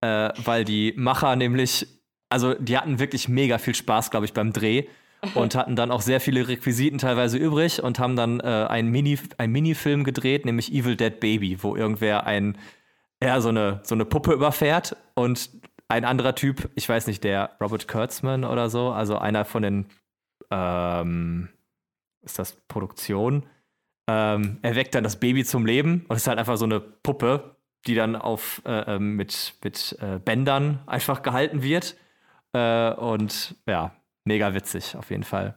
Äh, weil die Macher nämlich, also die hatten wirklich mega viel Spaß, glaube ich, beim Dreh und hatten dann auch sehr viele Requisiten teilweise übrig und haben dann äh, einen Mini, ein Minifilm gedreht, nämlich Evil Dead Baby, wo irgendwer ein, ja, so eine, so eine Puppe überfährt und ein anderer Typ, ich weiß nicht, der Robert Kurtzman oder so, also einer von den, ähm, ist das Produktion, ähm, erweckt dann das Baby zum Leben und ist halt einfach so eine Puppe, die dann auf äh, ähm, mit, mit äh, Bändern einfach gehalten wird. Äh, und ja, mega witzig auf jeden Fall.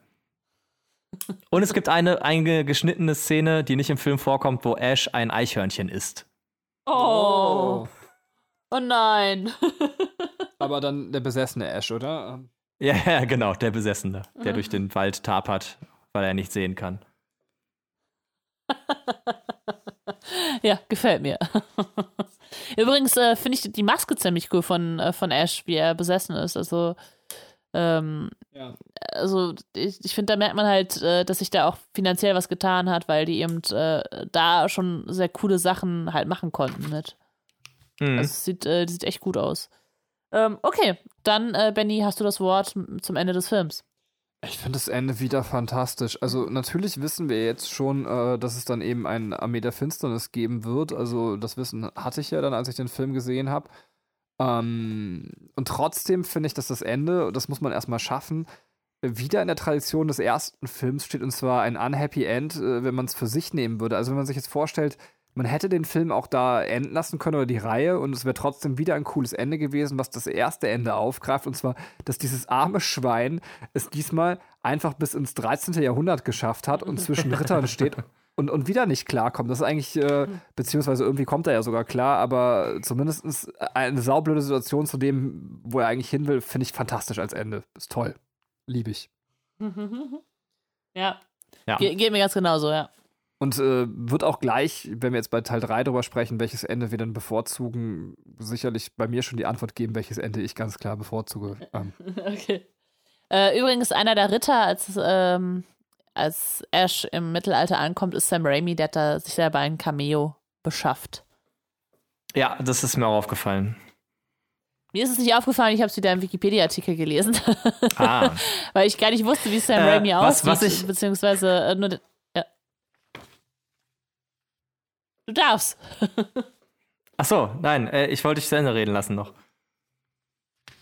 Und es gibt eine, eine geschnittene Szene, die nicht im Film vorkommt, wo Ash ein Eichhörnchen isst. Oh. Oh nein. Aber dann der besessene Ash, oder? Ja, ja, genau, der Besessene, der durch den Wald tapert, weil er nicht sehen kann. ja, gefällt mir. Übrigens äh, finde ich die Maske ziemlich cool von, äh, von Ash, wie er besessen ist. Also, ähm, ja. also ich, ich finde, da merkt man halt, äh, dass sich da auch finanziell was getan hat, weil die eben äh, da schon sehr coole Sachen halt machen konnten mit. Mhm. Also es sieht, äh, sieht echt gut aus. Ähm, okay, dann, äh, Benny, hast du das Wort zum Ende des Films. Ich finde das Ende wieder fantastisch. Also natürlich wissen wir jetzt schon, äh, dass es dann eben ein Armee der Finsternis geben wird. Also das Wissen hatte ich ja dann, als ich den Film gesehen habe. Ähm, und trotzdem finde ich, dass das Ende, das muss man erstmal schaffen, wieder in der Tradition des ersten Films steht, und zwar ein Unhappy End, äh, wenn man es für sich nehmen würde. Also wenn man sich jetzt vorstellt, man hätte den Film auch da enden lassen können oder die Reihe und es wäre trotzdem wieder ein cooles Ende gewesen, was das erste Ende aufgreift. Und zwar, dass dieses arme Schwein es diesmal einfach bis ins 13. Jahrhundert geschafft hat und zwischen Rittern steht und, und wieder nicht klarkommt. Das ist eigentlich, äh, beziehungsweise irgendwie kommt er ja sogar klar, aber zumindest eine saublöde Situation zu dem, wo er eigentlich hin will, finde ich fantastisch als Ende. Ist toll. Liebe ich. Ja. ja. Ge geht mir ganz genauso, ja. Und äh, wird auch gleich, wenn wir jetzt bei Teil 3 drüber sprechen, welches Ende wir dann bevorzugen, sicherlich bei mir schon die Antwort geben, welches Ende ich ganz klar bevorzuge. Ähm. Okay. Äh, übrigens, einer der Ritter, als, ähm, als Ash im Mittelalter ankommt, ist Sam Raimi, der hat da sich selber ein Cameo beschafft. Ja, das ist mir auch aufgefallen. Mir ist es nicht aufgefallen, ich habe es wieder im Wikipedia-Artikel gelesen. Ah. Weil ich gar nicht wusste, wie Sam äh, Raimi aussieht, was ich, beziehungsweise äh, nur Du darfst. Ach so, nein, äh, ich wollte dich zu Ende reden lassen noch.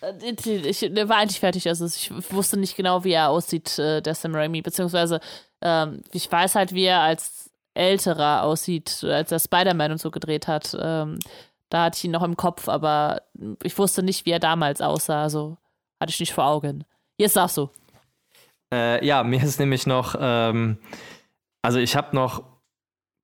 Äh, ich, ich war eigentlich fertig, also ich wusste nicht genau, wie er aussieht, äh, der Sam Raimi, beziehungsweise ähm, ich weiß halt, wie er als älterer aussieht, als er Spider-Man und so gedreht hat. Ähm, da hatte ich ihn noch im Kopf, aber ich wusste nicht, wie er damals aussah, also hatte ich nicht vor Augen. Jetzt sagst du. Äh, ja, mir ist nämlich noch, ähm, also ich habe noch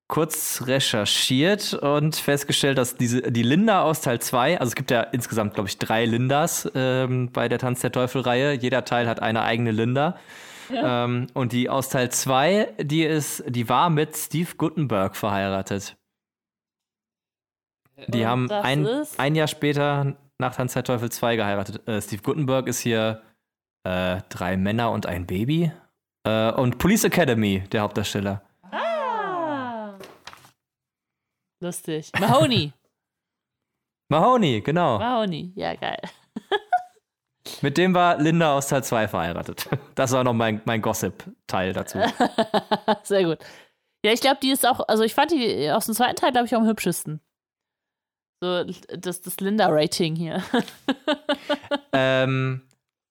kurz recherchiert und festgestellt, dass diese, die Linda aus Teil 2, also es gibt ja insgesamt, glaube ich, drei Lindas ähm, bei der Tanz der Teufel-Reihe. Jeder Teil hat eine eigene Linda. Ja. Ähm, und die aus Teil 2, die ist, die war mit Steve Gutenberg verheiratet. Die und haben ein, ein Jahr später nach Tanz der Teufel 2 geheiratet. Äh, Steve Gutenberg ist hier äh, drei Männer und ein Baby. Äh, und Police Academy, der Hauptdarsteller. Lustig. Mahoney. Mahoney, genau. Mahoney, ja, geil. Mit dem war Linda aus Teil 2 verheiratet. Das war noch mein, mein Gossip-Teil dazu. Sehr gut. Ja, ich glaube, die ist auch, also ich fand die aus dem zweiten Teil, glaube ich, am hübschesten. So, das, das Linda-Rating hier. ähm,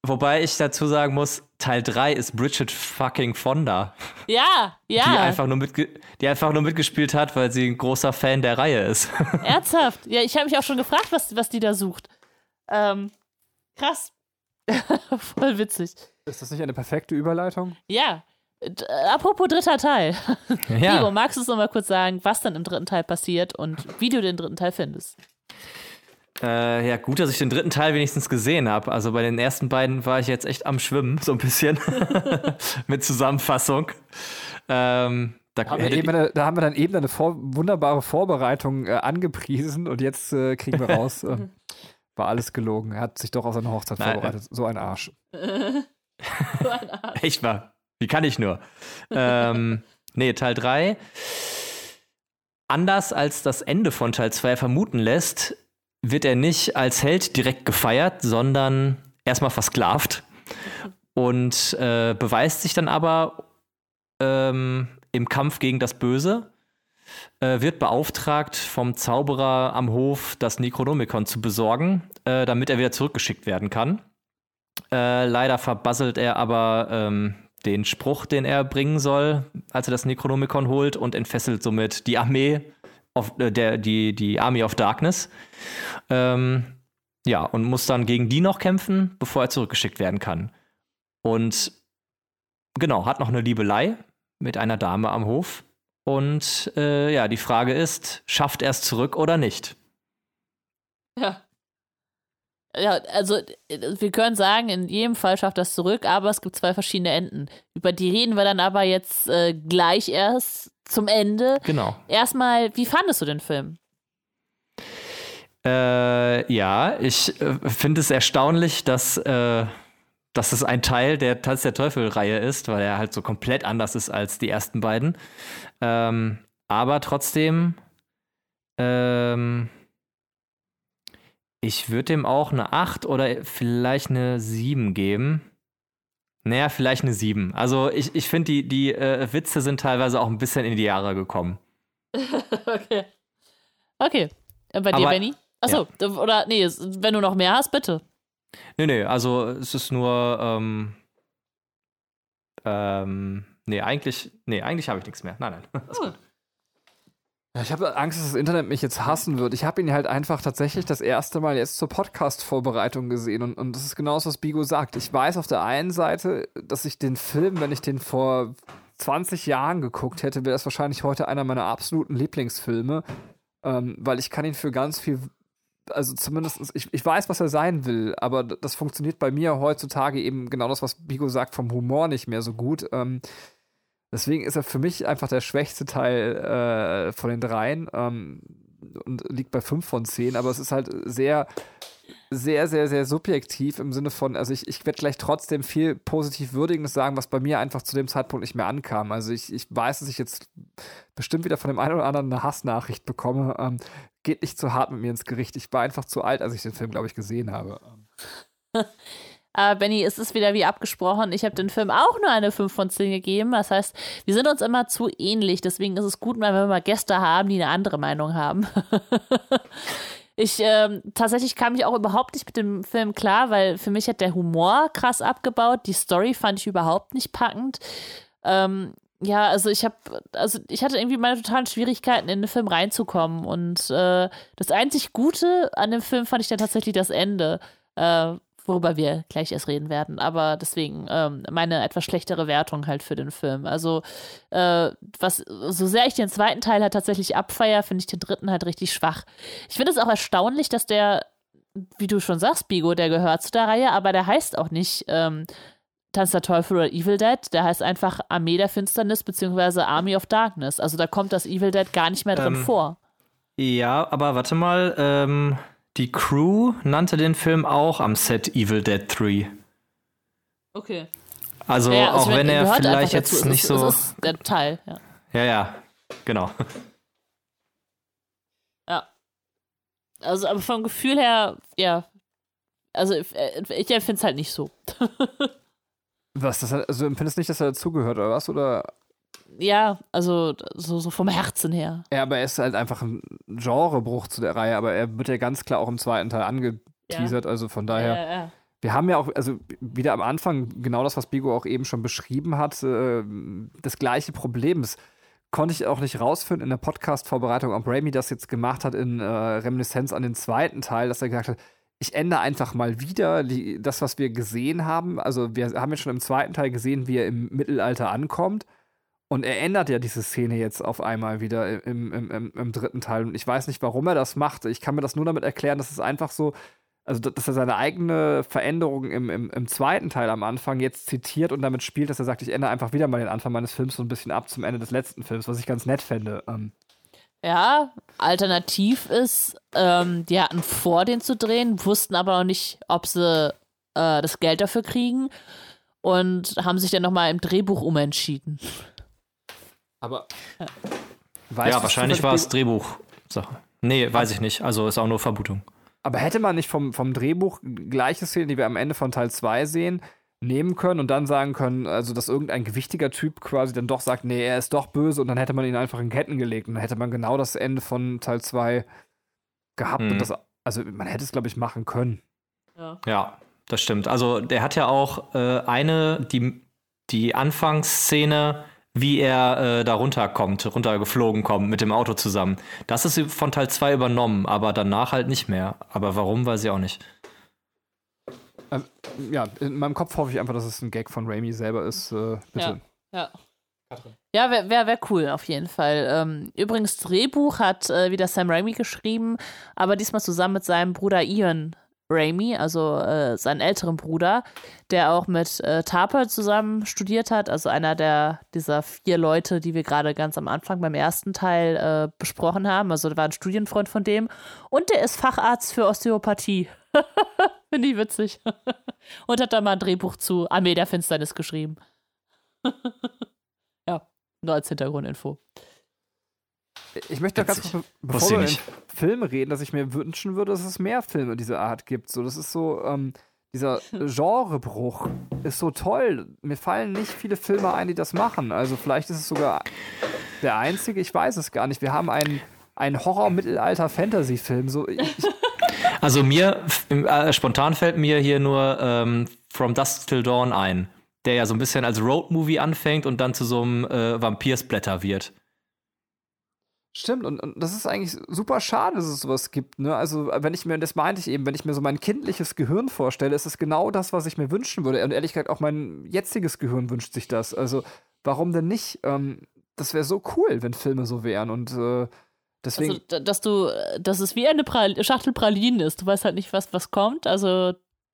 Wobei ich dazu sagen muss, Teil 3 ist Bridget fucking Fonda. Ja, ja. Die einfach nur, mitge die einfach nur mitgespielt hat, weil sie ein großer Fan der Reihe ist. Ernsthaft? Ja, ich habe mich auch schon gefragt, was, was die da sucht. Ähm, krass. Voll witzig. Ist das nicht eine perfekte Überleitung? Ja. D äh, apropos dritter Teil. Ja. Nico, magst du es nochmal kurz sagen, was dann im dritten Teil passiert und wie du den dritten Teil findest? Äh, ja, gut, dass ich den dritten Teil wenigstens gesehen habe. Also bei den ersten beiden war ich jetzt echt am Schwimmen, so ein bisschen. Mit Zusammenfassung. Ähm, da, haben eine, da haben wir dann eben eine vor, wunderbare Vorbereitung äh, angepriesen und jetzt äh, kriegen wir raus. äh, war alles gelogen. Er hat sich doch auf seine Hochzeit Nein, vorbereitet. So ein Arsch. so ein Arsch. Echt wahr. Wie kann ich nur? ähm, nee, Teil 3. Anders als das Ende von Teil 2 vermuten lässt, wird er nicht als Held direkt gefeiert, sondern erstmal versklavt und äh, beweist sich dann aber ähm, im Kampf gegen das Böse, äh, wird beauftragt vom Zauberer am Hof, das Necronomicon zu besorgen, äh, damit er wieder zurückgeschickt werden kann. Äh, leider verbasselt er aber ähm, den Spruch, den er bringen soll, als er das Necronomicon holt und entfesselt somit die Armee, of, äh, der, die, die Army of Darkness. Ähm, ja, und muss dann gegen die noch kämpfen, bevor er zurückgeschickt werden kann. Und genau, hat noch eine Liebelei mit einer Dame am Hof. Und äh, ja, die Frage ist, schafft er es zurück oder nicht? Ja. Ja, also wir können sagen, in jedem Fall schafft das zurück, aber es gibt zwei verschiedene Enden. Über die reden wir dann aber jetzt äh, gleich erst zum Ende. Genau. Erstmal, wie fandest du den Film? Äh, ja, ich äh, finde es erstaunlich, dass, äh, dass es ein Teil der Tanz der Teufel-Reihe ist, weil er halt so komplett anders ist als die ersten beiden. Ähm, aber trotzdem, ähm, ich würde dem auch eine 8 oder vielleicht eine 7 geben. Naja, vielleicht eine 7. Also ich, ich finde, die, die äh, Witze sind teilweise auch ein bisschen in die Jahre gekommen. okay. Okay. Und bei dir, Aber- Benny? Achso, oder nee, wenn du noch mehr hast, bitte. Nee, nee, also es ist nur, ähm, ähm, nee, eigentlich, nee, eigentlich habe ich nichts mehr. Nein, nein. Alles gut. Ja, ich habe Angst, dass das Internet mich jetzt hassen wird. Ich habe ihn halt einfach tatsächlich das erste Mal jetzt zur Podcast-Vorbereitung gesehen. Und, und das ist genau das, was Bigo sagt. Ich weiß auf der einen Seite, dass ich den Film, wenn ich den vor 20 Jahren geguckt hätte, wäre das wahrscheinlich heute einer meiner absoluten Lieblingsfilme. Ähm, weil ich kann ihn für ganz viel, also zumindest, ich, ich weiß, was er sein will, aber das funktioniert bei mir heutzutage eben genau das, was Bigo sagt, vom Humor nicht mehr so gut. Ähm, Deswegen ist er für mich einfach der schwächste Teil äh, von den dreien ähm, und liegt bei 5 von 10, aber es ist halt sehr, sehr, sehr, sehr subjektiv im Sinne von, also ich, ich werde gleich trotzdem viel positiv Würdigendes sagen, was bei mir einfach zu dem Zeitpunkt nicht mehr ankam. Also ich, ich weiß, dass ich jetzt bestimmt wieder von dem einen oder anderen eine Hassnachricht bekomme. Ähm, geht nicht zu hart mit mir ins Gericht. Ich war einfach zu alt, als ich den Film, glaube ich, gesehen habe. Aber Benny, es ist wieder wie abgesprochen. Ich habe den Film auch nur eine 5 von 10 gegeben. Das heißt, wir sind uns immer zu ähnlich. Deswegen ist es gut, wenn wir mal Gäste haben, die eine andere Meinung haben. ich ähm, tatsächlich kam ich auch überhaupt nicht mit dem Film klar, weil für mich hat der Humor krass abgebaut. Die Story fand ich überhaupt nicht packend. Ähm, ja, also ich habe, also ich hatte irgendwie meine totalen Schwierigkeiten, in den Film reinzukommen. Und äh, das einzig Gute an dem Film fand ich dann tatsächlich das Ende. Äh, worüber wir gleich erst reden werden. Aber deswegen ähm, meine etwas schlechtere Wertung halt für den Film. Also, äh, was, so sehr ich den zweiten Teil halt tatsächlich abfeier, finde ich den dritten halt richtig schwach. Ich finde es auch erstaunlich, dass der, wie du schon sagst, Bigo, der gehört zu der Reihe, aber der heißt auch nicht ähm, Tanz der Teufel oder Evil Dead. Der heißt einfach Armee der Finsternis beziehungsweise Army of Darkness. Also da kommt das Evil Dead gar nicht mehr drin Ähm, vor. Ja, aber warte mal, ähm, die Crew nannte den Film auch am Set Evil Dead 3. Okay. Also Ja, also auch wenn er gehört einfach vielleicht dazu. jetzt Es nicht ist, so. Es ist der Teil, ja. Ja, ja, genau. Ja. Also, aber vom Gefühl her, ja. Also, äh, ich empfinde es halt nicht so. Was, das also empfindest nicht, dass er dazugehört, oder was? Oder ja, also, so, so vom Herzen her. Ja, aber er ist halt einfach ein Genrebruch zu der Reihe, aber er wird ja ganz klar auch im zweiten Teil angeteasert, also von daher. Ja, ja. Wir haben ja auch, also wieder am Anfang, genau das, was Bigo auch eben schon beschrieben hat, äh, das gleiche Problem. Das konnte ich auch nicht rausfinden in der Podcast-Vorbereitung, ob Raimi das jetzt gemacht hat in äh, Reminiszenz an den zweiten Teil, dass er gesagt hat, ich ändere einfach mal wieder die, das, was wir gesehen haben. Also wir haben ja schon im zweiten Teil gesehen, wie er im Mittelalter ankommt. Und er ändert ja diese Szene jetzt auf einmal wieder im, im, im, im dritten Teil. Und ich weiß nicht, warum er das macht. Ich kann mir das nur damit erklären, dass es einfach so, also dass er seine eigene Veränderung im, im, im zweiten Teil am Anfang jetzt zitiert und damit spielt, dass er sagt, ich ändere einfach wieder mal den Anfang meines Films so ein bisschen ab zum Ende des letzten Films, was ich ganz nett fände. Ähm, ja, alternativ ist, ähm, die hatten vor, den zu drehen, wussten aber noch nicht, ob sie äh, das Geld dafür kriegen und haben sich dann nochmal im Drehbuch umentschieden. Aber. Ja, ja wahrscheinlich war es Drehbuch. Nee, weiß ich nicht. Also ist auch nur Vermutung. Aber hätte man nicht vom, vom Drehbuch gleiche Szenen, die wir am Ende von Teil 2 sehen, nehmen können und dann sagen können, also dass irgendein gewichtiger Typ quasi dann doch sagt, nee, er ist doch böse und dann hätte man ihn einfach in Ketten gelegt und dann hätte man genau das Ende von Teil 2 gehabt mhm. und das, also man hätte es, glaube ich, machen können. Ja. ja, das stimmt. Also der hat ja auch äh, eine, die, die Anfangsszene, wie er äh, da runterkommt, runtergeflogen kommt mit dem Auto zusammen. Das ist von Teil 2 übernommen, aber danach halt nicht mehr. Aber warum, weiß ich auch nicht. Ähm, ja, in meinem Kopf hoffe ich einfach, dass es ein Gag von Raimi selber ist. Äh, bitte. Ja. ja. Ja, wäre wär, wär cool, auf jeden Fall. Ähm, übrigens, Drehbuch hat äh, wieder Sam Raimi geschrieben, aber diesmal zusammen mit seinem Bruder Ian Raimi, also äh, seinen älteren Bruder, der auch mit äh, Tarper zusammen studiert hat, also einer der dieser vier Leute, die wir gerade ganz am Anfang beim ersten Teil äh, besprochen haben. Also der war ein Studienfreund von dem. Und der ist Facharzt für Osteopathie. Finde ich witzig. Und hat da mal ein Drehbuch zu Armee der Finsternis geschrieben. ja, nur als Hintergrundinfo. Ich möchte ganz kurz, bevor wir über Filme reden, dass ich mir wünschen würde, dass es mehr Filme dieser Art gibt. So, das ist so, ähm, dieser Genrebruch ist so toll. Mir fallen nicht viele Filme ein, die das machen. Also vielleicht ist es sogar der einzige, ich weiß es gar nicht. Wir haben einen, einen Horror-Mittelalter-Fantasy-Film. So, ich, also mir, äh, spontan fällt mir hier nur ähm, From Dusk Till Dawn ein, der ja so ein bisschen als Road-Movie anfängt und dann zu so einem äh, Vampirsblätter wird. Stimmt, und, und das ist eigentlich super schade, dass es sowas gibt. Ne? Also, wenn ich mir, das meinte ich eben, wenn ich mir so mein kindliches Gehirn vorstelle, ist es genau das, was ich mir wünschen würde. Und ehrlich gesagt, auch mein jetziges Gehirn wünscht sich das. Also, warum denn nicht? Ähm, das wäre so cool, wenn Filme so wären. Und äh, deswegen. Also, dass du, dass es wie eine Pral Schachtel Pralinen ist. Du weißt halt nicht, was, was kommt. Also,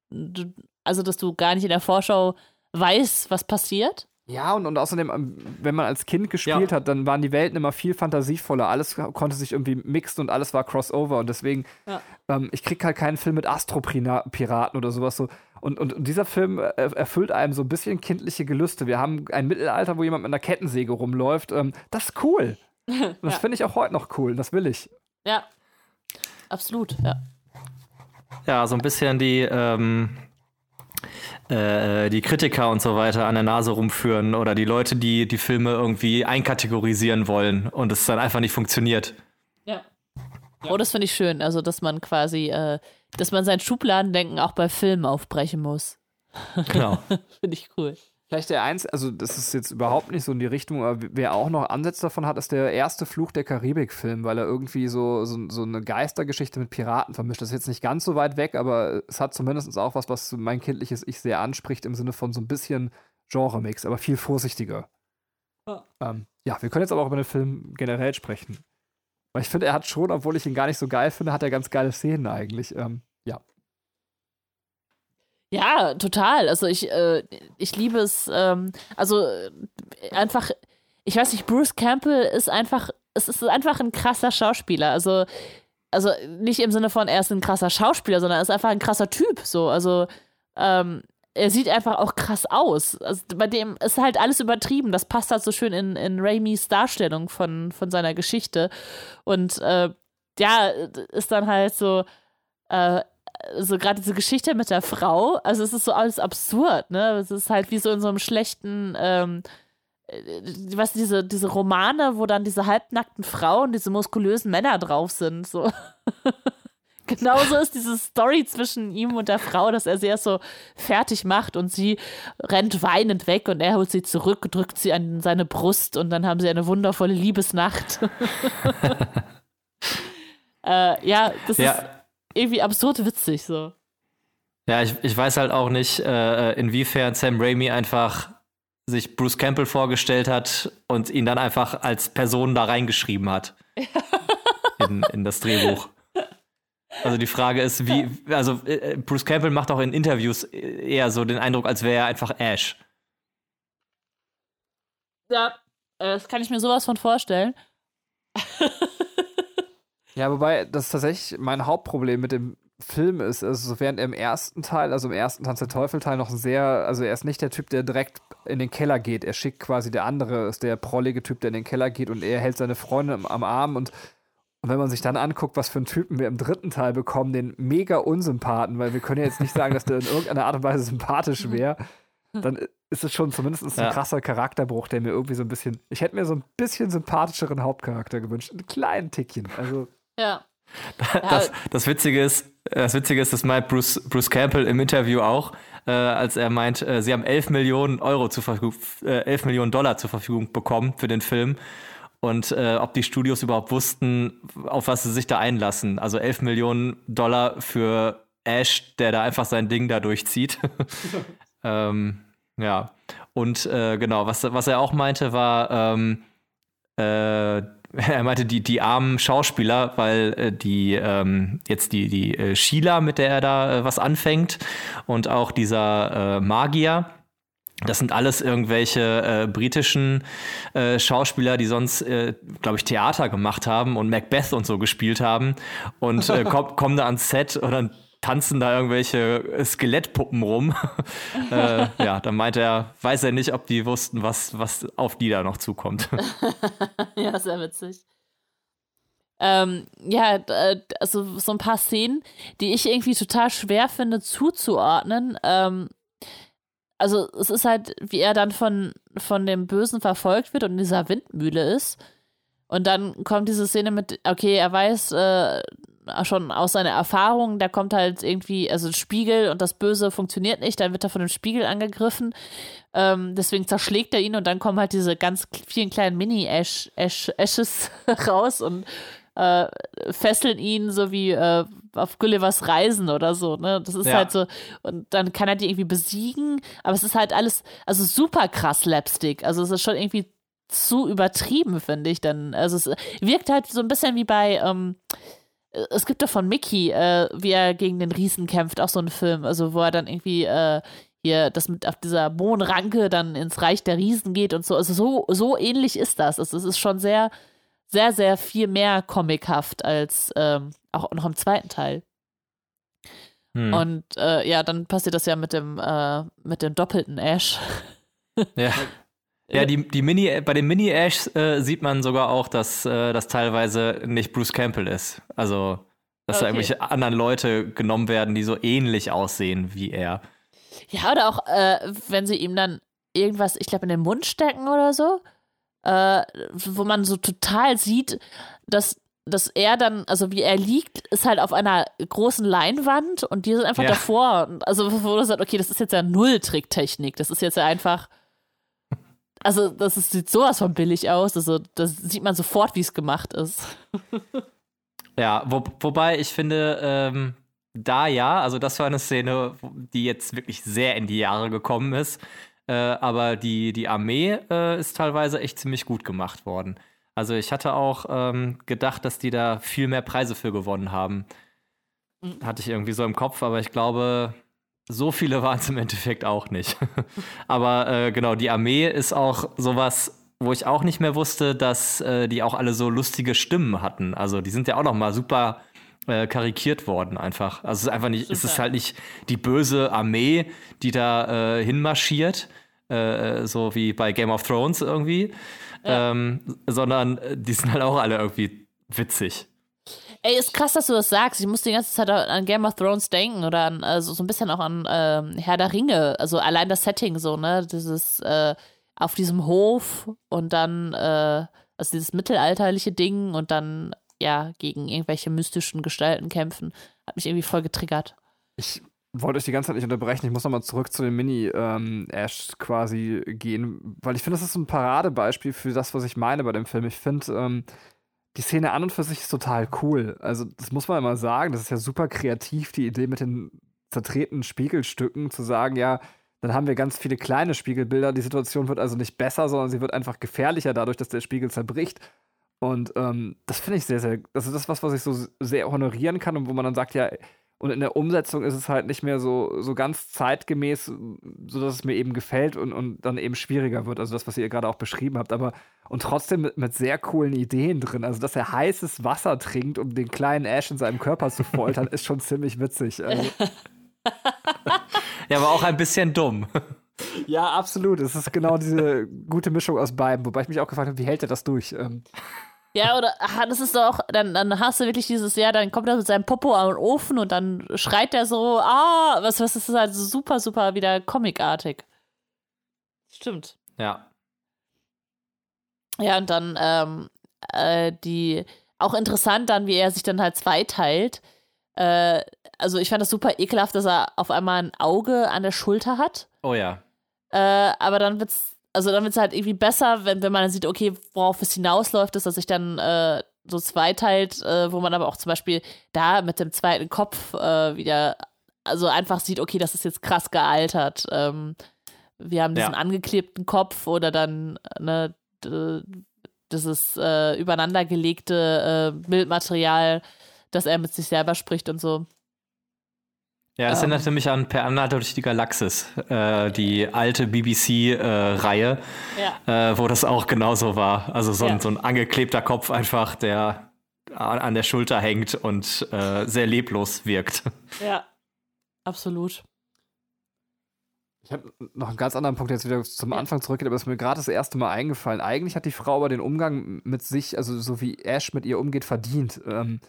du, also, dass du gar nicht in der Vorschau weißt, was passiert. Ja, und, und außerdem, ähm, wenn man als Kind gespielt ja. hat, dann waren die Welten immer viel fantasievoller. Alles konnte sich irgendwie mixen und alles war Crossover. Und deswegen, ja. ähm, ich krieg halt keinen Film mit Astropiraten oder sowas so. Und, und, und dieser Film äh, erfüllt einem so ein bisschen kindliche Gelüste. Wir haben ein Mittelalter, wo jemand mit einer Kettensäge rumläuft. Ähm, das ist cool. das ja. finde ich auch heute noch cool. Das will ich. Ja, absolut, ja. Ja, so ein bisschen die, ähm, äh, die Kritiker und so weiter an der Nase rumführen oder die Leute, die die Filme irgendwie einkategorisieren wollen und es dann einfach nicht funktioniert. Ja. ja. Oh, das finde ich schön. Also, dass man quasi, äh, dass man sein Schubladendenken auch bei Filmen aufbrechen muss. Genau. finde ich cool. Vielleicht der eins, also das ist jetzt überhaupt nicht so in die Richtung, aber wer auch noch Ansätze davon hat, ist der erste Fluch der Karibik-Film, weil er irgendwie so, so, so, eine Geistergeschichte mit Piraten vermischt. Das ist jetzt nicht ganz so weit weg, aber es hat zumindest auch was, was mein kindliches Ich sehr anspricht, im Sinne von so ein bisschen Genre-Mix, aber viel vorsichtiger. Ja. Ähm, ja, wir können jetzt aber auch über den Film generell sprechen. Weil ich finde, er hat schon, obwohl ich ihn gar nicht so geil finde, hat er ganz geile Szenen eigentlich. Ähm, ja. Total. Also ich, äh, ich liebe es. Ähm, also äh, einfach, ich weiß nicht, Bruce Campbell ist einfach, es ist einfach ein krasser Schauspieler. Also, also nicht im Sinne von, er ist ein krasser Schauspieler, sondern er ist einfach ein krasser Typ. So, also ähm, er sieht einfach auch krass aus. Also bei dem ist halt alles übertrieben. Das passt halt so schön in, in Raimis Darstellung von, von seiner Geschichte. Und äh, ja, ist dann halt so, äh, so gerade diese Geschichte mit der Frau, also es ist so alles absurd, ne? Es ist halt wie so in so einem schlechten, ähm, äh, was diese, diese Romane, wo dann diese halbnackten Frauen, diese muskulösen Männer drauf sind, so. Genauso ist diese Story zwischen ihm und der Frau, dass er sie erst so fertig macht und sie rennt weinend weg und er holt sie zurück, drückt sie an seine Brust und dann haben sie eine wundervolle Liebesnacht. äh, ja, das ja. ist irgendwie absurd witzig so. Ja, ich, ich weiß halt auch nicht, äh, inwiefern Sam Raimi einfach sich Bruce Campbell vorgestellt hat und ihn dann einfach als Person da reingeschrieben hat. in, in das Drehbuch. Also die Frage ist, wie, also äh, Bruce Campbell macht auch in Interviews eher so den Eindruck, als wäre er einfach Ash. Ja, äh, das kann ich mir sowas von vorstellen. ja, wobei das tatsächlich mein Hauptproblem mit dem Film ist, also während er im ersten Teil, also im ersten Tanz der Teufel Teil noch ein sehr, also er ist nicht der Typ, der direkt in den Keller geht. Er schickt quasi der andere, ist der prollige Typ, der in den Keller geht und er hält seine Freundin am Arm und und wenn man sich dann anguckt, was für einen Typen wir im dritten Teil bekommen, den mega Unsympathen, weil wir können ja jetzt nicht sagen, dass der in irgendeiner Art und Weise sympathisch wäre, dann ist es schon zumindest ein ja. krasser Charakterbruch, der mir irgendwie so ein bisschen. Ich hätte mir so ein bisschen sympathischeren Hauptcharakter gewünscht. Einen kleinen Tickchen. Also. Ja. Das, das, Witzige ist, das Witzige ist, das meint Bruce, Bruce Campbell im Interview auch, äh, als er meint, äh, sie haben 11 Millionen Euro zur Verfügung, äh, 11 Millionen Dollar zur Verfügung bekommen für den Film und äh, ob die Studios überhaupt wussten, auf was sie sich da einlassen. Also 11 Millionen Dollar für Ash, der da einfach sein Ding da durchzieht. ähm, ja, und äh, genau, was, was er auch meinte, war, ähm, äh, er meinte die, die armen Schauspieler, weil äh, die ähm, jetzt die, die äh, Sheila, mit der er da äh, was anfängt, und auch dieser äh, Magier, das sind alles irgendwelche äh, britischen äh, Schauspieler, die sonst, äh, glaube ich, Theater gemacht haben und Macbeth und so gespielt haben und äh, kommen komm da ans Set und dann tanzen da irgendwelche Skelettpuppen rum. äh, ja, dann meint er, weiß er nicht, ob die wussten, was, was auf die da noch zukommt. ja, sehr witzig. Ähm, ja, also so ein paar Szenen, die ich irgendwie total schwer finde zuzuordnen. Ähm, also es ist halt, wie er dann von, von dem Bösen verfolgt wird und in dieser Windmühle ist. Und dann kommt diese Szene mit, okay, er weiß äh, schon aus seiner Erfahrung, da kommt halt irgendwie, also ein Spiegel und das Böse funktioniert nicht, dann wird er von dem Spiegel angegriffen. Ähm, deswegen zerschlägt er ihn und dann kommen halt diese ganz vielen kleinen Mini-Ashes raus und äh, fesseln ihn so wie äh, auf Gullivers Reisen oder so, ne? Das ist ja. halt so, und dann kann er die irgendwie besiegen, aber es ist halt alles, also super krass Slapstick. Also es ist schon irgendwie zu übertrieben, finde ich dann. Also es wirkt halt so ein bisschen wie bei, ähm, es gibt doch von Mickey, äh, wie er gegen den Riesen kämpft, auch so ein Film, also wo er dann irgendwie äh, hier das mit auf dieser Mohnranke dann ins Reich der Riesen geht und so. Also so, so ähnlich ist das. Also es ist schon sehr sehr, sehr viel mehr comichaft als ähm, auch noch im zweiten Teil. Hm. Und äh, ja, dann passiert das ja mit dem, äh, mit dem doppelten Ash. ja. Ja, die, die Mini, bei den Mini-Ash äh, sieht man sogar auch, dass äh, das teilweise nicht Bruce Campbell ist. Also, dass okay. da irgendwelche anderen Leute genommen werden, die so ähnlich aussehen wie er. Ja, oder auch, äh, wenn sie ihm dann irgendwas, ich glaube, in den Mund stecken oder so äh, wo man so total sieht, dass dass er dann, also wie er liegt, ist halt auf einer großen Leinwand und die sind einfach ja. davor. Also, wo du sagst, okay, das ist jetzt ja Null-Tricktechnik. Das ist jetzt ja einfach. Also, das ist, sieht sowas von billig aus. Also, das sieht man sofort, wie es gemacht ist. ja, wo, wobei ich finde, ähm, da ja, also das war eine Szene, die jetzt wirklich sehr in die Jahre gekommen ist. Äh, aber die, die Armee äh, ist teilweise echt ziemlich gut gemacht worden. Also ich hatte auch ähm, gedacht, dass die da viel mehr Preise für gewonnen haben. Mhm. Hatte ich irgendwie so im Kopf, aber ich glaube, so viele waren es im Endeffekt auch nicht. aber äh, genau, die Armee ist auch sowas, wo ich auch nicht mehr wusste, dass äh, die auch alle so lustige Stimmen hatten. Also die sind ja auch noch mal super äh, karikiert worden einfach. Also es ist einfach nicht, Super. es ist halt nicht die böse Armee, die da äh, hinmarschiert, äh, so wie bei Game of Thrones irgendwie, ja. ähm, sondern die sind halt auch alle irgendwie witzig. Ey, ist krass, dass du das sagst. Ich muss die ganze Zeit an Game of Thrones denken oder an, also so ein bisschen auch an ähm, Herr der Ringe. Also allein das Setting so, ne? Dieses äh, auf diesem Hof und dann, äh, also dieses mittelalterliche Ding und dann ja gegen irgendwelche mystischen Gestalten kämpfen. Hat mich irgendwie voll getriggert. Ich wollte euch die ganze Zeit nicht unterbrechen. Ich muss nochmal zurück zu den Mini-Ash ähm, quasi gehen, weil ich finde, das ist ein Paradebeispiel für das, was ich meine bei dem Film. Ich finde, ähm, die Szene an und für sich ist total cool. Also, das muss man immer sagen. Das ist ja super kreativ, die Idee mit den zertretenen Spiegelstücken zu sagen, ja, dann haben wir ganz viele kleine Spiegelbilder. Die Situation wird also nicht besser, sondern sie wird einfach gefährlicher dadurch, dass der Spiegel zerbricht. Und ähm, das finde ich sehr, sehr, also das ist was, was ich so sehr honorieren kann und wo man dann sagt, ja, und in der Umsetzung ist es halt nicht mehr so, so ganz zeitgemäß, sodass es mir eben gefällt und, und dann eben schwieriger wird. Also das, was ihr gerade auch beschrieben habt. Aber und trotzdem mit, mit sehr coolen Ideen drin. Also, dass er heißes Wasser trinkt, um den kleinen Ash in seinem Körper zu foltern, ist schon ziemlich witzig. Also. ja, aber auch ein bisschen dumm. Ja, absolut. Es ist genau diese gute Mischung aus beiden. Wobei ich mich auch gefragt habe, wie hält er das durch? Ähm. Ja, oder ach, das ist doch, dann, dann hast du wirklich dieses, ja, dann kommt er mit seinem Popo am Ofen und dann schreit er so, ah, was, was ist das halt super, super wieder comicartig. Stimmt. Ja. Ja, und dann, ähm, äh, die, auch interessant dann, wie er sich dann halt zweiteilt. Äh, also ich fand das super ekelhaft, dass er auf einmal ein Auge an der Schulter hat. Oh ja. Äh, aber dann wird's also dann wird es halt irgendwie besser, wenn, wenn man dann sieht, okay, worauf es hinausläuft, ist, dass sich dann äh, so zweiteilt, äh, wo man aber auch zum Beispiel da mit dem zweiten Kopf äh, wieder, also einfach sieht, okay, das ist jetzt krass gealtert. Ähm, wir haben diesen ja. angeklebten Kopf oder dann, ne, dieses äh, übereinandergelegte äh, Bildmaterial, dass er mit sich selber spricht und so. Ja, es ähm, erinnerte mich an Per Anhalter durch die Galaxis, äh, die alte BBC-Reihe, äh, ja. äh, wo das auch genauso war. Also so, ja. ein, so ein angeklebter Kopf einfach, der an der Schulter hängt und äh, sehr leblos wirkt. Ja, absolut. Ich habe noch einen ganz anderen Punkt, der jetzt wieder zum Anfang zurückgeht, aber es ist mir gerade das erste Mal eingefallen. Eigentlich hat die Frau aber den Umgang mit sich, also so wie Ash mit ihr umgeht, verdient. Ähm,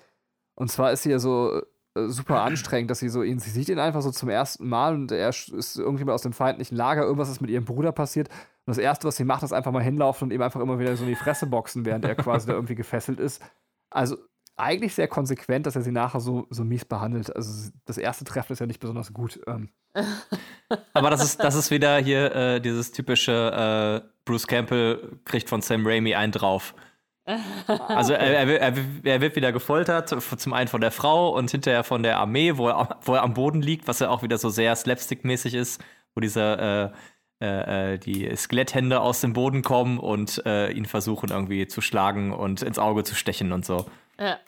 und zwar ist sie ja so super anstrengend, dass sie so ihn, sie sieht ihn einfach so zum ersten Mal und er ist irgendwie mal aus dem feindlichen Lager, irgendwas ist mit ihrem Bruder passiert. Und das erste, was sie macht, ist einfach mal hinlaufen und ihm einfach immer wieder so in die Fresse boxen, während er quasi da irgendwie gefesselt ist. Also eigentlich sehr konsequent, dass er sie nachher so, so mies behandelt. Also das erste Treffen ist ja nicht besonders gut. Ähm. Aber das ist, das ist wieder hier äh, dieses typische äh, Bruce Campbell kriegt von Sam Raimi einen drauf. Also er, er, er, wird wieder gefoltert, zum einen von der Frau und hinterher von der Armee, wo er, wo er am Boden liegt, was ja auch wieder so sehr slapstick-mäßig ist, wo diese äh, äh, die Skeletthände aus dem Boden kommen und äh, ihn versuchen irgendwie zu schlagen und ins Auge zu stechen und so. Ja.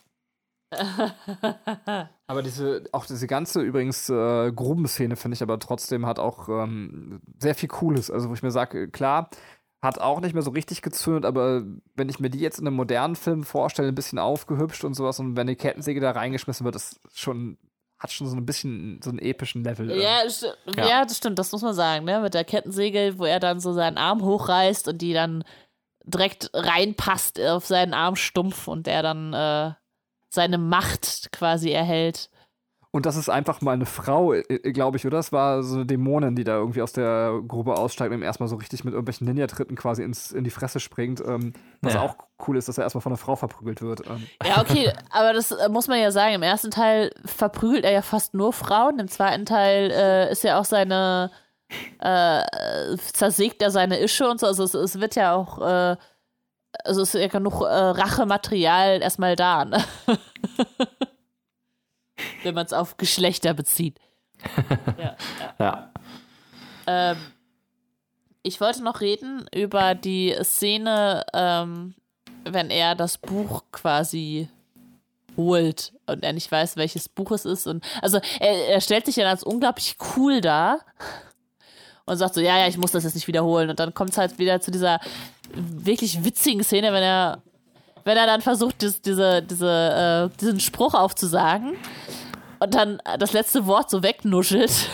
aber diese, auch diese ganze übrigens äh, Grubenszene finde ich aber trotzdem hat auch ähm, sehr viel Cooles. Also wo ich mir sage, klar, hat auch nicht mehr so richtig gezündet, aber wenn ich mir die jetzt in einem modernen Film vorstelle, ein bisschen aufgehübscht und sowas und wenn die Kettensäge da reingeschmissen wird, ist schon hat schon so ein bisschen so einen epischen Level. Ja, ja. ja, das stimmt, das muss man sagen, ne? Mit der Kettensäge, wo er dann so seinen Arm hochreißt und die dann direkt reinpasst auf seinen Armstumpf und der dann äh, seine Macht quasi erhält. Und das ist einfach mal eine Frau, äh, äh, glaube ich, oder? Das war so eine Dämonin, die da irgendwie aus der Grube aussteigt und ihm erstmal so richtig mit irgendwelchen Ninja-Tritten quasi ins, in die Fresse springt. Ähm, was ja. auch cool ist, dass er erstmal von einer Frau verprügelt wird. Ähm. Ja, okay, aber das äh, muss man ja sagen. Im ersten Teil verprügelt er ja fast nur Frauen. Im zweiten Teil äh, ist ja auch seine. Äh, zersägt er seine Ische und so. Also es, es wird ja auch. Äh, also es ist ja genug Rachematerial erstmal da. Ne? wenn man es auf Geschlechter bezieht. ja. ja. ja. Ähm, ich wollte noch reden über die Szene, ähm, wenn er das Buch quasi holt und er nicht weiß, welches Buch es ist. Und also er, er stellt sich ja als unglaublich cool dar und sagt so, ja, ja, ich muss das jetzt nicht wiederholen. Und dann kommt es halt wieder zu dieser wirklich witzigen Szene, wenn er wenn er dann versucht, das, diese, diese, äh, diesen Spruch aufzusagen und dann das letzte Wort so wegnuschelt.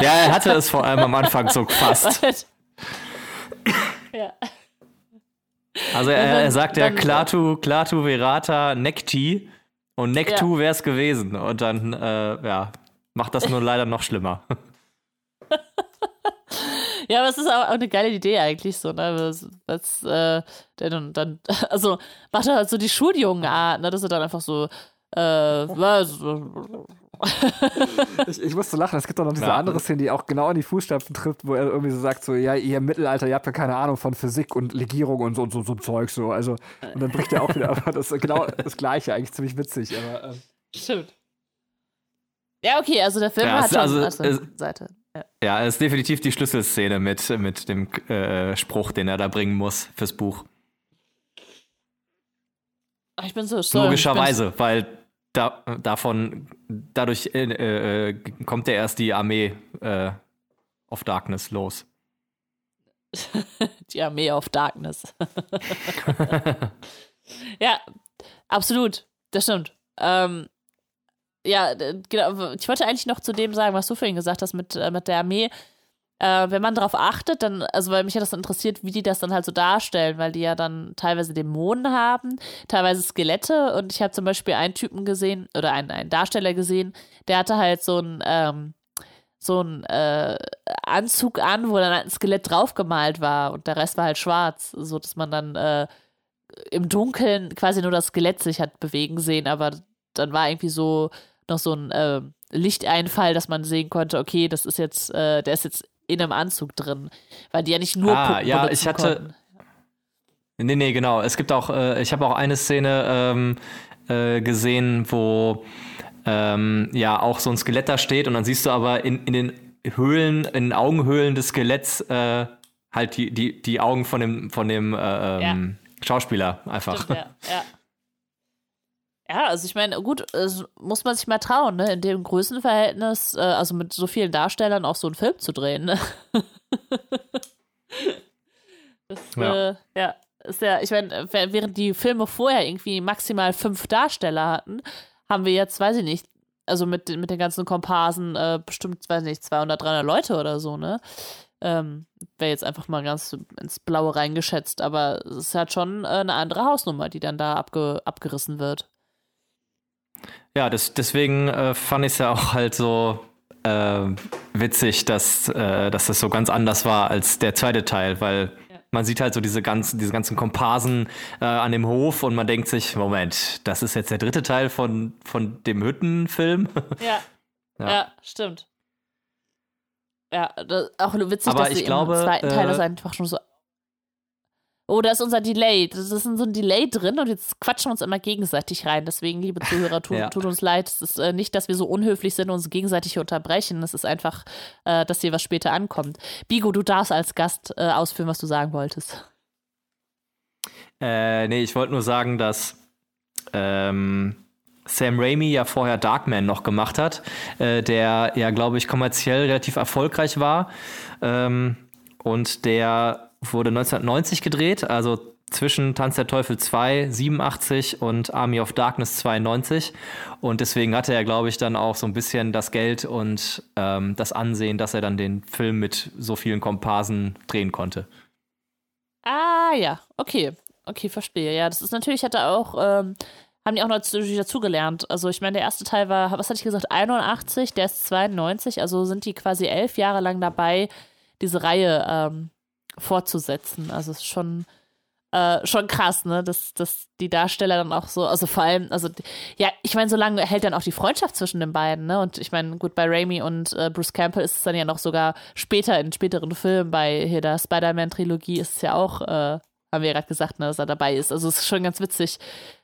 ja, er hatte es vor allem am Anfang so gefasst. ja. Also er, dann, er sagt ja Klatu, Klatu Verata Nekti und Nektu ja. wäre es gewesen. Und dann, äh, ja, macht das nur leider noch schlimmer. Ja, aber es ist auch eine geile Idee eigentlich so, ne? Was, was äh, denn dann, also macht er halt so die Schuljungen Art, ne? Dass er dann einfach so, äh, was, ich, ich musste lachen. Es gibt doch noch diese ja. andere Szene, die auch genau in die Fußstapfen trifft, wo er irgendwie so sagt: so, ja, ihr im Mittelalter, ihr habt ja keine Ahnung von Physik und Legierung und so und so, so Zeug. So. Also, und dann bricht er auch wieder. Aber das ist genau das Gleiche, eigentlich ziemlich witzig. Aber, ähm. Stimmt. Ja, okay, also der Film ja, hat schon also, eine Seite. Ja. ist definitiv die Schlüsselszene mit, mit dem äh, Spruch, den er da bringen muss fürs Buch. Ich bin so sorry, Logischerweise, weil da, davon, dadurch äh, äh, kommt ja erst die Armee äh, of Darkness los. die Armee of Darkness. ja, absolut. Das stimmt. Ähm, ja, genau. Ich wollte eigentlich noch zu dem sagen, was du vorhin gesagt hast mit, äh, mit der Armee. Äh, wenn man darauf achtet, dann, also weil mich hat das interessiert, wie die das dann halt so darstellen, weil die ja dann teilweise Dämonen haben, teilweise Skelette und ich habe zum Beispiel einen Typen gesehen oder einen, einen Darsteller gesehen, der hatte halt so ein, ähm, so ein äh, Anzug an, wo dann halt ein Skelett draufgemalt war und der Rest war halt schwarz, so dass man dann äh, im Dunkeln quasi nur das Skelett sich hat bewegen sehen, aber dann war irgendwie so noch so ein äh, Lichteinfall, dass man sehen konnte, okay, das ist jetzt, äh, der ist jetzt in einem Anzug drin, weil die ja nicht nur ah, Puppen ja, ich hatte konnten. Nee, nee, genau. Es gibt auch, äh, ich habe auch eine Szene ähm, äh, gesehen, wo ähm, ja auch so ein Skelett da steht und dann siehst du aber in, in den Höhlen, in den Augenhöhlen des Skeletts äh, halt die, die, die Augen von dem, von dem äh, ähm, ja. Schauspieler einfach. Stimmt, ja, ja. Ja, also ich meine, gut, muss man sich mal trauen, ne? In dem Größenverhältnis, äh, also mit so vielen Darstellern auch so einen Film zu drehen, ne? das, ja. Äh, ja, ist ja, ich meine, während die Filme vorher irgendwie maximal fünf Darsteller hatten, haben wir jetzt, weiß ich nicht, also mit, mit den ganzen Komparsen äh, bestimmt, weiß ich nicht, 200, 300 Leute oder so, ne? Ähm, Wäre jetzt einfach mal ganz ins Blaue reingeschätzt, aber es ist halt schon äh, eine andere Hausnummer, die dann da abge abgerissen wird. Ja, das, deswegen äh, fand ich es ja auch halt so äh, witzig, dass, äh, dass das so ganz anders war als der zweite Teil, weil ja. man sieht halt so diese ganzen, diese ganzen Komparsen äh, an dem Hof und man denkt sich, Moment, das ist jetzt der dritte Teil von, von dem Hüttenfilm. Ja. ja. ja, stimmt. Ja, das, auch witzig, Aber dass ich glaube, im zweiten Teil das äh, einfach schon so Oh, da ist unser Delay. Das ist so ein Delay drin und jetzt quatschen wir uns immer gegenseitig rein. Deswegen, liebe Zuhörer, tu, ja. tut uns leid. Es ist äh, nicht, dass wir so unhöflich sind und uns gegenseitig unterbrechen. Es ist einfach, äh, dass hier was später ankommt. Bigo, du darfst als Gast äh, ausführen, was du sagen wolltest. Äh, nee, ich wollte nur sagen, dass ähm, Sam Raimi ja vorher Darkman noch gemacht hat, äh, der ja, glaube ich, kommerziell relativ erfolgreich war. Ähm, und der wurde 1990 gedreht, also zwischen Tanz der Teufel 2, 87 und Army of Darkness 92. Und deswegen hatte er, glaube ich, dann auch so ein bisschen das Geld und ähm, das Ansehen, dass er dann den Film mit so vielen Komparsen drehen konnte. Ah ja, okay. Okay, verstehe. Ja, das ist natürlich, hat er auch, ähm, haben die auch noch dazugelernt. Also ich meine, der erste Teil war, was hatte ich gesagt, 81, der ist 92, also sind die quasi elf Jahre lang dabei, diese Reihe ähm, fortzusetzen. Also es ist schon, äh, schon krass, ne, dass, dass die Darsteller dann auch so, also vor allem, also ja, ich meine, so lange hält dann auch die Freundschaft zwischen den beiden, ne? Und ich meine, gut, bei Raimi und äh, Bruce Campbell ist es dann ja noch sogar später in späteren Filmen, bei hier der Spider-Man-Trilogie ist es ja auch, äh, haben wir ja gerade gesagt, ne, dass er dabei ist. Also es ist schon ganz witzig,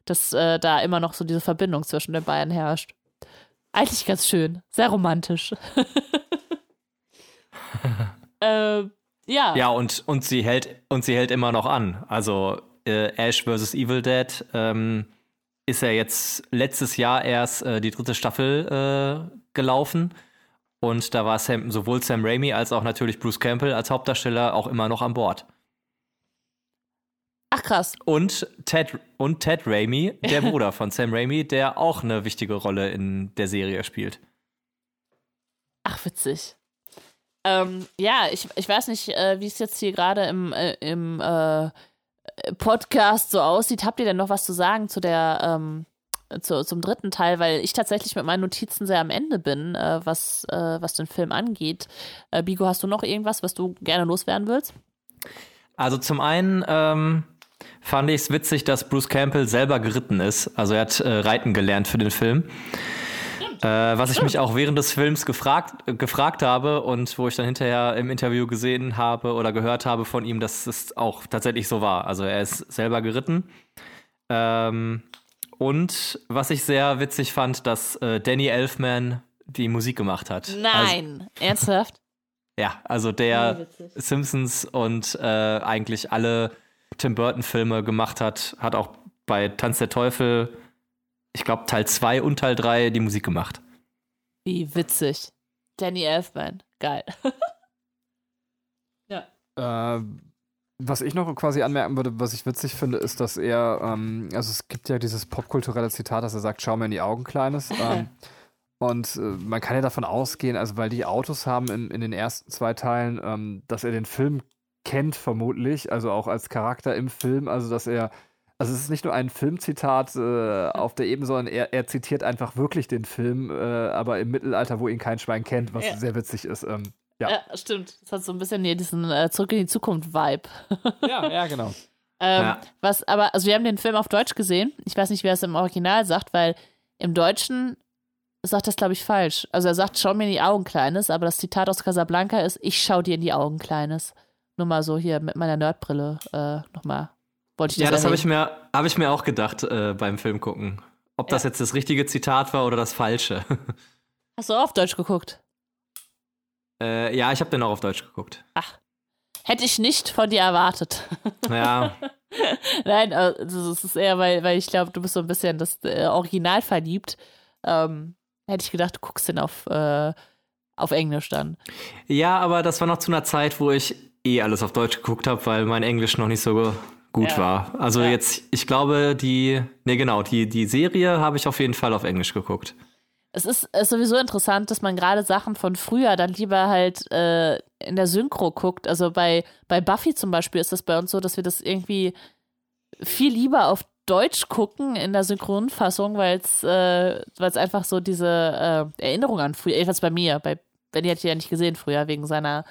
dass äh, da immer noch so diese Verbindung zwischen den beiden herrscht. Eigentlich ganz schön, sehr romantisch. ähm, ja. Ja, und, und, sie hält, und sie hält immer noch an. Also äh, Ash vs. Evil Dead ähm, ist ja jetzt letztes Jahr erst äh, die dritte Staffel äh, gelaufen. Und da war Sam, sowohl Sam Raimi als auch natürlich Bruce Campbell als Hauptdarsteller auch immer noch an Bord. Ach krass. Und Ted, und Ted Raimi, der Bruder von Sam Raimi, der auch eine wichtige Rolle in der Serie spielt. Ach, witzig. Ähm, ja, ich, ich weiß nicht, äh, wie es jetzt hier gerade im, äh, im äh, Podcast so aussieht. Habt ihr denn noch was zu sagen zu der, ähm, zu, zum dritten Teil? Weil ich tatsächlich mit meinen Notizen sehr am Ende bin, äh, was, äh, was den Film angeht. Äh, Bigo, hast du noch irgendwas, was du gerne loswerden willst? Also zum einen ähm, fand ich es witzig, dass Bruce Campbell selber geritten ist. Also er hat Reiten gelernt für den Film. Äh, was ich mich auch während des Films gefragt, äh, gefragt habe und wo ich dann hinterher im Interview gesehen habe oder gehört habe von ihm, dass es auch tatsächlich so war. Also er ist selber geritten. Ähm, und was ich sehr witzig fand, dass äh, Danny Elfman die Musik gemacht hat. Nein, also, ernsthaft? Ja, also der Simpsons und äh, eigentlich alle Tim Burton-Filme gemacht hat, hat auch bei Tanz der Teufel, ich glaube, Teil 2 und Teil 3 die Musik gemacht. Wie witzig. Danny Elfman, geil. ja. Äh, was ich noch quasi anmerken würde, was ich witzig finde, ist, dass er, ähm, also es gibt ja dieses popkulturelle Zitat, dass er sagt, schau mir in die Augen, Kleines. Ähm, und äh, man kann ja davon ausgehen, also weil die Autos haben in, in den ersten zwei Teilen, ähm, dass er den Film kennt, vermutlich, also auch als Charakter im Film, also dass er, also es ist nicht nur ein Filmzitat äh, auf der Ebene, sondern er, er zitiert einfach wirklich den Film, äh, aber im Mittelalter, wo ihn kein Schwein kennt, was ja. sehr witzig ist. Ähm, ja. ja. stimmt. Das hat so ein bisschen hier diesen äh, Zurück in die Zukunft-Vibe. ja, ja, genau. ähm, ja. Was aber, also wir haben den Film auf Deutsch gesehen. Ich weiß nicht, wer es im Original sagt, weil im Deutschen sagt das, glaube ich, falsch. Also er sagt, schau mir in die Augen, Kleines, aber das Zitat aus Casablanca ist, ich schau dir in die Augen, Kleines. Nur mal so hier mit meiner Nerdbrille äh, nochmal. Wollte ich das Ja, das habe ich, mir, hab ich mir auch gedacht äh, beim Film gucken. Ob ja. das jetzt das richtige Zitat war oder das falsche. Hast du auch auf Deutsch geguckt? Äh, ja, ich habe den auch auf Deutsch geguckt. Ach, hätte ich nicht von dir erwartet. Ja. Nein, also es ist eher, weil, weil ich glaube, du bist so ein bisschen das äh, Original verliebt. Ähm, hätte ich gedacht, du guckst den auf, äh, auf Englisch dann. Ja, aber das war noch zu einer Zeit, wo ich eh alles auf Deutsch geguckt habe, weil mein Englisch noch nicht so gut ja. war. Also ja. jetzt, ich glaube, die, ne genau, die, die Serie habe ich auf jeden Fall auf Englisch geguckt. Es ist, ist sowieso interessant, dass man gerade Sachen von früher dann lieber halt äh, in der Synchro guckt. Also bei, bei Buffy zum Beispiel ist das bei uns so, dass wir das irgendwie viel lieber auf Deutsch gucken in der Synchronfassung, weil es äh, einfach so diese äh, Erinnerung an früher, jedenfalls bei mir, bei Benny hatte ich ja nicht gesehen früher wegen seiner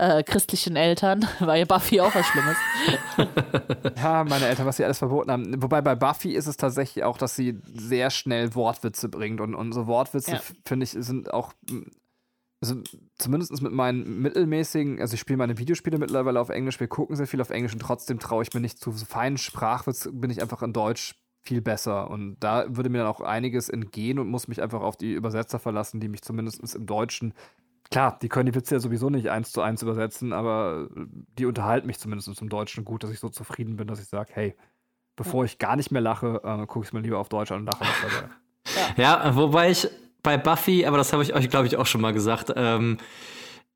äh, christlichen Eltern, war ja Buffy auch was Schlimmes. ja, meine Eltern, was sie alles verboten haben. Wobei bei Buffy ist es tatsächlich auch, dass sie sehr schnell Wortwitze bringt und unsere Wortwitze, ja. finde ich, sind auch also zumindest mit meinen mittelmäßigen, also ich spiele meine Videospiele mittlerweile auf Englisch, wir gucken sehr viel auf Englisch und trotzdem traue ich mir nicht zu so feinen Sprachwitz, bin ich einfach in Deutsch viel besser. Und da würde mir dann auch einiges entgehen und muss mich einfach auf die Übersetzer verlassen, die mich zumindest im Deutschen, klar, die können die Witze ja sowieso nicht eins zu eins übersetzen, aber die unterhalten mich zumindest im Deutschen gut, dass ich so zufrieden bin, dass ich sage, hey, bevor ich gar nicht mehr lache, äh, gucke ich es mir lieber auf Deutsch an und lache dabei. Ja. ja, wobei ich bei Buffy, aber das habe ich euch, glaube ich, auch schon mal gesagt. Ähm,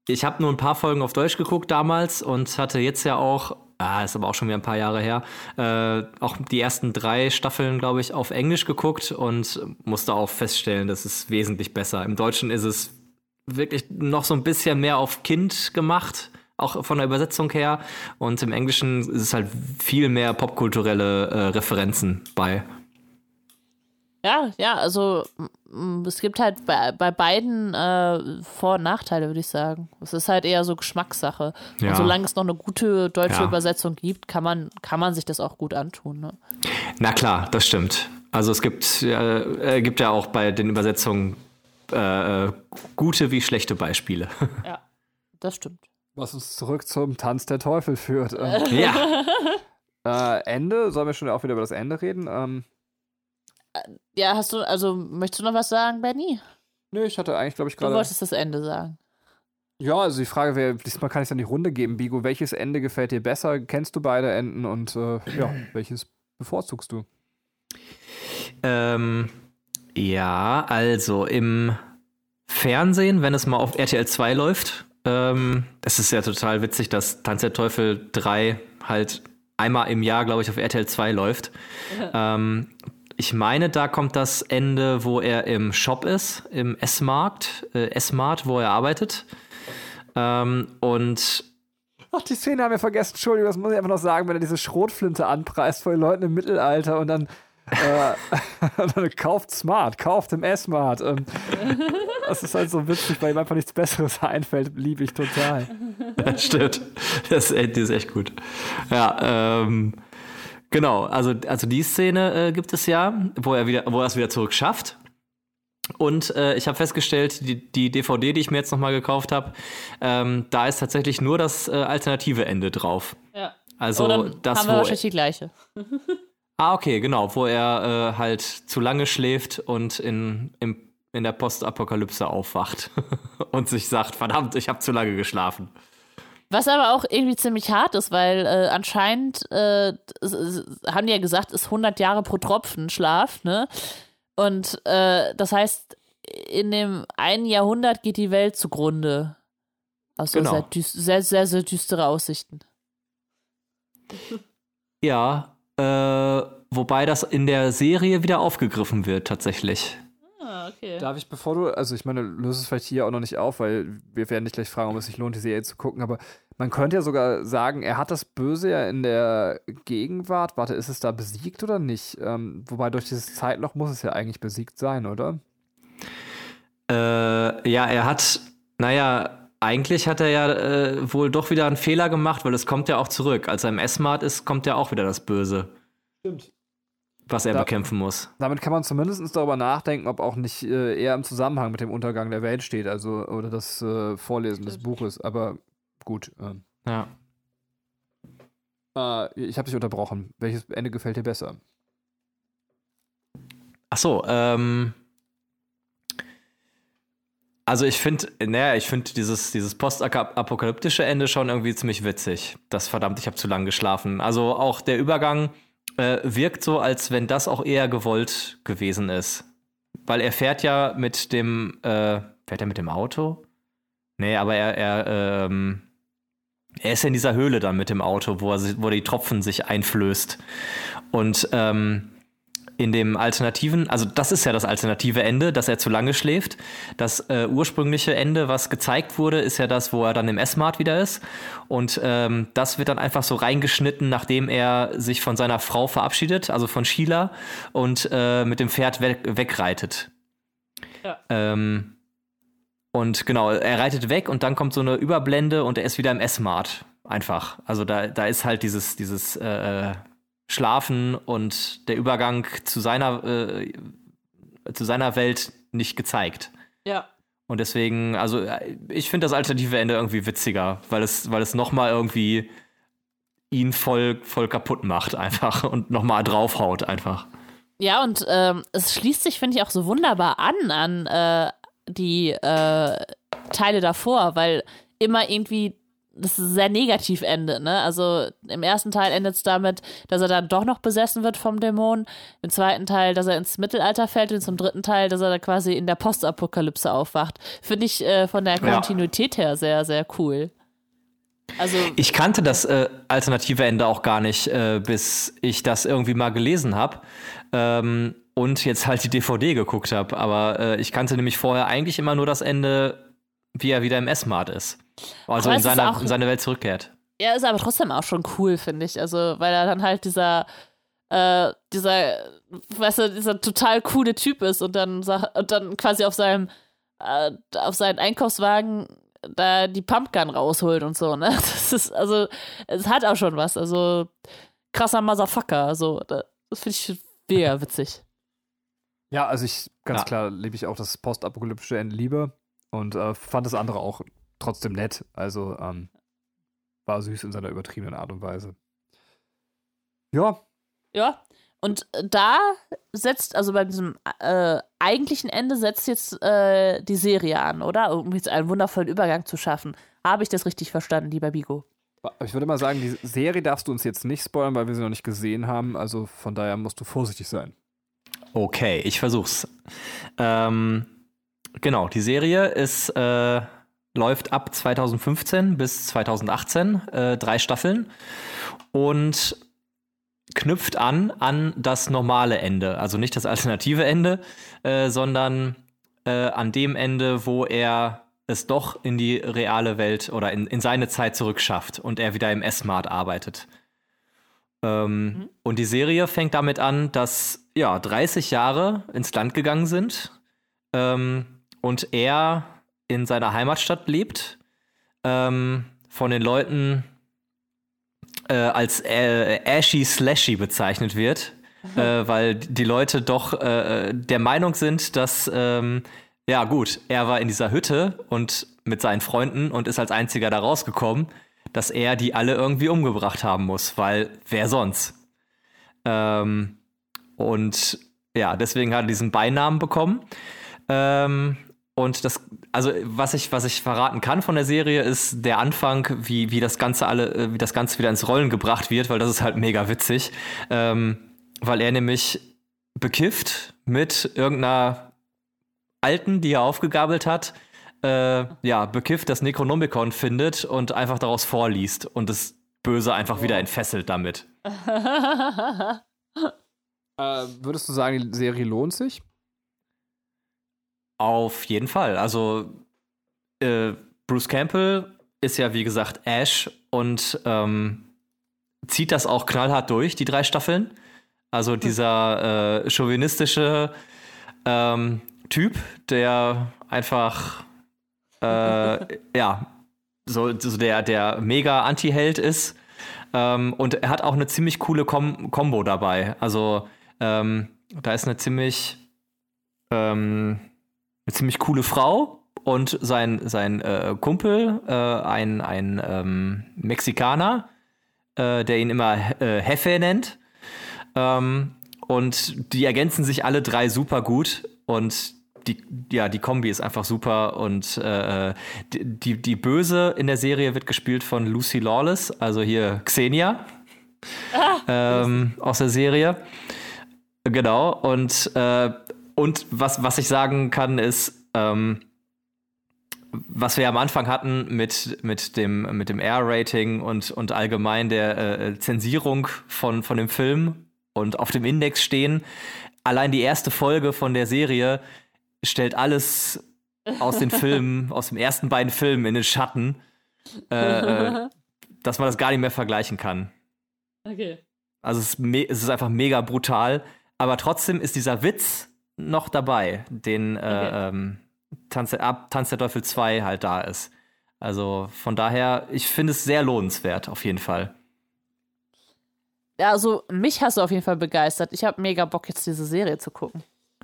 ich habe nur ein paar Folgen auf Deutsch geguckt damals und hatte jetzt ja auch, ah, ist aber auch schon wieder ein paar Jahre her, äh, auch die ersten drei Staffeln, glaube ich, auf Englisch geguckt und musste auch feststellen, das ist wesentlich besser. Im Deutschen ist es wirklich noch so ein bisschen mehr auf Kind gemacht auch von der Übersetzung her. Und im Englischen ist es halt viel mehr popkulturelle äh, Referenzen bei. Ja, ja, also es gibt halt bei, bei beiden äh, Vor- und Nachteile, würde ich sagen. Es ist halt eher so Geschmackssache. Ja. Und solange es noch eine gute deutsche ja. Übersetzung gibt, kann man, kann man sich das auch gut antun. Ne? Na klar, das stimmt. Also es gibt, äh, gibt ja auch bei den Übersetzungen äh, gute wie schlechte Beispiele. Ja, das stimmt. Was uns zurück zum Tanz der Teufel führt. Ähm, ja. Äh, Ende, sollen wir schon auch wieder über das Ende reden? Ähm, ja, hast du, also möchtest du noch was sagen, Benny? Nö, ich hatte eigentlich, glaube ich, gerade. Du wolltest das Ende sagen. Ja, also die Frage wäre, diesmal kann ich es dann die Runde geben, Bigo. Welches Ende gefällt dir besser? Kennst du beide Enden und äh, ja, welches bevorzugst du? Ähm, ja, also im Fernsehen, wenn es mal auf RTL 2 läuft, ähm, es ist ja total witzig, dass Tanz der Teufel 3 halt einmal im Jahr, glaube ich, auf RTL 2 läuft. ähm, ich meine, da kommt das Ende, wo er im Shop ist, im S-Markt, äh, S-Mart, wo er arbeitet. Ähm, und Ach, die Szene haben wir vergessen. Entschuldigung, das muss ich einfach noch sagen, wenn er diese Schrotflinte anpreist vor den Leuten im Mittelalter und dann, äh, kauft Smart, kauft im S-Mart. Ähm, das ist halt so witzig, weil ihm einfach nichts Besseres einfällt, liebe ich total. Ja, stimmt. Das, das ist echt gut. Ja, ähm, Genau, also, also die Szene äh, gibt es ja, wo er wieder, wo er es wieder zurück schafft. Und äh, ich habe festgestellt, die, die, DVD, die ich mir jetzt nochmal gekauft habe, ähm, da ist tatsächlich nur das äh, alternative Ende drauf. Ja. Also Oder das, haben wir wahrscheinlich die gleiche. Ah, okay, genau, wo er äh, halt zu lange schläft und in, im, in der Postapokalypse aufwacht und sich sagt, verdammt, ich habe zu lange geschlafen. Was aber auch irgendwie ziemlich hart ist, weil äh, anscheinend äh, haben die ja gesagt, ist 100 Jahre pro Tropfen Schlaf, ne? Und äh, das heißt, in dem einen Jahrhundert geht die Welt zugrunde. Also Genau. sehr, sehr, sehr, sehr düstere Aussichten. Ja, äh, wobei das in der Serie wieder aufgegriffen wird, tatsächlich. Ah, okay. Darf ich, bevor du, also ich meine, löse es vielleicht hier auch noch nicht auf, weil wir werden dich gleich fragen, ob es sich lohnt, die Serie zu gucken, aber man könnte ja sogar sagen, er hat das Böse ja in der Gegenwart, warte, ist es da besiegt oder nicht? Ähm, wobei durch dieses Zeitloch muss es ja eigentlich besiegt sein, oder? Äh, ja, er hat, naja, eigentlich hat er ja äh, wohl doch wieder einen Fehler gemacht, weil es kommt ja auch zurück. Als er im S-Mart ist, kommt ja auch wieder das Böse, Stimmt. was er Da- bekämpfen muss. Damit kann man zumindest darüber nachdenken, ob auch nicht äh, eher im Zusammenhang mit dem Untergang der Welt steht, also oder das äh, Vorlesen des Buches, aber gut. ähm. Ja. Äh, ich habe dich unterbrochen. Welches Ende gefällt dir besser? Ach so, ähm. Also ich finde, naja, ich finde dieses, dieses postapokalyptische Ende schon irgendwie ziemlich witzig. Das verdammt, ich habe zu lange geschlafen. Also auch der Übergang äh, wirkt so, als wenn das auch eher gewollt gewesen ist. Weil er fährt ja mit dem, äh, fährt er mit dem Auto? Nee, aber er, er, ähm, er ist in dieser Höhle dann mit dem Auto, wo er, sich- wo die Tropfen sich einflößt. Und ähm, in dem alternativen, also das ist ja das alternative Ende, dass er zu lange schläft. Das äh, ursprüngliche Ende, was gezeigt wurde, ist ja das, wo er dann im S-Mart wieder ist. Und ähm, das wird dann einfach so reingeschnitten, nachdem er sich von seiner Frau verabschiedet, also von Sheila, und äh, mit dem Pferd weg, wegreitet. Ja. Ähm, und genau, er reitet weg und dann kommt so eine Überblende und er ist wieder im S-Mart. Einfach. Also da, da ist halt dieses, dieses äh, Schlafen und der Übergang zu seiner, äh, zu seiner Welt nicht gezeigt. Ja. Und deswegen, also äh, ich finde das alternative Ende irgendwie witziger, weil es, weil es nochmal irgendwie ihn voll, voll kaputt macht einfach und nochmal draufhaut einfach. Ja, und ähm, es schließt sich, finde ich, auch so wunderbar an an äh, die äh, Teile davor, weil immer irgendwie das sehr negativ endet, ne? Also im ersten Teil endet es damit, dass er dann doch noch besessen wird vom Dämon, im zweiten Teil, dass er ins Mittelalter fällt und zum dritten Teil, dass er da quasi in der Postapokalypse aufwacht. Finde ich äh, von der Ja. Kontinuität her sehr, sehr cool. Also, Ich kannte das äh, alternative Ende auch gar nicht, äh, bis ich das irgendwie mal gelesen habe ähm, und jetzt halt die DVD geguckt habe. Aber äh, ich kannte nämlich vorher eigentlich immer nur das Ende, wie er wieder im S-Mart ist. Also in, seiner, auch- in seine Welt zurückkehrt. Ja, ist aber trotzdem auch schon cool, finde ich. Also, weil er dann halt dieser, äh, dieser, weißt du, dieser total coole Typ ist und dann, und dann quasi auf seinem, äh, auf seinen Einkaufswagen da die Pumpgun rausholt und so, ne? Das ist, also, es hat auch schon was. Also, krasser Motherfucker. So, da- das finde ich mega witzig. Ja, also ich, ganz Ja. klar, liebe ich auch das postapokalyptische Ende lieber und äh, fand das andere auch trotzdem nett. Also ähm, war süß in seiner übertriebenen Art und Weise. Ja, Ja. Und äh, da setzt, also bei diesem äh, eigentlichen Ende setzt jetzt äh, die Serie an, oder? Um jetzt einen wundervollen Übergang zu schaffen. Habe ich das richtig verstanden, lieber Bigo? aber ich würde mal sagen, die Serie darfst du uns jetzt nicht spoilern, weil wir sie noch nicht gesehen haben. Also von daher musst du vorsichtig sein. Okay, ich versuch's. Ähm, genau, die Serie ist, äh, läuft ab 2015 bis 2018, äh, drei Staffeln und knüpft an an das normale Ende. Also nicht das alternative Ende, äh, sondern äh, an dem Ende, wo er es doch in die reale Welt oder in, in seine Zeit zurückschafft und er wieder im S-Mart arbeitet. Ähm, Und die Serie fängt damit an, dass ja 30 Jahre ins Land gegangen sind ähm, und er in seiner Heimatstadt lebt, ähm, von den Leuten äh, als äh, Ashy Slashy bezeichnet wird, äh, weil die Leute doch äh, der Meinung sind, dass, ähm, ja gut, er war in dieser Hütte und mit seinen Freunden und ist als einziger da rausgekommen, dass er die alle irgendwie umgebracht haben muss, weil wer sonst? Ähm, und ja, deswegen hat er diesen Beinamen bekommen. Ähm, und das, also was ich, was ich verraten kann von der Serie, ist der Anfang, wie, wie das Ganze alle, äh, wie das Ganze wieder ins Rollen gebracht wird, weil das ist halt mega witzig. Ähm, weil er nämlich bekifft mit irgendeiner Alten, die er aufgegabelt hat, äh, ja, bekifft das Necronomicon findet und einfach daraus vorliest und das Böse einfach wieder entfesselt damit. äh, würdest du sagen, die Serie lohnt sich? Auf jeden Fall. Also äh, Bruce Campbell ist ja wie gesagt Ash und ähm, zieht das auch knallhart durch, die drei Staffeln. Also hm. dieser äh, chauvinistische ähm, Typ, der einfach äh, ja so, so, der, der mega Anti-Held ist. Ähm, und er hat auch eine ziemlich coole Kom Combo dabei. Also ähm, da ist eine ziemlich ähm, eine ziemlich coole Frau und sein, sein äh, Kumpel, äh, ein, ein ähm, Mexikaner, äh, der ihn immer äh, Hefe nennt. Ähm, und die ergänzen sich alle drei super gut und die, ja, die Kombi ist einfach super und äh, die, die Böse in der Serie wird gespielt von Lucy Lawless, also hier Xenia ah, ähm, aus der Serie. Genau, und äh, und was, was ich sagen kann, ist, ähm, was wir am Anfang hatten mit, mit dem, mit dem R-Rating und, und allgemein der äh, Zensierung von, von dem Film und auf dem Index stehen. Allein die erste Folge von der Serie stellt alles aus den Filmen, aus den ersten beiden Filmen in den Schatten, äh, äh dass man das gar nicht mehr vergleichen kann. Okay. Also es ist, es ist einfach mega brutal, aber trotzdem ist dieser Witz, noch dabei, den äh, okay. ähm, Tanz, der, ab Tanz der Teufel 2 halt da ist. Also von daher, ich finde es sehr lohnenswert, auf jeden Fall. Ja, also mich hast du auf jeden Fall begeistert. Ich habe mega Bock, jetzt diese Serie zu gucken.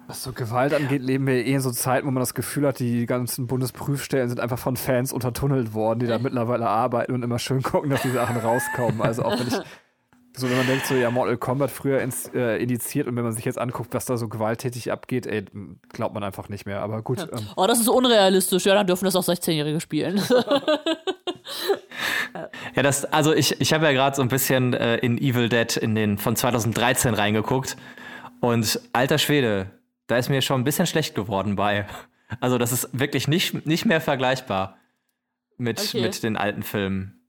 Was so Gewalt angeht, leben wir eh in so Zeiten, wo man das Gefühl hat, die ganzen Bundesprüfstellen sind einfach von Fans untertunnelt worden, die da mittlerweile arbeiten und immer schön gucken, dass die Sachen rauskommen. Also auch wenn ich So, wenn man denkt, so, ja, Mortal Kombat früher ins, äh, indiziert und wenn man sich jetzt anguckt, was da so gewalttätig abgeht, ey, glaubt man einfach nicht mehr. Aber gut. Ja. Ähm. Oh, das ist unrealistisch. Ja, dann dürfen das auch 16-Jährige spielen. ja, das, also ich, ich habe ja gerade so ein bisschen äh, in Evil Dead in den von 2013 reingeguckt. Und alter Schwede, da ist mir schon ein bisschen schlecht geworden bei. Also, das ist wirklich nicht, nicht mehr vergleichbar mit, okay. mit den alten Filmen.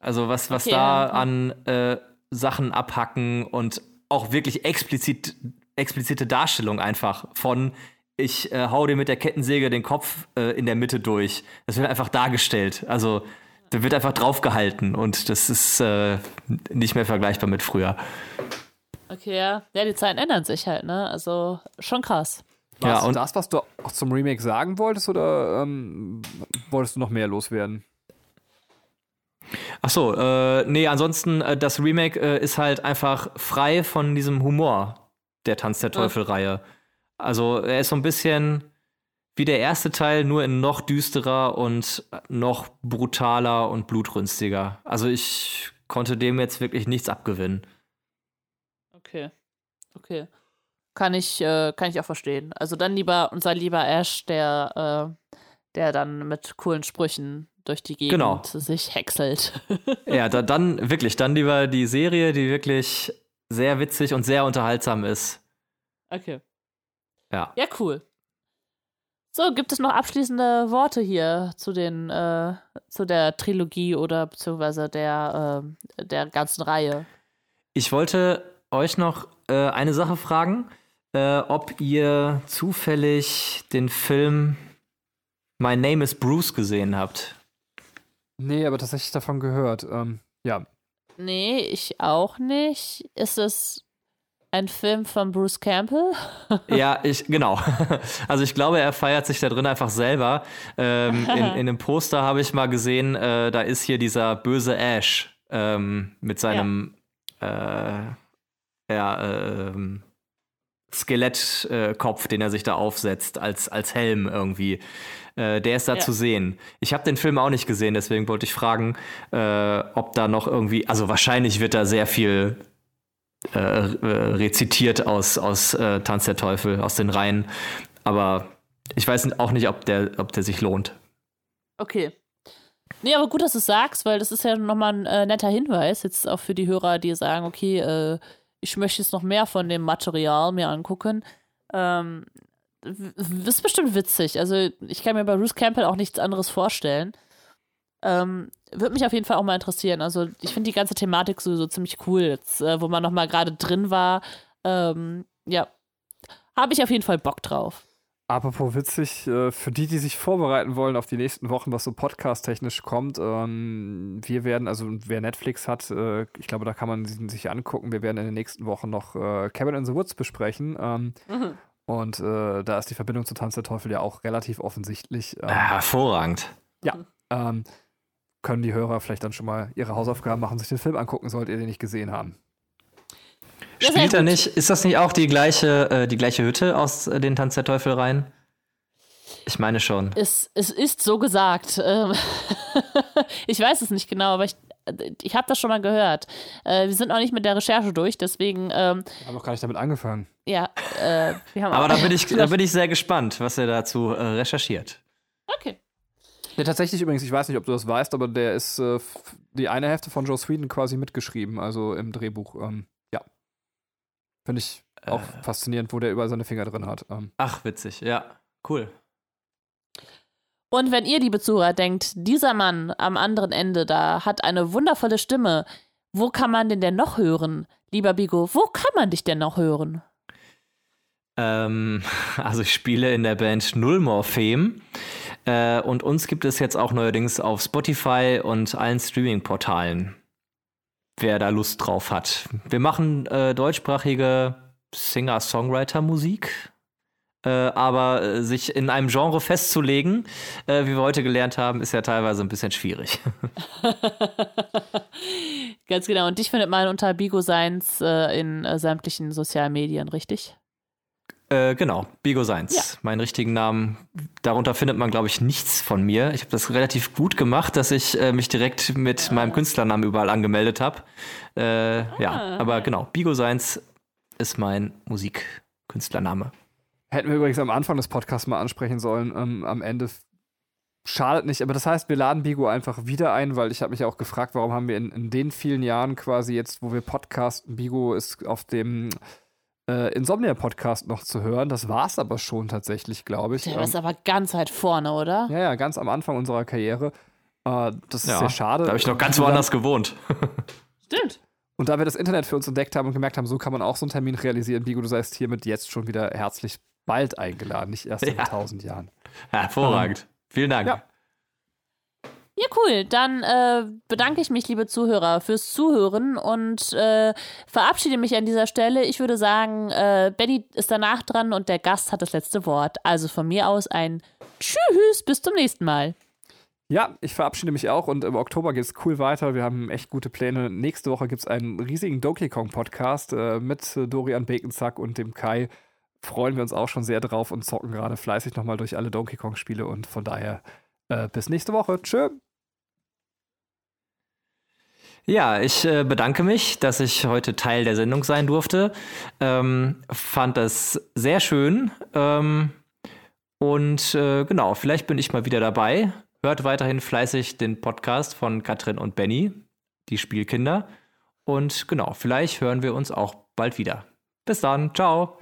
Also was, was okay, da ja. an äh, Sachen abhacken und auch wirklich explizit, explizite Darstellung einfach von ich äh, hau dir mit der Kettensäge den Kopf äh, in der Mitte durch. Das wird einfach dargestellt. Also da wird einfach draufgehalten und das ist äh, nicht mehr vergleichbar mit früher. Okay, ja. Ja, die Zeiten ändern sich halt, ne? Also schon krass. War ja, und das, was du auch zum Remake sagen wolltest, oder ähm, wolltest du noch mehr loswerden? Ach so, äh, nee, ansonsten, äh, das Remake äh, ist halt einfach frei von diesem Humor der Tanz der Teufel-Reihe. Also, er ist so ein bisschen wie der erste Teil, nur in noch düsterer und noch brutaler und blutrünstiger. Also, ich konnte dem jetzt wirklich nichts abgewinnen. Okay. Okay. Kann ich, äh, kann ich auch verstehen. Also, dann lieber unser lieber Ash, der, äh, der dann mit coolen Sprüchen durch die Gegend genau. sich häckselt. ja, da, dann wirklich, dann lieber die Serie, die wirklich sehr witzig und sehr unterhaltsam ist. Okay. Ja. Ja, cool. So, gibt es noch abschließende Worte hier zu den, äh, zu der Trilogie oder beziehungsweise der, äh, der ganzen Reihe? Ich wollte euch noch äh, eine Sache fragen, äh, ob ihr zufällig den Film My Name is Bruce gesehen habt. Nee, aber tatsächlich davon gehört. Ähm, ja. Nee, ich auch nicht. Ist es ein Film von Bruce Campbell? ja, ich, genau. Also ich glaube, er feiert sich da drin einfach selber. Ähm, in, in dem Poster habe ich mal gesehen, äh, da ist hier dieser böse Ash ähm, mit seinem ja. äh, ja, ähm, Skelettkopf, äh, den er sich da aufsetzt, als, als Helm irgendwie. Äh, der ist da ja. zu sehen. Ich habe den Film auch nicht gesehen, deswegen wollte ich fragen, äh, ob da noch irgendwie, also wahrscheinlich wird da sehr viel äh, rezitiert aus, aus äh, Tanz der Teufel, aus den Reihen. Aber ich weiß auch nicht, ob der, ob der sich lohnt. Okay. Nee, aber gut, dass du es sagst, weil das ist ja nochmal ein äh, netter Hinweis, jetzt auch für die Hörer, die sagen, okay, äh, ich möchte jetzt noch mehr von dem Material mir angucken. Ähm, das ist bestimmt witzig. Also, ich kann mir bei Bruce Campbell auch nichts anderes vorstellen. Ähm, würde mich auf jeden Fall auch mal interessieren. Also, ich finde die ganze Thematik sowieso ziemlich cool, jetzt, äh, wo man nochmal gerade drin war. Ähm, ja, habe ich auf jeden Fall Bock drauf. Apropos witzig, äh, für die, die sich vorbereiten wollen auf die nächsten Wochen, was so podcast-technisch kommt, ähm, wir werden, also wer Netflix hat, äh, ich glaube, da kann man sich angucken, wir werden in den nächsten Wochen noch äh, Cabin in the Woods besprechen. Ähm, mhm. Und da ist die Verbindung zu Tanz der Teufel ja auch relativ offensichtlich. Ähm, hervorragend. Ja. Können die Hörer vielleicht dann schon mal ihre Hausaufgaben machen, sich den Film angucken, solltet ihr den nicht gesehen haben. Spielt er nicht, ist das nicht auch die gleiche, äh, die gleiche Hütte aus äh, den Tanz der Teufel rein? Ich meine schon. Es, es ist so gesagt. Ähm ich weiß es nicht genau, aber ich, ich habe das schon mal gehört. Äh, wir sind noch nicht mit der Recherche durch, deswegen. Ähm, wir haben noch gar nicht damit angefangen. Ja, äh, wir haben Aber da bin, ich, da bin ich sehr gespannt, was er dazu äh, recherchiert. Okay. Ja, tatsächlich übrigens, ich weiß nicht, ob du das weißt, aber der ist äh, die eine Hälfte von Joe Sweden quasi mitgeschrieben, also im Drehbuch. Ähm. Finde ich auch äh. faszinierend, wo der überall seine Finger drin hat. Ähm. Ach, witzig, ja. Cool. Und wenn ihr, liebe Zuhörer, denkt, dieser Mann am anderen Ende da hat eine wundervolle Stimme, wo kann man den denn noch hören? Lieber Bigo, wo kann man dich denn noch hören? Ähm, also ich spiele in der Band Nullmorphem. Äh, und uns gibt es jetzt auch neuerdings auf Spotify und allen Streaming-Portalen. Wer da Lust drauf hat. Wir machen äh, deutschsprachige Singer-Songwriter-Musik. Äh, aber äh, sich in einem Genre festzulegen, äh, wie wir heute gelernt haben, ist ja teilweise ein bisschen schwierig. Ganz genau. Und dich findet man unter Bigo Science äh, in sämtlichen sozialen Medien, richtig? Äh, genau, Bigo Seins, ja. meinen richtigen Namen. Darunter findet man, glaube ich, nichts von mir. Ich habe das relativ gut gemacht, dass ich äh, mich direkt mit ja. meinem Künstlernamen überall angemeldet habe. Äh, ah. Ja, aber genau, Bigo Seins ist mein Musikkünstlername. Hätten wir übrigens am Anfang des Podcasts mal ansprechen sollen. Ähm, am Ende schadet nicht, aber das heißt, wir laden Bigo einfach wieder ein, weil ich habe mich auch gefragt, warum haben wir in, in den vielen Jahren quasi jetzt, wo wir podcasten, Bigo ist auf dem äh, Insomnia-Podcast noch zu hören. Das war es aber schon tatsächlich, glaube ich. Der ähm, ist aber ganz weit vorne, oder? Ja, ja, ganz am Anfang unserer Karriere. Äh, das ist ja, sehr schade. Da habe ich noch ganz woanders gewohnt. Stimmt. Und da wir das Internet für uns entdeckt haben und gemerkt haben, so kann man auch so einen Termin realisieren, Bigo, du seist hiermit jetzt schon wieder herzlich bald eingeladen, nicht erst in tausend Jahren. Hervorragend. Ähm, Vielen Dank. Ja. Ja, cool. Dann äh, bedanke ich mich, liebe Zuhörer, fürs Zuhören und äh, verabschiede mich an dieser Stelle. Ich würde sagen, äh, Benny ist danach dran und der Gast hat das letzte Wort. Also von mir aus ein Tschüss, bis zum nächsten Mal. Ja, ich verabschiede mich auch und im Oktober geht es cool weiter. Wir haben echt gute Pläne. Nächste Woche gibt es einen riesigen Donkey Kong Podcast äh, mit Dorian Baconzack und dem Kai. Freuen wir uns auch schon sehr drauf und zocken gerade fleißig nochmal durch alle Donkey Kong Spiele und von daher äh, bis nächste Woche. Tschö. Ja, ich äh, bedanke mich, dass ich heute Teil der Sendung sein durfte. Ähm, fand das sehr schön. Ähm, und äh, genau, vielleicht bin ich mal wieder dabei. Hört weiterhin fleißig den Podcast von Katrin und Benny, die Spielkinder. Und genau, vielleicht hören wir uns auch bald wieder. Bis dann, ciao.